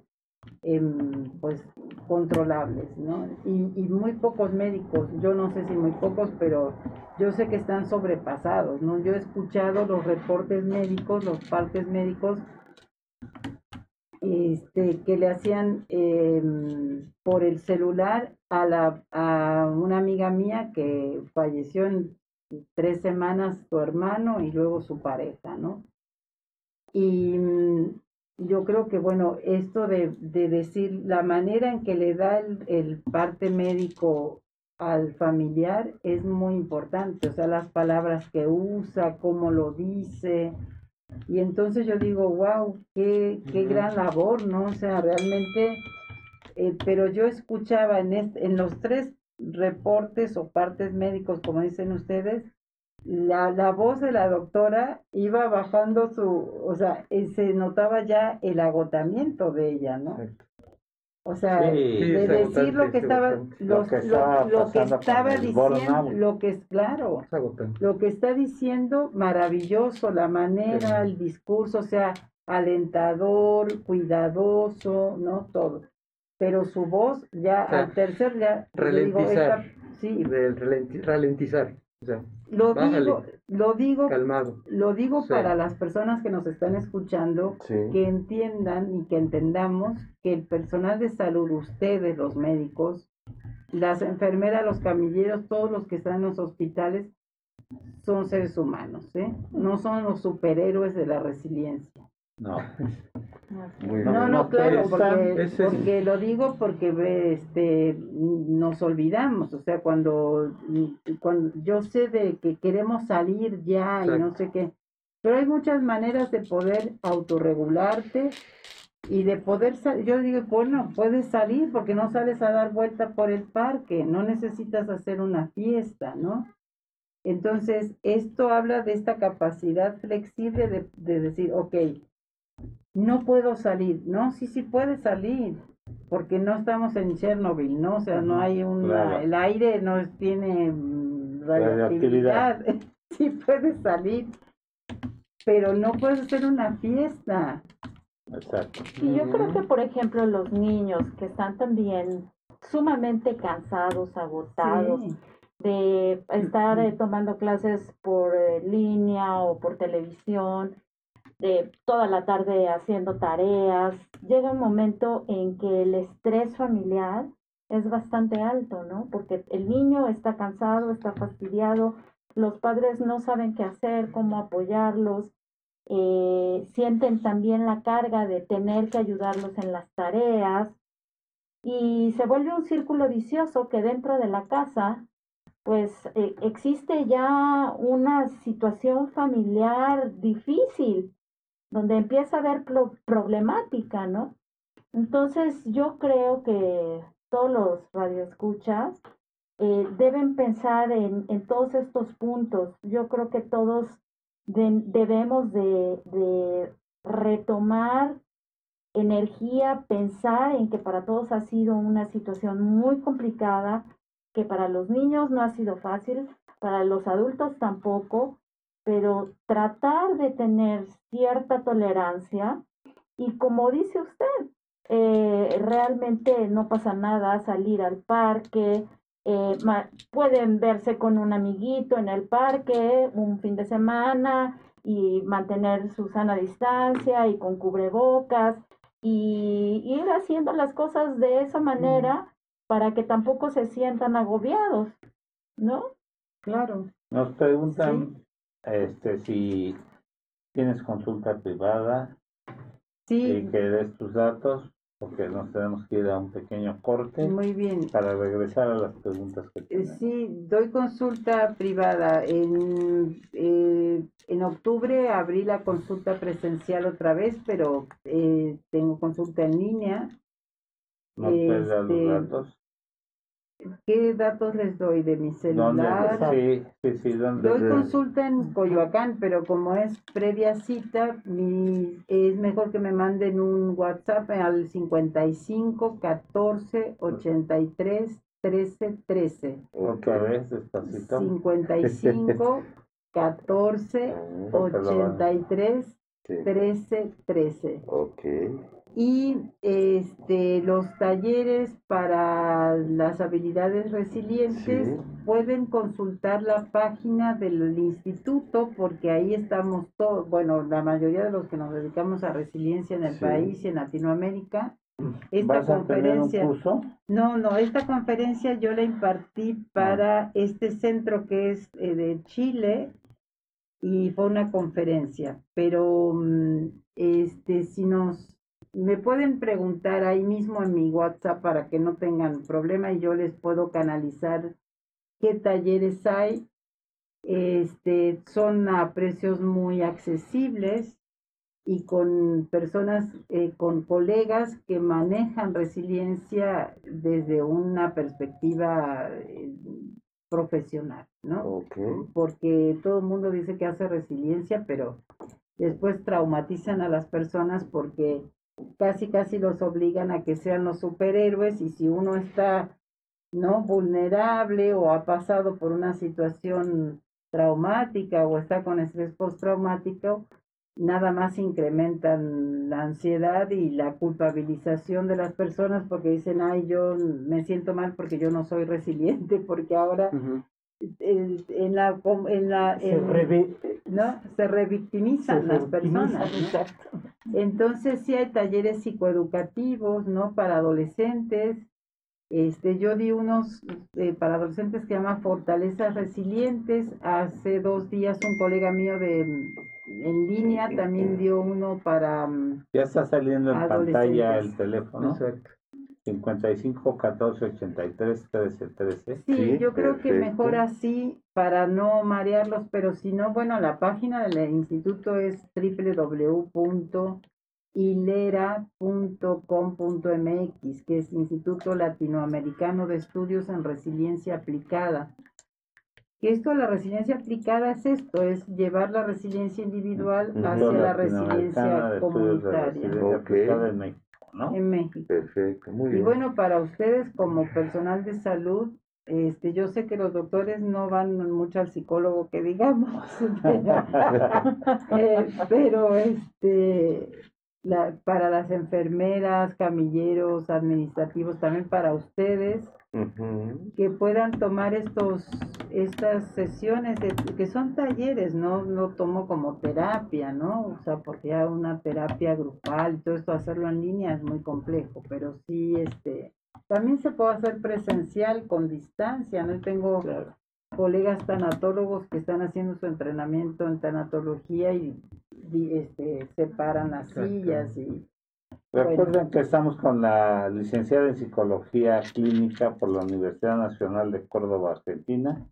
S4: em, pues controlables, ¿no? Y, y muy pocos médicos, yo no sé si muy pocos, pero yo sé que están sobrepasados, ¿no? Yo he escuchado los reportes médicos, los partes médicos, este, que le hacían em, por el celular a, la, a una amiga mía que falleció en tres semanas su hermano y luego su pareja, ¿no? Y mm, yo creo que, bueno, esto de, de decir la manera en que le da el, el parte médico al familiar es muy importante, o sea, las palabras que usa, cómo lo dice. Y entonces yo digo, wow, qué, qué gran labor, ¿no? O sea, realmente, eh, pero yo escuchaba en, este, en los tres reportes o partes médicos, como dicen ustedes, la, la voz de la doctora iba bajando su, o sea, eh, se notaba ya el agotamiento de ella, ¿no?
S6: Exacto.
S4: O sea,
S2: Sí,
S4: de decir lo que
S6: es
S4: estaba,
S2: Lo que
S4: lo,
S2: estaba
S4: lo que
S2: pasando con
S4: estaba diciendo, lo que es claro, lo que está diciendo, maravilloso, la manera,
S6: Sí.
S4: el discurso, o sea, alentador, cuidadoso, ¿no? Todo. Pero su voz ya
S6: O sea,
S4: al tercer ya, digo,
S6: ralentizar.
S4: esta- sí,
S6: Del ralenti- ralentizar. O sea,
S4: lo
S6: bájale.
S4: digo, lo digo,
S6: calmado.
S4: lo digo para las personas que nos están escuchando,
S3: Sí.
S4: que entiendan y que entendamos que el personal de salud, ustedes, los médicos, las enfermeras, los camilleros, todos los que están en los hospitales, son seres humanos, ¿eh? No son los superhéroes de la resiliencia.
S2: No. *laughs*
S3: Muy
S4: No,
S3: bien.
S4: no, claro, porque,
S6: es-
S4: porque lo digo porque este nos olvidamos, o sea, cuando, cuando yo sé de que queremos salir ya y no sé qué, pero hay muchas maneras de poder autorregularte y de poder salir, yo digo, bueno, puedes salir porque no sales a dar vuelta por el parque, no necesitas hacer una fiesta, ¿no? Entonces, esto habla de esta capacidad flexible de, de decir, ok, no puedo salir, no, sí, sí puedes salir, porque no estamos en Chernobyl, ¿no? O sea, no hay una,
S2: Claro.
S4: el aire no tiene mm, radioactividad, *laughs* sí puedes salir, pero no puedes hacer una fiesta.
S2: Exacto.
S7: Y yo creo que, por ejemplo, los niños que están también sumamente cansados, agotados,
S4: Sí.
S7: de estar eh, tomando clases por eh, línea o por televisión, de toda la tarde haciendo tareas, llega un momento en que el estrés familiar es bastante alto, ¿no? Porque el niño está cansado, está fastidiado, los padres no saben qué hacer, cómo apoyarlos, eh, sienten también la carga de tener que ayudarlos en las tareas y se vuelve un círculo vicioso que dentro de la casa pues eh, existe ya una situación familiar difícil donde empieza a haber pro- problemática, ¿no? Entonces yo creo que todos los radioescuchas eh, deben pensar en, todos estos puntos. Yo creo que todos de- debemos de, de retomar energía, pensar en que para todos ha sido una situación muy complicada, que para los niños no ha sido fácil, para los adultos tampoco, pero tratar de tener cierta tolerancia y como dice usted, eh, realmente no pasa nada salir al parque, eh, ma- pueden verse con un amiguito en el parque un fin de semana y mantener su sana distancia y con cubrebocas y ir haciendo las cosas de esa manera para que tampoco se sientan agobiados, ¿no?
S4: Claro.
S2: Nos preguntan este si tienes consulta privada y
S4: Sí,
S2: que des tus datos, porque nos tenemos que ir a un pequeño corte
S4: muy bien.
S2: para regresar a las preguntas que
S4: Eh,
S2: tenemos.
S4: Sí, doy consulta privada. En, eh, en octubre abrí la consulta presencial otra vez, pero eh, tengo consulta en línea.
S2: ¿Nos puedes dar
S4: este,
S2: los datos?
S4: ¿Qué datos les doy de mi
S2: ¿Dónde?
S4: celular?
S2: Sí, sí, sí, ¿dónde?
S4: Doy consulta en Coyoacán, pero como es previa cita, mi, es mejor que me manden un WhatsApp al 55 14 83 13 13.
S2: Otra vez, despacito.
S4: 55 14 83
S3: Sí.
S4: 13 13.
S3: Ok.
S4: Y este los talleres para las habilidades resilientes
S3: Sí.
S4: pueden consultar la página del instituto porque ahí estamos todos, bueno, la mayoría de los que nos dedicamos a resiliencia en el
S3: Sí.
S4: país y en Latinoamérica. Esta
S2: ¿Vas a un
S4: conferencia,
S2: curso?
S4: no, no, esta conferencia yo la impartí para este centro que es eh, de Chile y fue una conferencia, pero mm, este si nos me pueden preguntar ahí mismo en mi WhatsApp para que no tengan problema y yo les puedo canalizar qué talleres hay. Este son a precios muy accesibles y con personas, eh, con colegas que manejan resiliencia desde una perspectiva eh, profesional, ¿no? Porque todo el mundo dice que hace resiliencia, pero después traumatizan a las personas porque casi casi los obligan a que sean los superhéroes y si uno está no vulnerable o ha pasado por una situación traumática o está con estrés postraumático, nada más incrementan la ansiedad y la culpabilización de las personas porque dicen, ay, yo me siento mal porque yo no soy resiliente, porque ahora en la en la
S5: Se
S4: no se revictimizan
S5: se
S4: las personas ¿no?
S5: exacto.
S4: entonces sí hay talleres psicoeducativos no para adolescentes este yo di unos eh, para adolescentes que llama fortalezas resilientes hace dos días un colega mío de en línea también dio uno para mm,
S2: Ya está saliendo en pantalla el teléfono.
S6: Exacto.
S2: 55 14 83 13 13.
S4: Sí,
S3: Sí,
S4: yo creo que mejor así para no marearlos, pero si no, bueno, la página del instituto es www.hilera.com.mx, que es Instituto Latinoamericano de Estudios en Resiliencia Aplicada. Que esto, la resiliencia aplicada es esto, es llevar la resiliencia individual hacia la resiliencia
S2: de Estudios de
S4: comunitaria
S2: En México, ¿no?
S4: en México.
S3: Perfecto, muy
S4: Y
S3: bien.
S4: bueno, para ustedes como personal de salud, este, yo sé que los doctores no van mucho al psicólogo, que digamos, *laughs* *laughs* Eh, pero este, la, para las enfermeras, camilleros, administrativos, también para ustedes, que puedan tomar estos estas sesiones de, que son talleres, no no tomo como terapia, ¿no? O sea, porque ya una terapia grupal y todo esto hacerlo en línea es muy complejo, pero sí este también se puede hacer presencial con distancia, ¿no? Tengo colegas tanatólogos que están haciendo su entrenamiento en tanatología y, y, este separan las sillas y
S2: Recuerden que estamos con la licenciada en Psicología Clínica por la Universidad Nacional de Córdoba, Argentina,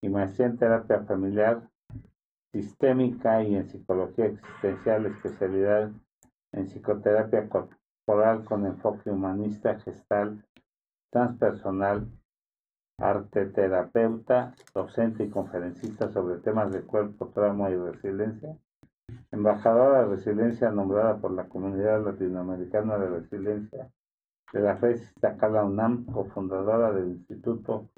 S2: y maestría en Terapia Familiar Sistémica y en Psicología Existencial, especialidad en Psicoterapia Corporal con enfoque humanista, gestal, transpersonal, arte terapeuta, docente y conferencista sobre temas de cuerpo, trauma y resiliencia embajadora de resiliencia nombrada por la Comunidad Latinoamericana de Resiliencia de la FES Iztacala UNAM, cofundadora del Instituto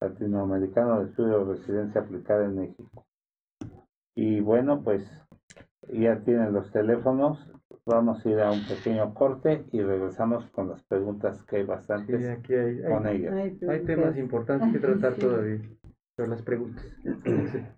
S2: Latinoamericano de Estudios de Resiliencia Aplicada en México. Y bueno, pues ya tienen los teléfonos, vamos a ir a un pequeño corte y regresamos con las preguntas que hay
S6: Sí,
S2: bastantes
S6: aquí hay, hay-
S2: con ellas.
S4: ay,
S6: hay
S4: preguntas.
S6: temas importantes que tratar
S4: Sí.
S6: todavía. Pero las preguntas. *clears throat*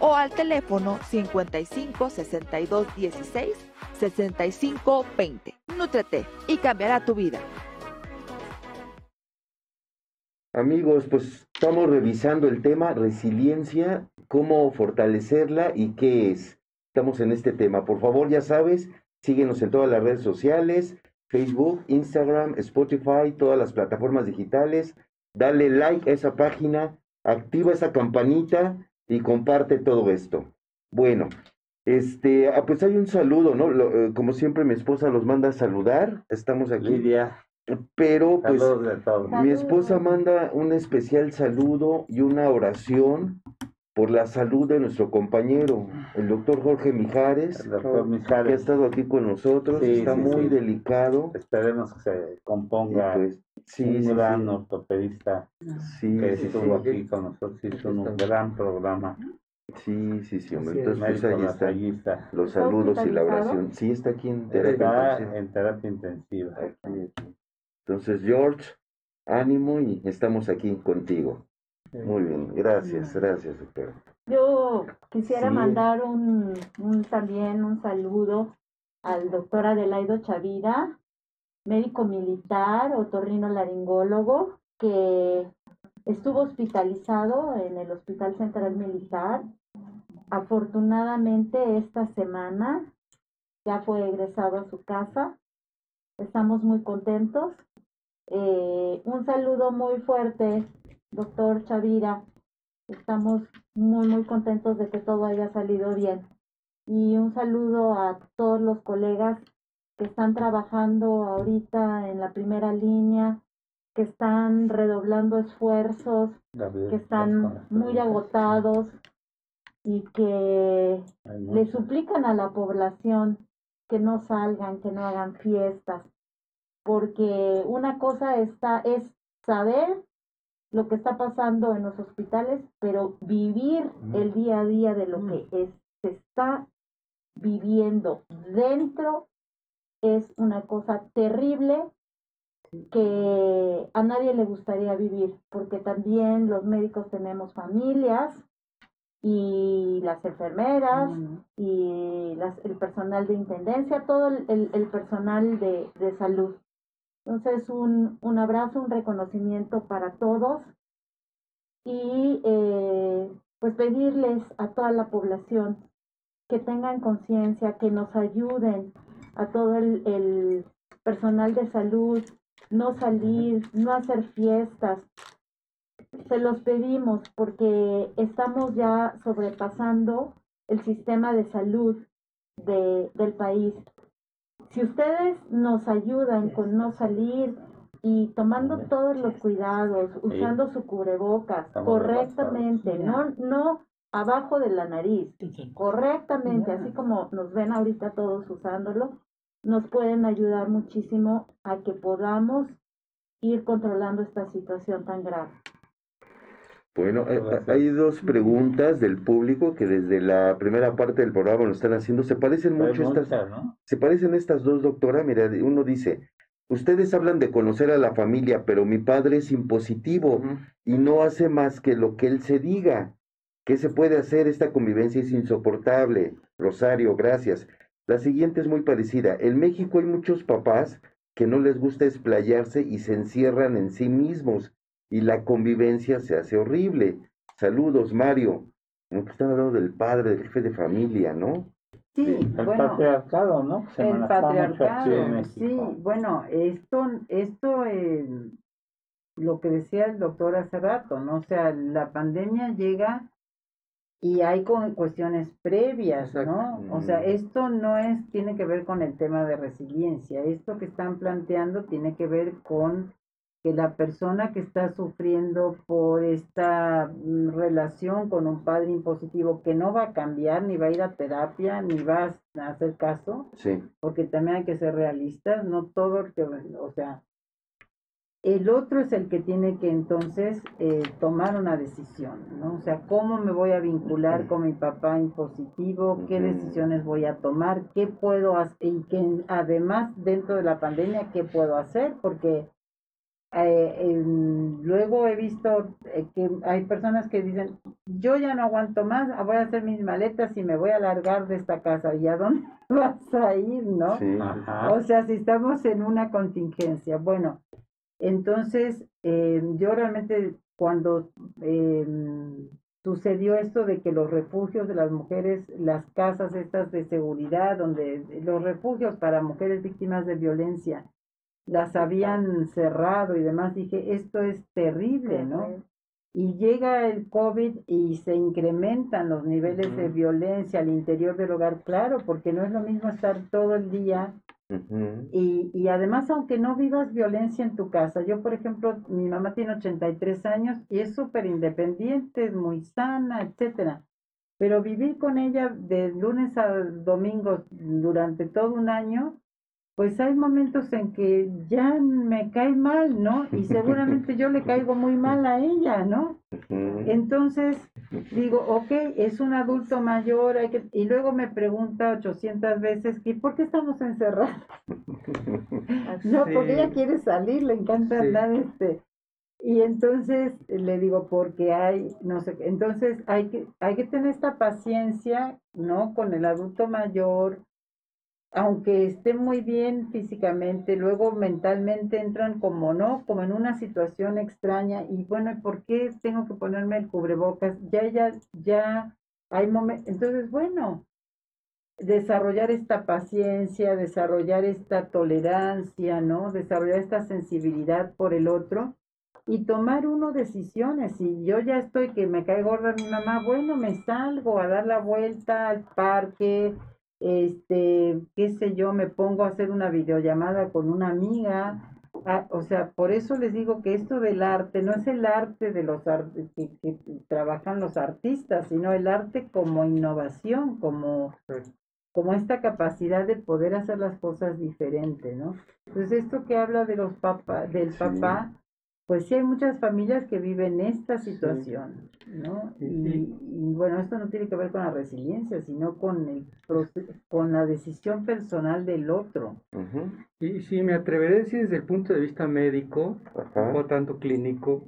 S1: O al teléfono 55 62 16 65 20. Nútrete y cambiará tu vida.
S3: Amigos, pues estamos revisando el tema resiliencia, cómo fortalecerla y qué es. Estamos en este tema. Por favor, ya sabes, síguenos en todas las redes sociales, Facebook, Instagram, Spotify, todas las plataformas digitales. Dale like a esa página, activa esa campanita y comparte todo esto. Bueno, este, ah, pues hay un saludo, ¿no? Eh, como siempre mi esposa los manda a saludar. Estamos aquí.
S2: Lidia,
S3: Pero pues
S2: saludos de todos.
S3: mi esposa manda un especial saludo y una oración por la salud de nuestro compañero, el doctor Jorge Mijares,
S2: El doctor
S3: que ha estado aquí con nosotros,
S2: Sí,
S3: está
S2: sí,
S3: muy
S2: sí.
S3: delicado.
S2: esperemos que se componga
S3: pues, sí,
S2: un
S3: sí,
S2: gran
S3: sí,
S2: ortopedista
S3: sí,
S2: que
S3: sí,
S2: estuvo
S3: sí.
S2: aquí con nosotros, hizo un gran programa.
S3: Sí, sí, sí, hombre. Entonces, pues ahí está los
S7: ¿Está
S3: saludos y la oración. Sí, está aquí en terapia
S2: Está
S3: intensiva.
S2: en terapia intensiva.
S3: Aquí, aquí. Entonces, George, ánimo y estamos aquí contigo. Muy bien, gracias, gracias, doctor.
S7: Yo quisiera
S3: Sí.
S7: mandar un, un- también un saludo al doctor Adelaido Chavira, médico militar, otorrino laringólogo, que estuvo hospitalizado en el Hospital Central Militar. Afortunadamente esta semana ya fue egresado a su casa. Estamos muy contentos. Eh, un saludo muy fuerte, doctor Chavira. Estamos muy, muy contentos de que todo haya salido bien. Y un saludo a todos los colegas que están trabajando ahorita en la primera línea, que están redoblando esfuerzos, que están muy agotados y que le suplican a la población que no salgan, que no hagan fiestas, porque una cosa está es saber lo que está pasando en los hospitales, pero vivir el día a día de lo que es, se está viviendo dentro es una cosa terrible que a nadie le gustaría vivir, porque también los médicos tenemos familias y las enfermeras y las, el personal de intendencia, todo el, el- el personal de, de salud. Entonces, un, un abrazo, un reconocimiento para todos y eh, pues pedirles a toda la población que tengan conciencia, que nos ayuden a todo el, el personal de salud, no salir, no hacer fiestas. Se los pedimos porque estamos ya sobrepasando el sistema de salud de, del país. Si ustedes nos ayudan con no salir y tomando todos los cuidados, usando su cubrebocas
S2: Estamos
S7: correctamente, no, no abajo de la nariz, correctamente, así como nos ven ahorita todos usándolo, nos pueden ayudar muchísimo a que podamos ir controlando esta situación tan grave.
S3: Bueno, eh, hay dos preguntas del público que desde la primera parte del programa lo están haciendo. Se parecen mucho estas,
S2: ¿no?
S3: se parecen estas dos, doctora. Mira, uno dice, ustedes hablan de conocer a la familia, pero mi padre es impositivo y no hace más que lo que él se diga. ¿Qué se puede hacer? Esta convivencia es insoportable. Rosario, gracias. La siguiente es muy parecida. En México hay muchos papás que no les gusta explayarse y se encierran en sí mismos y la convivencia se hace horrible. Saludos, Mario. Como que están hablando del padre, del jefe de familia, ¿no?
S4: Sí,
S2: El
S4: bueno,
S2: patriarcado, ¿no? Se
S4: el patriarcado, sí, bueno, esto, esto, eh, lo que decía el doctor hace rato, ¿no? O sea, la pandemia llega y hay con cuestiones previas, ¿no? O sea,
S3: Mm.
S4: esto no es, tiene que ver con el tema de resiliencia, esto que están planteando tiene que ver con que la persona que está sufriendo por esta mm, relación con un padre impositivo que no va a cambiar, ni va a ir a terapia, ni va a hacer caso,
S3: Sí.
S4: porque también hay que ser realistas, no todo el que, o sea, el otro es el que tiene que entonces eh, tomar una decisión, ¿no? O sea, ¿cómo me voy a vincular con mi papá impositivo? ¿Qué decisiones voy a tomar? ¿Qué puedo hacer? Y que además dentro de la pandemia, ¿qué puedo hacer? Porque eh, em, luego he visto eh, que hay personas que dicen, yo ya no aguanto más, voy a hacer mis maletas y me voy a largar de esta casa. ¿Y a dónde *laughs* vas a ir, no?
S3: Sí.
S4: O sea, si estamos en una contingencia. Bueno, entonces eh, yo realmente cuando eh, sucedió esto de que los refugios de las mujeres, las casas estas de seguridad, donde los refugios para mujeres víctimas de violencia, las habían cerrado y demás, dije, esto es terrible, ¿no? Y llega el COVID y se incrementan los niveles de violencia al interior del hogar, claro, porque no es lo mismo estar todo el día y, y además, aunque no vivas violencia en tu casa, yo, por ejemplo, mi mamá tiene 83 años y es súper independiente, es muy sana, etcétera. Pero vivir con ella de lunes a domingo durante todo un año, pues hay momentos en que ya me cae mal, ¿no? Y seguramente yo le caigo muy mal a ella, ¿no? Entonces, digo, ok, es un adulto mayor, hay que... y luego me pregunta 800 veces, ¿y por qué estamos encerrados? *laughs* No, porque ella quiere salir, le encanta
S6: Sí.
S4: andar este. Y entonces le digo, porque hay, no sé, qué. entonces hay que, hay que tener esta paciencia, ¿no? Con el adulto mayor, aunque esté muy bien físicamente, luego mentalmente entran como, ¿no? Como en una situación extraña y bueno, ¿y ¿por qué tengo que ponerme el cubrebocas? Ya, ya, ya hay momentos, entonces, bueno, desarrollar esta paciencia, desarrollar esta tolerancia, ¿no? Desarrollar esta sensibilidad por el otro y tomar uno decisiones. Si yo ya estoy que me cae gorda mi mamá, bueno, me salgo a dar la vuelta al parque, este, qué sé yo, me pongo a hacer una videollamada con una amiga. Ah, o sea, por eso les digo que esto del arte no es el arte de los que, que trabajan los artistas, sino el arte como innovación, como como esta capacidad de poder hacer las cosas diferentes, ¿no? Entonces esto que habla de los papás, del
S3: Sí.
S4: papá, pues sí hay muchas familias que viven esta situación, ¿no?
S6: Sí,
S4: Y,
S6: sí.
S4: y bueno, esto no tiene que ver con la resiliencia, sino con el con la decisión personal del otro.
S6: Y sí, me atreveré a decir desde el punto de vista médico,
S3: Ajá.
S6: no tanto clínico,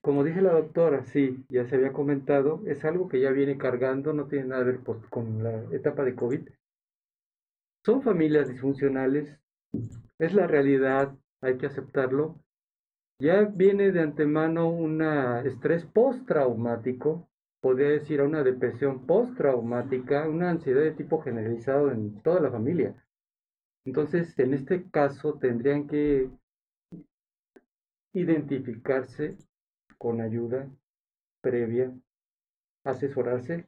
S6: como dice la doctora, sí, ya se había comentado, es algo que ya viene cargando, no tiene nada que ver pues, con la etapa de COVID. Son familias disfuncionales, es la realidad, hay que aceptarlo. Ya viene de antemano un estrés postraumático, podría decir a una depresión postraumática, una ansiedad de tipo generalizado en toda la familia. Entonces, en este caso, tendrían que identificarse con ayuda previa, asesorarse.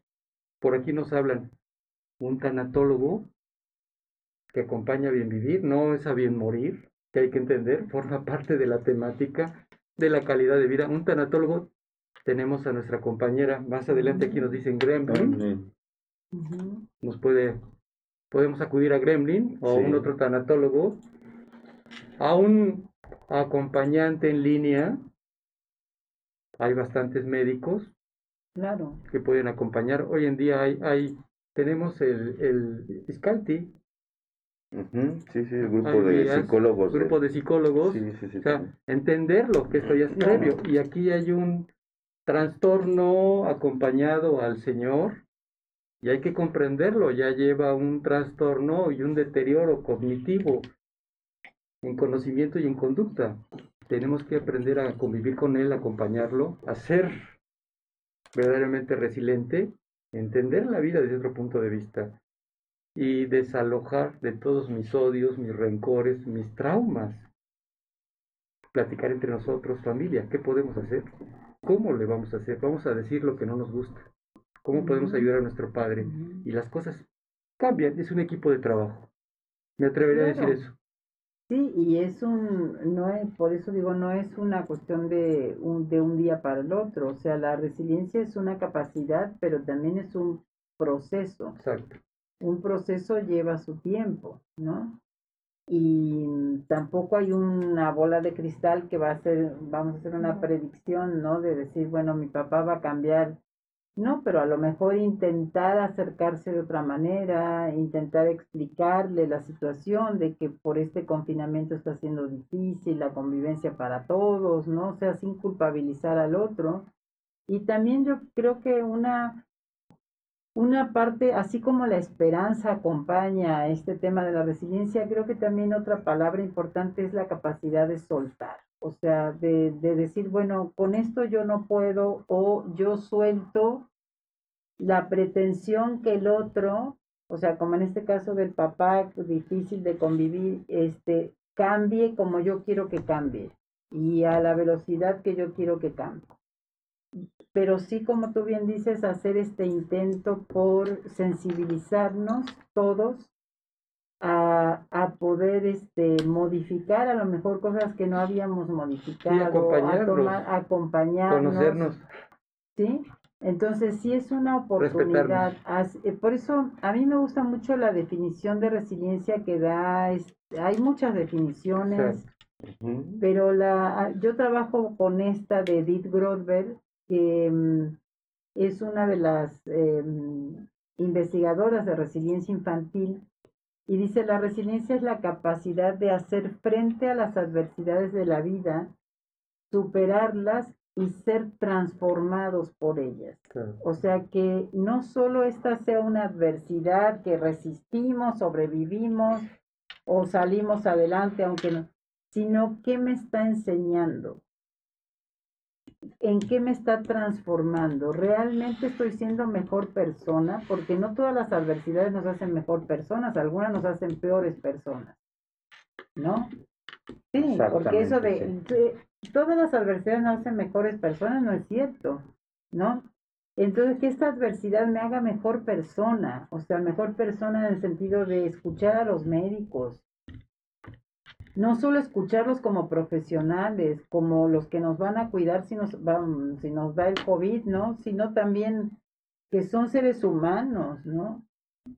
S6: Por aquí nos hablan un tanatólogo que acompaña a bien vivir, no es a bien morir, que hay que entender, forma parte de la temática de la calidad de vida. Un tanatólogo, tenemos a nuestra compañera, más adelante aquí nos dicen Gremlin, nos puede, podemos acudir a Gremlin o a
S3: Sí.
S6: un otro tanatólogo, a un acompañante en línea, hay bastantes médicos
S4: Claro.
S6: que pueden acompañar. Hoy en día hay, hay tenemos el, el Iscalti,
S3: Sí, sí, el grupo de psicólogos.
S6: grupo de psicólogos,
S3: Sí, sí, sí.
S6: o sea, que esto ya es previo. Y aquí hay un trastorno acompañado al Señor y hay que comprenderlo, ya lleva un trastorno y un deterioro cognitivo en conocimiento y en conducta. Tenemos que aprender a convivir con él, acompañarlo, a ser verdaderamente resiliente, entender la vida desde otro punto de vista y desalojar de todos mis odios, mis rencores, mis traumas. Platicar entre nosotros, familia, ¿qué podemos hacer? ¿Cómo le vamos a hacer? Vamos a decir lo que no nos gusta. ¿Cómo podemos ayudar a nuestro padre? Y las cosas cambian, es un equipo de trabajo. Me atrevería a decir eso.
S4: Sí, y es un, no es, por eso digo, no es una cuestión de un, de un día para el otro, o sea, la resiliencia es una capacidad, pero también es un proceso.
S6: Exacto.
S4: Un proceso lleva su tiempo, ¿no? Y tampoco hay una bola de cristal que va a ser, vamos a hacer una predicción, ¿no? De decir, bueno, mi papá va a cambiar no, pero a lo mejor intentar acercarse de otra manera, intentar explicarle la situación de que por este confinamiento está siendo difícil la convivencia para todos, ¿no? O sea, sin culpabilizar al otro. Y también yo creo que una, una parte, así como la esperanza acompaña este tema de la resiliencia, creo que también otra palabra importante es la capacidad de soltar. O sea, de, de decir, bueno, con esto yo no puedo o yo suelto la pretensión que el otro, o sea, como en este caso del papá, difícil de convivir, este, cambie como yo quiero que cambie y a la velocidad que yo quiero que cambie. Pero sí, como tú bien dices, hacer este intento por sensibilizarnos todos a, a poder este, modificar a lo mejor cosas que no habíamos modificado, a tomar, acompañarnos,
S6: conocernos.
S4: ¿sí? Entonces, sí es una oportunidad. Eh, por eso, a mí me gusta mucho la definición de resiliencia que da. hay muchas definiciones, pero la, yo trabajo con esta de Edith Grodberg, que mm, es una de las em, investigadoras de resiliencia infantil. Y dice, la resiliencia es la capacidad de hacer frente a las adversidades de la vida, superarlas y ser transformados por ellas. O sea que no solo esta sea una adversidad que resistimos, sobrevivimos o salimos adelante, aunque no, sino qué me está enseñando, en qué me está transformando. ¿Realmente estoy siendo mejor persona? Porque no todas las adversidades nos hacen mejor personas, algunas nos hacen peores personas. ¿No? Sí, porque eso de, todas las adversidades nos hacen mejores personas, no es cierto, ¿no? Entonces, que esta adversidad me haga mejor persona, o sea, mejor persona en el sentido de escuchar a los médicos, no solo escucharlos como profesionales, como los que nos van a cuidar si nos, si nos da el COVID, ¿no? Sino también que son seres humanos, ¿no?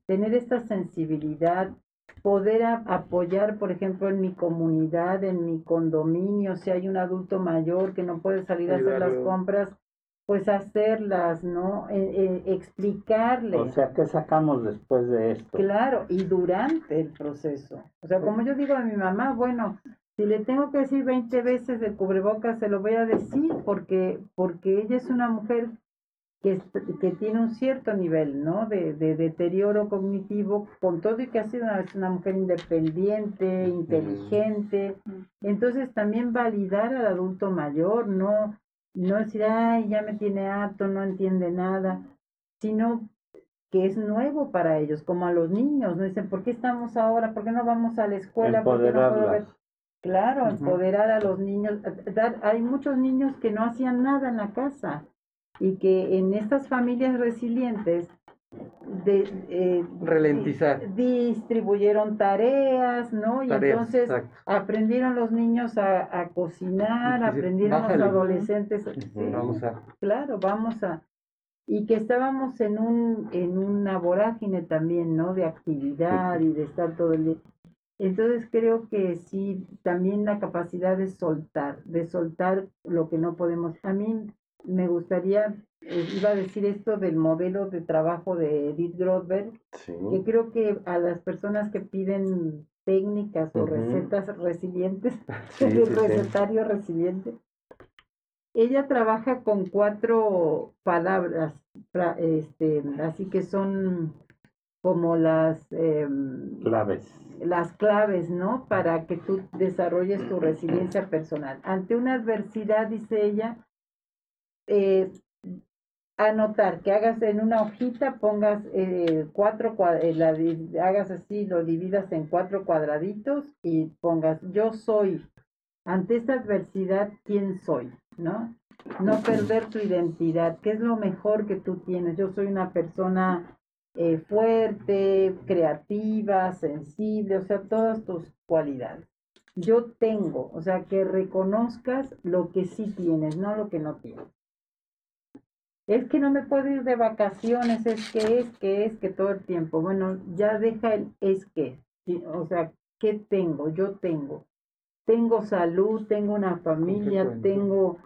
S4: Tener esta sensibilidad, poder apoyar, por ejemplo, en mi comunidad, en mi condominio, si hay un adulto mayor que no puede salir a hacer las compras, pues hacerlas, ¿no? Eh, eh, explicarle.
S2: O sea, ¿qué sacamos después de esto?
S4: Claro, y durante el proceso. O sea, como yo digo a mi mamá, bueno, si le tengo que decir 20 veces el cubrebocas, se lo voy a decir porque, porque ella es una mujer que, que tiene un cierto nivel, ¿no? De, de, deterioro cognitivo, con todo y que ha sido una, una mujer independiente, inteligente. Entonces también validar al adulto mayor, no, no decir, ay, ya me tiene harto, no entiende nada, sino que es nuevo para ellos, como a los niños, no dicen, ¿por qué estamos ahora? ¿Por qué no vamos a la escuela? ¿Por qué no puedo ver? Claro, empoderar a los niños. Hay muchos niños que no hacían nada en la casa y que en estas familias resilientes de, eh,
S6: ralentizar.
S4: distribuyeron tareas no y entonces aprendieron los niños a, a cocinar aprendieron los adolescentes
S6: vamos a
S4: claro vamos a y que estábamos en un en una vorágine también no de actividad y de estar todo el día. Entonces creo que sí también la capacidad de soltar de soltar lo que no podemos. A mí me gustaría, eh, iba a decir esto del modelo de trabajo de Edith Grodberg, que creo que a las personas que piden técnicas o recetas resilientes, *laughs* *laughs* el recetario resiliente, ella trabaja con cuatro palabras, este, así que son como las em,
S2: claves.
S4: Las claves, ¿no? Para que tú desarrolles tu *clears throat* resiliencia personal. Ante una adversidad, dice ella, eh, anotar, que hagas en una hojita, pongas eh, cuatro, eh, la, hagas así, lo dividas en cuatro cuadraditos y pongas yo soy, ante esta adversidad, ¿quién soy? ¿No? No perder tu identidad, ¿qué es lo mejor que tú tienes? Yo soy una persona eh, fuerte, creativa, sensible, o sea, todas tus cualidades. yo tengo, o sea, que reconozcas lo que sí tienes, no lo que no tienes. Es que no me puedo ir de vacaciones, es que es que es que todo el tiempo. Bueno, ya deja el es que. O sea, ¿qué tengo? Yo tengo. Tengo salud, tengo una familia, tengo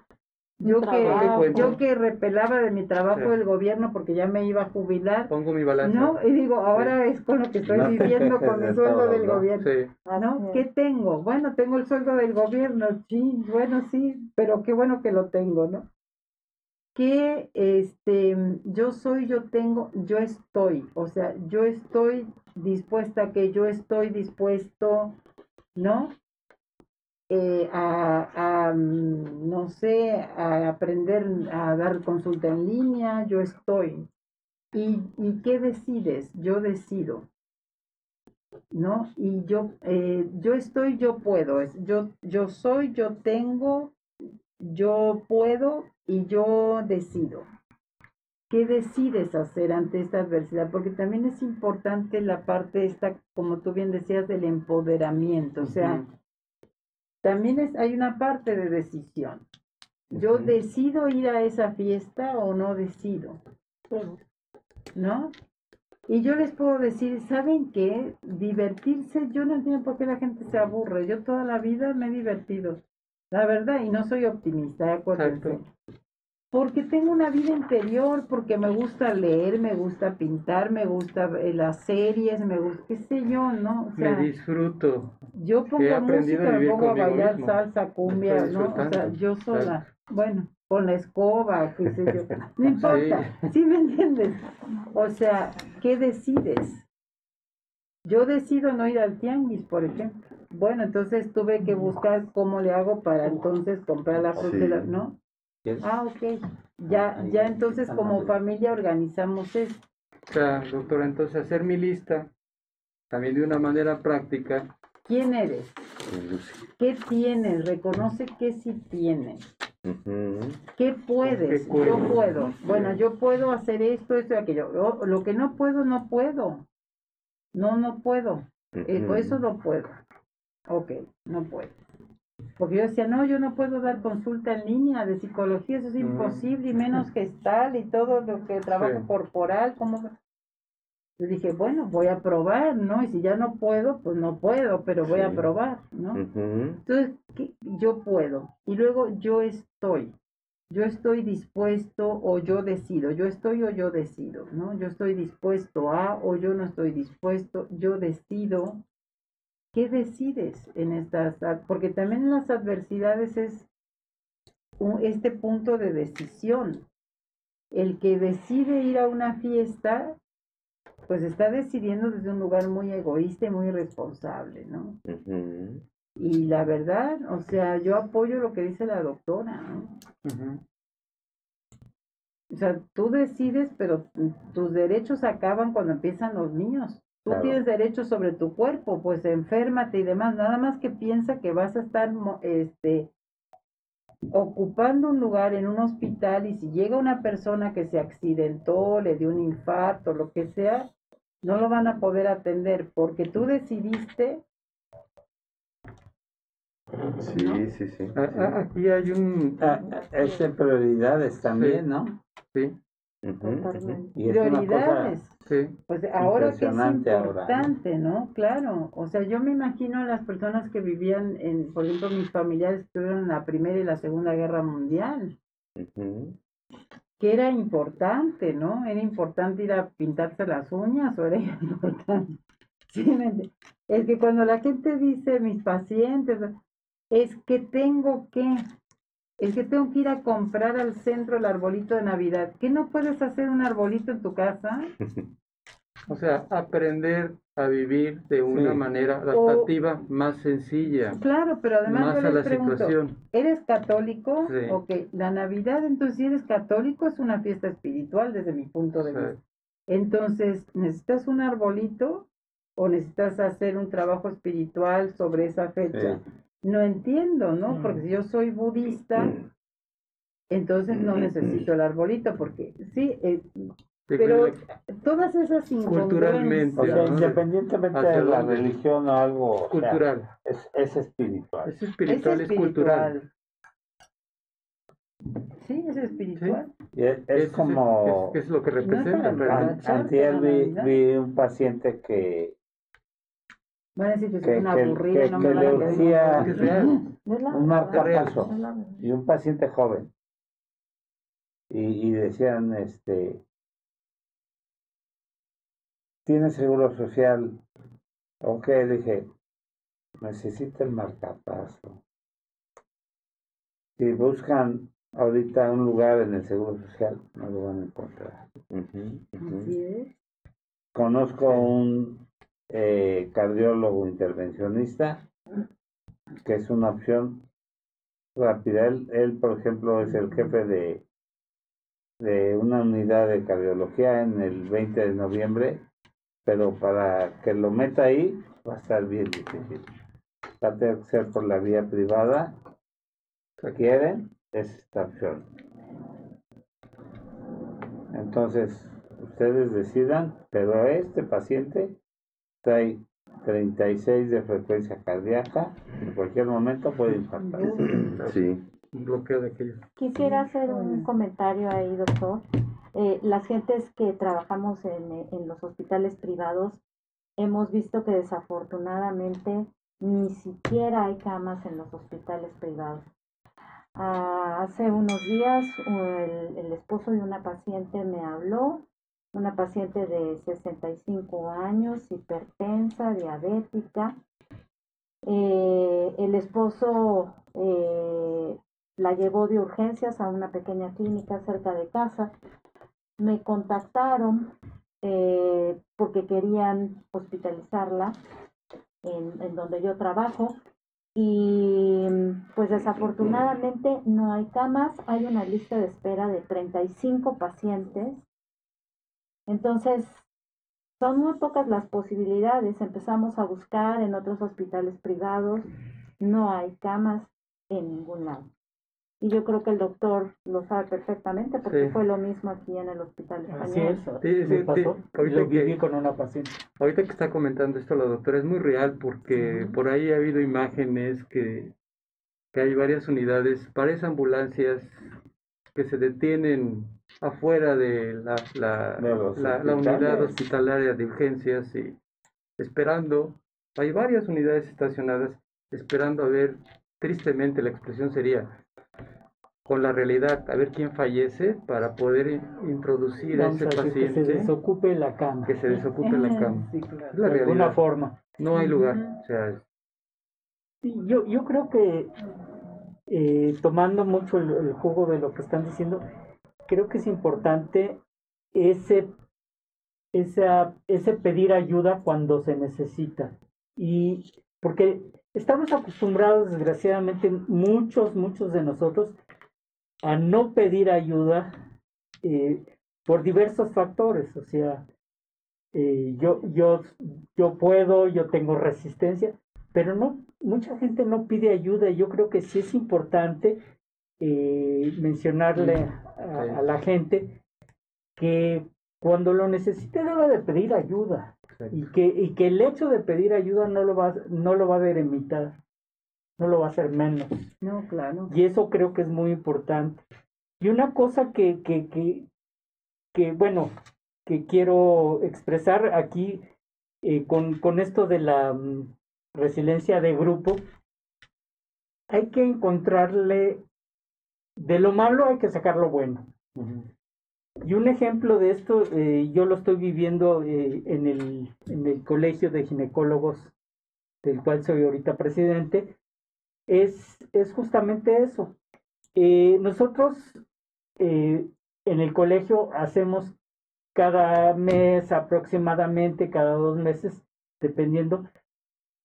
S4: yo que, yo que repelaba de mi trabajo del gobierno porque ya me iba a jubilar.
S6: Pongo mi balance.
S4: No, y digo, ahora es con lo que estoy viviendo *laughs* con el sueldo del gobierno. Sí. ¿No? ¿Qué tengo? Bueno, tengo el sueldo del gobierno, sí, bueno, sí, pero qué bueno que lo tengo, ¿no? Que este, yo soy, yo tengo, yo estoy, o sea, yo estoy dispuesta, que yo estoy dispuesto, ¿no? Eh, a, mm, no sé, a aprender a dar consulta en línea, yo estoy. ¿Y, y qué decides? Yo decido. ¿No? Y yo, eh, yo estoy, yo puedo. Yo, yo soy, yo tengo, yo puedo y yo decido. ¿Qué decides hacer ante esta adversidad? Porque también es importante la parte esta, como tú bien decías, del empoderamiento. O sea, también es, hay una parte de decisión. Yo decido ir a esa fiesta o no decido. ¿No? Y yo les puedo decir, ¿saben qué? Divertirse, yo no entiendo por qué la gente se aburre. Yo toda la vida me he divertido. La verdad, y no soy optimista, acuérdense porque tengo una vida interior, porque me gusta leer, me gusta pintar, me gusta las series, me gusta, qué sé yo, ¿no?
S6: O sea, me disfruto.
S4: Yo pongo música, me pongo a bailar salsa, cumbia, ¿no? O sea, yo sola, bueno, con la escoba, qué sé yo, no importa, ¿sí me entiendes? O sea, ¿qué decides? Yo decido no ir al tianguis, por ejemplo. Bueno, entonces tuve que buscar cómo le hago para entonces comprar la fruta, ¿no? Ah, ok. Ya, ya entonces como familia organizamos esto.
S6: O sea, doctora, entonces hacer mi lista también de una manera práctica.
S4: ¿Quién eres? ¿Qué tienes? Reconoce qué sí tienes. ¿Qué puedes? yo puedo. Bueno, yo puedo hacer esto, esto y aquello. Lo, que no puedo, no puedo. No, no puedo. Eh, eso no puedo. Ok, no puedo. Porque yo decía, no, yo no puedo dar consulta en línea de psicología, eso es imposible, y menos gestal y todo lo que trabajo corporal, como... Yo dije, bueno, voy a probar, ¿no? Y si ya no puedo, pues no puedo, pero voy a probar, ¿no? Entonces, yo puedo. Y luego yo estoy. Yo estoy dispuesto o yo decido. Yo estoy o yo decido, ¿no? Yo estoy dispuesto a o yo no estoy dispuesto. Yo decido ¿qué decides en estas? Porque también en las adversidades es este punto de decisión. El que decide ir a una fiesta, pues está decidiendo desde un lugar muy egoísta y muy irresponsable, ¿no? Y la verdad, o sea, yo apoyo lo que dice la doctora, ¿no? O sea, tú decides, pero tus derechos acaban cuando empiezan los míos. Tú tienes derecho sobre tu cuerpo, pues enférmate y demás. Nada más que piensa que vas a estar este, ocupando un lugar en un hospital y si llega una persona que se accidentó, le dio un infarto, lo que sea, no lo van a poder atender porque tú decidiste.
S3: Sí, sí, sí.
S2: Aquí hay un. Es de prioridades también, ¿no?
S6: Sí.
S4: Prioridades. Pues ahora que es importante, ¿no? Claro. O sea, yo me imagino las personas que vivían en, por ejemplo, mis familiares estuvieron en la Primera y la Segunda Guerra Mundial. Que era importante, ¿no? Era importante ir a pintarse las uñas o era *laughs* importante. es que cuando la gente dice mis pacientes, es que tengo que, es que tengo que ir a comprar al centro el arbolito de Navidad. ¿Qué no puedes hacer un arbolito en tu casa? *laughs*
S6: O sea, aprender a vivir de una manera adaptativa más sencilla.
S4: Claro, pero además yo les pregunto, ¿eres católico? Sí. Ok, la Navidad entonces si eres católico es una fiesta espiritual desde mi punto de vista. Entonces, ¿necesitas un arbolito o necesitas hacer un trabajo espiritual sobre esa fecha? No entiendo, ¿no? Mm. Porque si yo soy budista, entonces no necesito el arbolito, porque sí, eh, Pero todas esas
S6: Culturalmente,
S2: O sea,
S6: ¿no?
S2: independientemente
S6: ¿Hacia
S2: de la religión o algo, o sea,
S6: cultural.
S2: es, es espiritual.
S6: Es espiritual, es, cultural.
S4: Sí, es espiritual.
S2: Y es, es
S6: Es-
S2: como...
S6: es, es lo que
S4: No
S6: representa.
S4: es
S2: an- antier vi, vi un paciente que,
S4: Van a decir que
S2: que, que-
S4: aburrida
S2: que-
S4: no
S2: que
S4: me
S2: un marcapaso y un paciente joven. Y, y decían, este, ¿tiene seguro social? Ok, dije, necesita el marcapaso. Si buscan ahorita un lugar en el seguro social, no lo van a encontrar.
S4: Así es.
S2: Conozco un eh, cardiólogo intervencionista que es una opción rápida. Él, por ejemplo, es el jefe de, de una unidad de cardiología en el 20 de noviembre, pero para que lo meta ahí va a estar bien difícil. Va a tener que ser por la vía privada. Si quieren, es esta opción. Entonces, ustedes decidan, pero este paciente trae 36 de frecuencia cardíaca, en cualquier momento puede infartarse.
S3: Sí.
S6: Un bloqueo de aquello.
S7: Quisiera hacer un comentario ahí, doctor. Eh, las gentes que trabajamos en, eh, en los hospitales privados hemos visto que desafortunadamente ni siquiera hay camas en los hospitales privados. Ah, hace unos días el, el esposo de una paciente me habló, una paciente de 65 años, hipertensa, diabética. Eh, el esposo eh, la llevó de urgencias a una pequeña clínica cerca de casa. Me contactaron eh, porque querían hospitalizarla en, donde yo trabajo y pues desafortunadamente no hay camas, hay una lista de espera de 35 pacientes. Entonces, son muy pocas las posibilidades. Empezamos a buscar en otros hospitales privados, no hay camas en ningún lado. Y yo creo que el doctor lo sabe perfectamente porque
S6: Sí.
S7: fue lo mismo aquí en el hospital
S5: Así
S7: español.
S5: es,
S6: Sí, sí,
S5: pasó.
S6: sí. Ahorita
S5: Lo
S6: que-
S5: viví con una paciente.
S6: Ahorita que está comentando esto la doctora es muy real porque por ahí ha habido imágenes que, que hay varias unidades, varias ambulancias que se detienen afuera de la, la,
S2: De los
S6: la- la unidad hospitalaria de urgencias y esperando. Hay varias unidades estacionadas esperando a ver, tristemente la expresión sería, con la realidad, a ver quién fallece para poder in- introducir a
S5: Vamos
S6: ese
S5: a decir que se
S6: paciente
S5: desocupe la cama.
S6: que se desocupe la cama.
S5: Sí, claro,
S6: Es la
S5: de alguna
S6: realidad.
S5: forma.
S6: No hay lugar. O sea,
S5: Sí, yo, yo creo que eh, tomando mucho el, jugo de lo que están diciendo, creo que es importante ese, esa, ese pedir ayuda cuando se necesita. Y porque estamos acostumbrados, desgraciadamente, muchos, muchos de nosotros, a no pedir ayuda eh, por diversos factores. O sea, eh, yo, yo, yo puedo, yo tengo resistencia, pero no, mucha gente no pide ayuda y yo creo que sí es importante eh, mencionarle a, a la gente que cuando lo necesite debe de pedir ayuda y que, y que el hecho de pedir ayuda no lo va, no lo va a delimitar, no lo va a hacer menos.
S4: No, claro.
S5: Y eso creo que es muy importante. Y una cosa que, que, que, que bueno, que quiero expresar aquí eh, con, con esto de la mm, resiliencia de grupo, hay que encontrarle, de lo malo hay que sacar lo bueno. Y un ejemplo de esto, eh, yo lo estoy viviendo eh, en, el, en el Colegio de Ginecólogos, del cual soy ahorita presidente, es, es justamente eso. Eh, nosotros en el colegio hacemos cada mes aproximadamente, cada dos meses, dependiendo,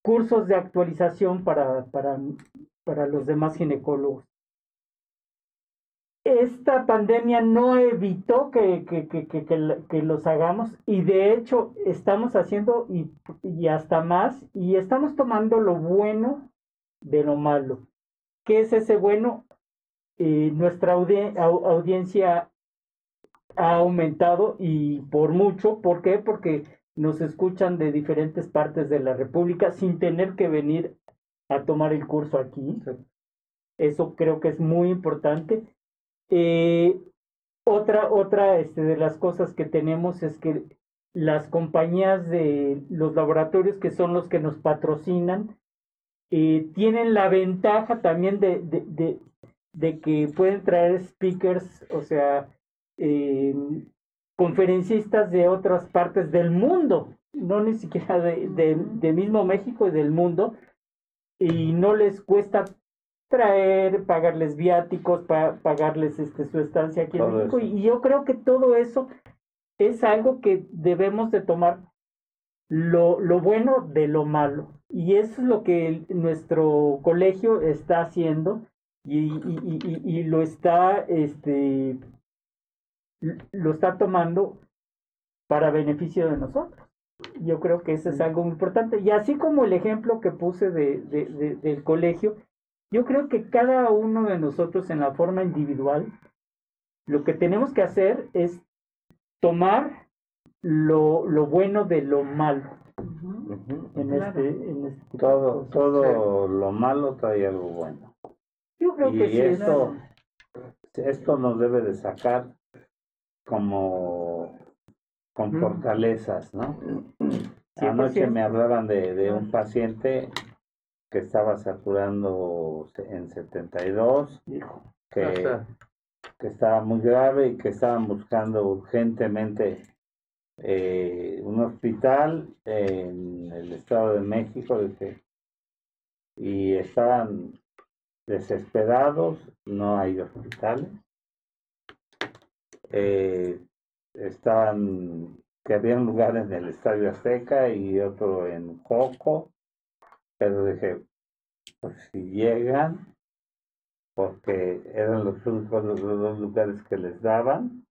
S5: cursos de actualización para, para, para los demás ginecólogos. Esta pandemia no evitó que, que, que, que, los hagamos y de hecho estamos haciendo y, y hasta más y estamos tomando lo bueno de lo malo. ¿Qué es ese bueno? Eh, nuestra audi- au- audiencia ha aumentado y por mucho. ¿Por qué? Porque nos escuchan de diferentes partes de la República sin tener que venir a tomar el curso aquí. Eso creo que es muy importante. Eh, otra, otra este, de las cosas que tenemos es que las compañías de los laboratorios que son los que nos patrocinan eh, tienen la ventaja también de, de, de, que pueden traer speakers, o sea, eh, conferencistas de otras partes del mundo, no ni siquiera de, de, mismo México y del mundo, y no les cuesta traer, pagarles viáticos, pagarles este, su estancia aquí en México. Y yo creo que todo eso es algo que debemos de tomar lo, lo bueno de lo malo. Y eso es lo que nuestro colegio está haciendo y, y, y, y, lo está este lo está tomando para beneficio de nosotros. Yo creo que eso es algo muy importante. Y así como el ejemplo que puse de, de, del colegio, yo creo que cada uno de nosotros en la forma individual, lo que tenemos que hacer es tomar lo, lo bueno de lo malo.
S2: en este, en este todo todo lo malo trae algo bueno.
S5: Yo creo que
S2: sí. Esto, esto nos debe de sacar como con fortalezas, ¿no? Anoche me hablaban de, de un paciente que estaba saturando en 72, que, que estaba muy grave y que estaban buscando urgentemente eh, un hospital en el Estado de México y estaban desesperados, no hay hospitales eh, estaban, que había un lugar en el Estadio Azteca y otro en Joco, pero dije, pues si llegan, porque eran los únicos los dos lugares que les daban.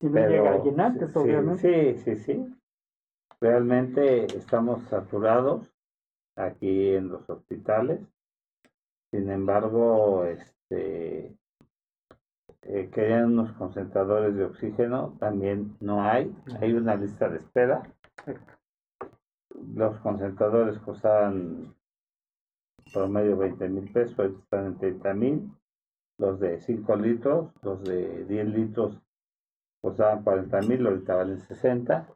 S5: Si no llega alguien antes, obviamente.
S2: Sí, sí, sí. Realmente estamos saturados aquí en los hospitales. Sin embargo, este eh, querían unos concentradores de oxígeno, también no hay, hay una lista de espera. Los concentradores costaban promedio 20 mil pesos, están en 30 mil. Los de 5 litros, los de 10 litros costaban 40 mil, ahorita valen 60,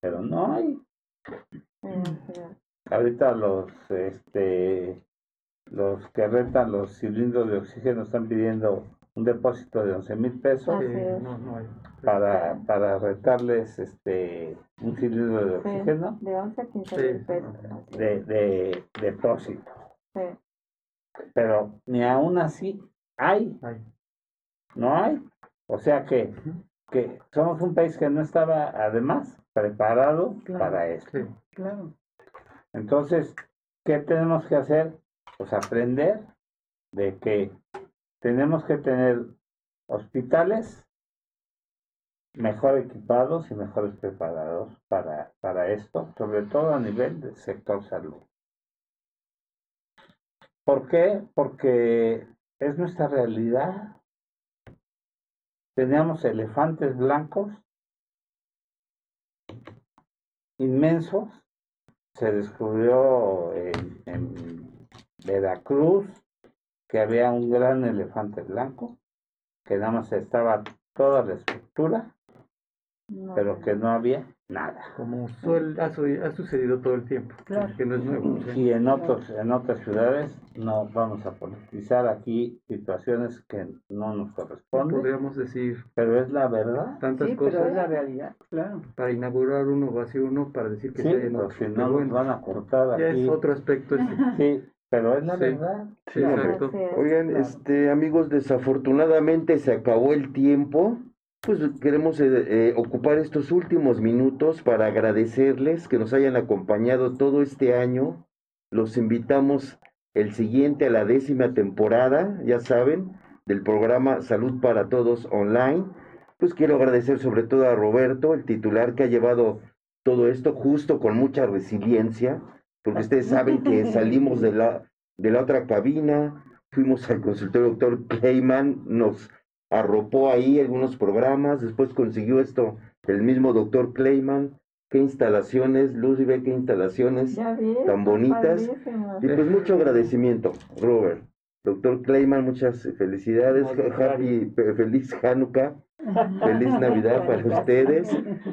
S2: pero no hay. Ahorita los, este, los que rentan los cilindros de oxígeno están pidiendo un depósito de 11 mil pesos para, para retarles este, un cilindro de oxígeno.
S7: de 11 a 15 mil pesos.
S2: De, de, depósito. Pero ni aún así hay. No hay. O sea que, que somos un país que no estaba además preparado para esto.
S5: Claro.
S2: Entonces, ¿qué tenemos que hacer? Pues aprender de que tenemos que tener hospitales mejor equipados y mejores preparados para, para esto, sobre todo a nivel del sector salud. ¿Por qué? Porque es nuestra realidad. Teníamos elefantes blancos inmensos. Se descubrió en, en Veracruz, que había un gran elefante blanco, que nada más estaba toda la estructura, pero que no había nada.
S6: Como suele, ha, sucedido todo el tiempo, que no es nuevo.
S2: Y en otros, en otras ciudades no vamos a politizar aquí situaciones que no nos corresponden.
S6: Podríamos decir.
S2: Pero es la verdad.
S6: Tantas cosas.
S5: Pero es la realidad, claro.
S6: Para inaugurar uno vacío uno para decir que
S2: sí, si no nos van a cortar
S6: ya es otro aspecto.
S2: Sí, pero es la verdad.
S3: Oigan, este, amigos, desafortunadamente se acabó el tiempo. Pues queremos eh, eh, ocupar estos últimos minutos para agradecerles que nos hayan acompañado todo este año. Los invitamos el siguiente a la décima temporada, ya saben, del programa Salud para Todos Online. Pues quiero agradecer sobre todo a Roberto, el titular que ha llevado todo esto justo con mucha resiliencia porque ustedes saben que salimos de la, de la otra cabina, fuimos al consultorio doctor Clayman, nos arropó ahí algunos programas, después consiguió esto el mismo doctor Clayman, qué instalaciones, Luz ve qué instalaciones tan bonitas. Y pues mucho agradecimiento, Robert. Doctor Clayman, muchas felicidades, happy, feliz Hanukkah, feliz *laughs* Navidad para ustedes.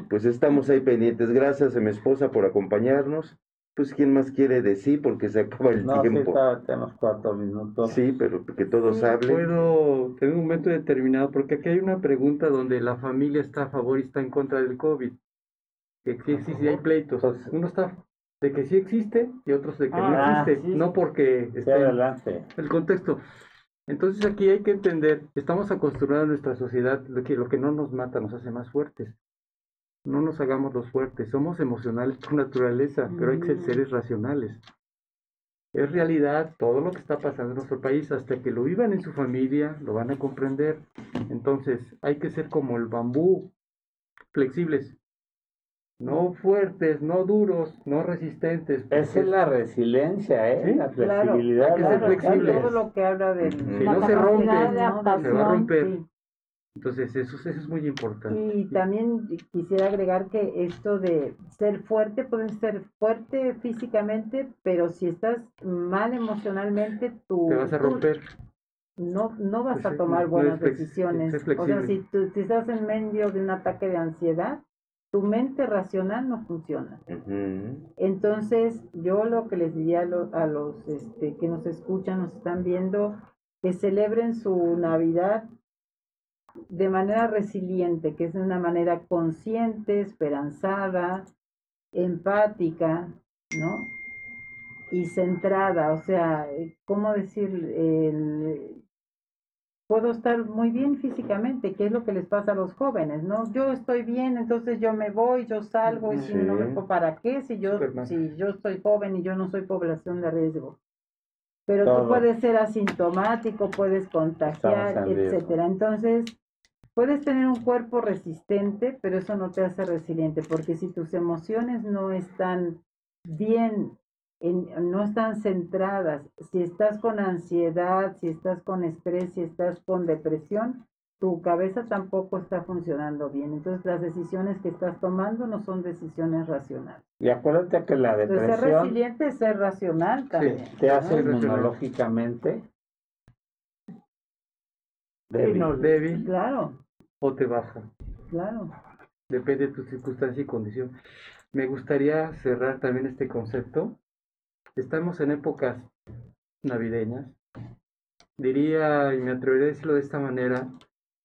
S3: Pues estamos ahí pendientes. Gracias a mi esposa por acompañarnos. Pues, ¿quién más quiere decir? Porque se acaba el tiempo.
S2: Sí, tenemos cuatro minutos.
S3: Sí, pero que todos hablen.
S6: Puedo tener un momento determinado, porque aquí hay una pregunta donde la familia está a favor y está en contra del COVID. Que sí, sí, sí hay pleitos. Pues, Uno está de que sí existe y otros de que no
S2: Ah,
S6: existe,
S2: sí,
S6: no porque esté
S2: adelante.
S6: el contexto. Entonces aquí hay que entender, estamos acostumbrados a nuestra sociedad, lo que, lo que no nos mata nos hace más fuertes. No nos hagamos los fuertes, somos emocionales por naturaleza, pero hay que ser seres racionales. Es realidad todo lo que está pasando en nuestro país, hasta que lo vivan en su familia, lo van a comprender. Entonces hay que ser como el bambú, flexibles, no fuertes, no duros, no resistentes.
S2: Esa es la resiliencia, ¿eh?
S6: Sí,
S2: la
S4: claro.
S2: flexibilidad.
S6: Hay que ser flexibles.
S4: Todo lo que habla del...
S6: Si
S7: La
S6: no se rompe,
S7: capacidad de
S4: ¿no?
S7: adaptación.
S6: se va a romper.
S4: Sí.
S6: Entonces, eso, eso es muy importante.
S4: Y también quisiera agregar que esto de ser fuerte, puedes ser fuerte físicamente, pero si estás mal emocionalmente, tú,
S6: Te vas a
S4: tú
S6: romper.
S4: no, no vas
S6: Pues
S4: a tomar
S6: no
S4: buenas decisiones. O sea, si tú si estás en medio de un ataque de ansiedad, tu mente racional no funciona. Entonces, yo lo que les diría a, lo- a los este, que nos escuchan, nos están viendo, que celebren su Navidad de manera resiliente, que es de una manera consciente, esperanzada, empática, ¿no? Y centrada, o sea, ¿cómo decir? El- puedo estar muy bien físicamente, que es lo que les pasa a los jóvenes, ¿no? Yo estoy bien, entonces yo me voy, yo salgo, y si no me ¿para qué? Si yo,
S6: Superman.
S4: si yo estoy joven y yo no soy población de riesgo. Pero tú
S2: Todo.
S4: puedes ser asintomático, puedes contagiar, etcétera. Entonces, puedes tener un cuerpo resistente, pero eso no te hace resiliente, porque si tus emociones no están bien, en- no están centradas, si estás con ansiedad, si estás con estrés, si estás con depresión, tu cabeza tampoco está funcionando bien. Entonces, las decisiones que estás tomando no son decisiones racionales.
S2: Y acuérdate que la
S4: Entonces, ser
S2: depresión
S4: resiliente es ser racional también.
S2: te hace inmunológicamente
S6: Sí,
S2: débil.
S6: no, débil
S4: Claro,
S6: o te baja.
S4: claro.
S6: Depende de tu circunstancia y condición. Me gustaría cerrar también este concepto. Estamos en épocas navideñas. Diría, y me atrevería a decirlo de esta manera,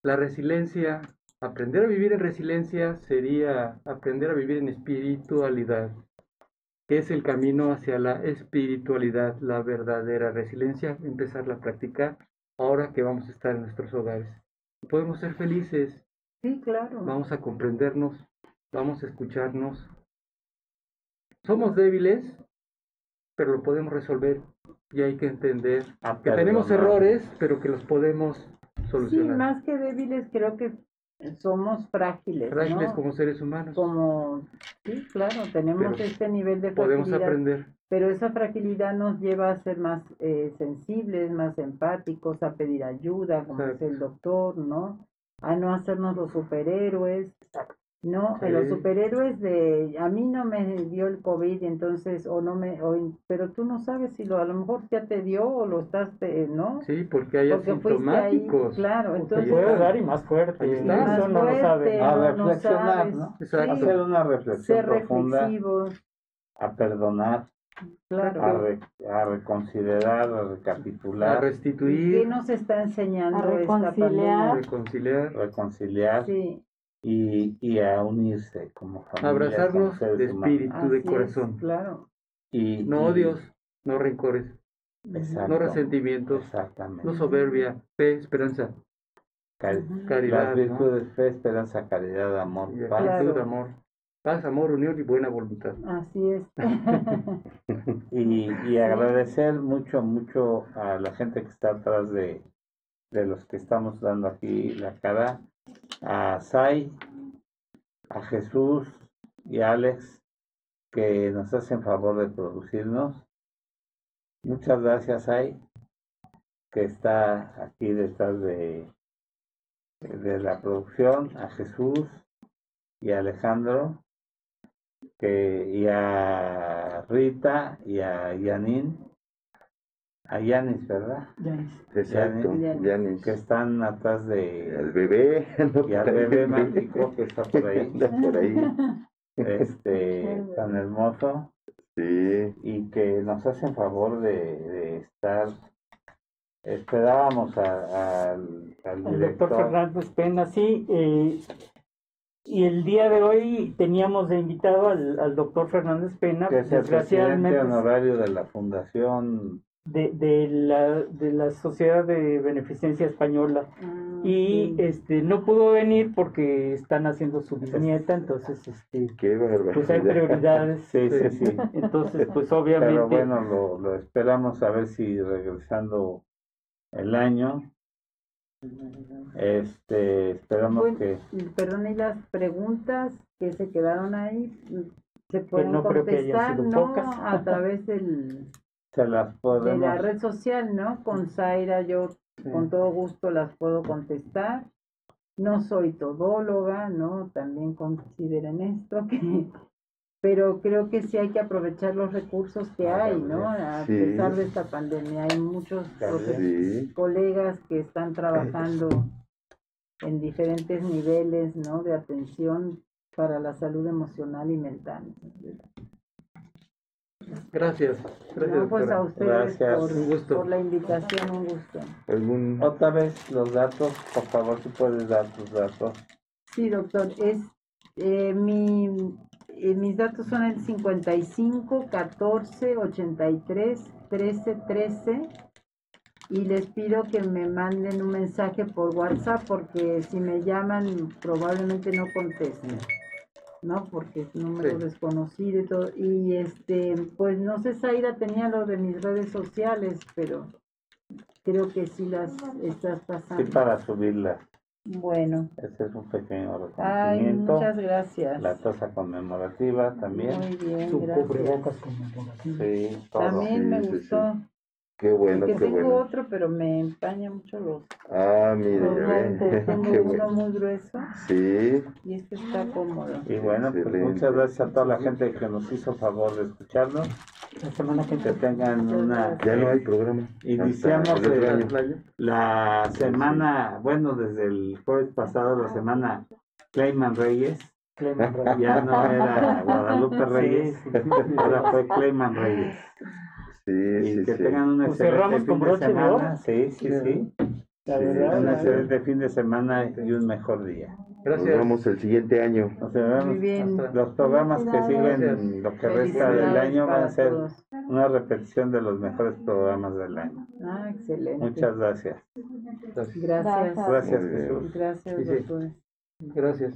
S6: la resiliencia, aprender a vivir en resiliencia sería aprender a vivir en espiritualidad, que es el camino hacia la espiritualidad, la verdadera resiliencia, empezarla a practicar ahora que vamos a estar en nuestros hogares. Podemos ser felices,
S4: Sí, claro.
S6: vamos a comprendernos, vamos a escucharnos. Somos débiles, pero lo podemos resolver y hay que entender
S2: A
S6: que tenemos errores, pero que los podemos
S4: Sí,
S6: solucionar.
S4: más que débiles, creo que somos frágiles.
S6: Frágiles
S4: ¿no?
S6: como seres humanos.
S4: Como- sí, claro, tenemos
S6: Pero
S4: este nivel de
S6: Podemos
S4: fragilidad,
S6: aprender.
S4: Pero esa fragilidad nos lleva a ser más eh, sensibles, más empáticos, a pedir ayuda, como
S6: Exacto.
S4: dice el doctor, ¿no? A no hacernos los superhéroes, ¿no?
S6: Sí.
S4: Los superhéroes de, a mí no me dio el COVID, entonces, o no me, o, pero tú no sabes si lo, a lo mejor ya te dio o lo estás, eh, ¿no?
S6: Sí, porque hay
S4: Porque fuiste ahí,
S6: asintomáticos.
S4: claro, entonces...
S5: puede dar y más fuerte.
S4: Más
S5: no lo
S4: fuerte,
S5: sabe.
S2: A
S4: no, no
S2: reflexionar,
S4: sabes.
S2: ¿no?
S4: Sí,
S2: Hacer una reflexión
S4: ser
S2: profunda,
S4: reflexivos,
S2: a perdonar,
S4: claro.
S2: a, re- a reconsiderar, a
S6: A
S2: recapitular,
S4: ¿Qué
S6: restituir,
S4: nos está enseñando
S7: A
S4: esta
S7: reconciliar.
S6: a reconciliar,
S2: reconciliar
S4: Sí,
S2: y, y a unirse como familia,
S6: abrazarnos
S2: como
S6: de
S2: humanos.
S6: espíritu, de
S4: así es,
S6: corazón.
S4: claro.
S2: Y,
S6: No
S2: y-
S6: odios, no rencores,
S2: exacto,
S6: no resentimientos,
S2: Exactamente.
S6: no soberbia, fe, esperanza, caridad,
S2: Las
S6: ¿no?
S2: virtudes, fe, esperanza, caridad, amor,
S6: y
S2: paz.
S4: Claro.
S6: amor. Paz, amor, unión y buena voluntad.
S4: Así es. *laughs*
S2: Y, y agradecer mucho, mucho a la gente que está atrás de, de los que estamos dando aquí la cara, a Sai, a Jesús y a Alex, que nos hacen favor de producirnos. Muchas gracias, Sai, que está aquí detrás de, de la producción, a Jesús y a Alejandro, que, y a Rita y a Yanin, a Yanis, ¿verdad?
S3: Exacto,
S2: Yanis,
S3: Yanis.
S2: Que están atrás de...
S3: El bebé, *laughs* ¿no?
S2: Y al bebé mágico que está por ahí. *laughs*
S3: Por ahí.
S2: este tan hermoso
S3: Sí,
S2: y que nos hacen favor de, de estar esperábamos a- al, al
S5: El doctor Fernández Pena, sí. eh, y el día de hoy teníamos de invitado al, al doctor Fernández Pena,
S2: que es el presidente
S5: desgraciadamente
S2: honorario de la fundación
S5: de, de, la, de la Sociedad de Beneficencia Española.
S4: Ah,
S5: Y
S4: sí.
S5: este no pudo venir porque están haciendo su bisnieta, entonces este
S3: qué barbaridad.
S5: pues hay prioridades.
S2: sí sí sí
S5: Entonces, pues obviamente.
S2: pero bueno lo, lo esperamos a ver si regresando el año este esperamos
S4: Bueno,
S2: que
S4: Perdón, y las preguntas que se quedaron ahí se pueden
S5: no
S4: contestar, ¿no? A través del,
S2: se las
S4: de la red social, ¿no? Con Zaira yo
S2: sí.
S4: con todo gusto las puedo contestar. No soy todóloga, ¿no? También consideren esto, *laughs* que, pero creo que sí hay que aprovechar los recursos que
S2: Ah,
S4: hay, ¿no? A
S3: Sí.
S4: pesar de esta pandemia, hay muchos
S3: Sí,
S4: colegas que están trabajando en diferentes niveles, ¿no? De atención para la salud emocional y mental.
S6: Gracias. Gracias,
S4: No, pues a ustedes
S2: Gracias.
S4: por,
S6: Un gusto.
S4: por la invitación, un gusto.
S3: algún
S2: otra vez los datos por favor si puedes dar tus datos
S4: Sí, doctor, es eh, mi, eh, mis datos son el 55 14 83 13 13 y les pido que me manden un mensaje por WhatsApp porque si me llaman probablemente no contesten. ¿no? Porque es número
S6: Sí.
S4: desconocido y todo. Y este, pues no sé, Zaira tenía lo de mis redes sociales, pero creo que sí las estás
S2: sí
S4: pasando.
S2: para subirlas
S4: Bueno,
S2: Este es un pequeño
S4: ay,
S2: reconocimiento.
S4: muchas gracias.
S2: La tasa conmemorativa también.
S4: Muy bien,
S5: su
S4: gracias.
S5: cubrebocas conmemorativo.
S2: Sí, todo.
S4: También me
S3: Sí, sí, sí.
S4: gustó.
S3: qué bueno,
S4: que
S3: qué
S4: tengo
S3: bueno.
S4: otro, pero me empaña mucho los,
S3: Ah, mire,
S4: los
S3: ya. *laughs*
S4: Tengo
S3: Qué
S4: uno
S3: bueno.
S4: muy grueso
S3: Sí,
S4: y este está cómodo.
S2: Y bueno, pues muchas gracias a toda la gente que nos hizo favor de escucharnos.
S5: La semana que
S2: tengan una...
S3: ya no hay programa.
S2: Iniciamos
S3: el.
S2: La semana, bueno, desde el jueves pasado, la semana Clayman Reyes. Ya no era Guadalupe Reyes,
S5: Sí, sí, sí.
S2: ahora fue Clayman Reyes.
S3: Sí,
S2: Y
S3: sí,
S2: que
S3: sí.
S2: tengan un
S5: Pues
S2: excelente
S5: cerramos
S2: fin
S5: con
S2: de semana. Sí, sí, sí.
S5: La verdad,
S2: Un
S5: la-
S2: excelente fin de semana y un mejor día.
S3: Nos
S6: Gracias.
S3: vemos el siguiente año.
S2: Nos vemos.
S4: Muy bien.
S6: Hasta-
S2: Los programas que siguen
S6: Gracias.
S2: lo que resta del año van a ser
S4: todos.
S2: una repetición de los mejores programas del año.
S4: Ah, excelente.
S2: Muchas gracias.
S6: Gracias.
S4: Gracias.
S2: Gracias. Jesús.
S4: Gracias,
S6: Sí, sí.
S4: doctor.
S6: Gracias.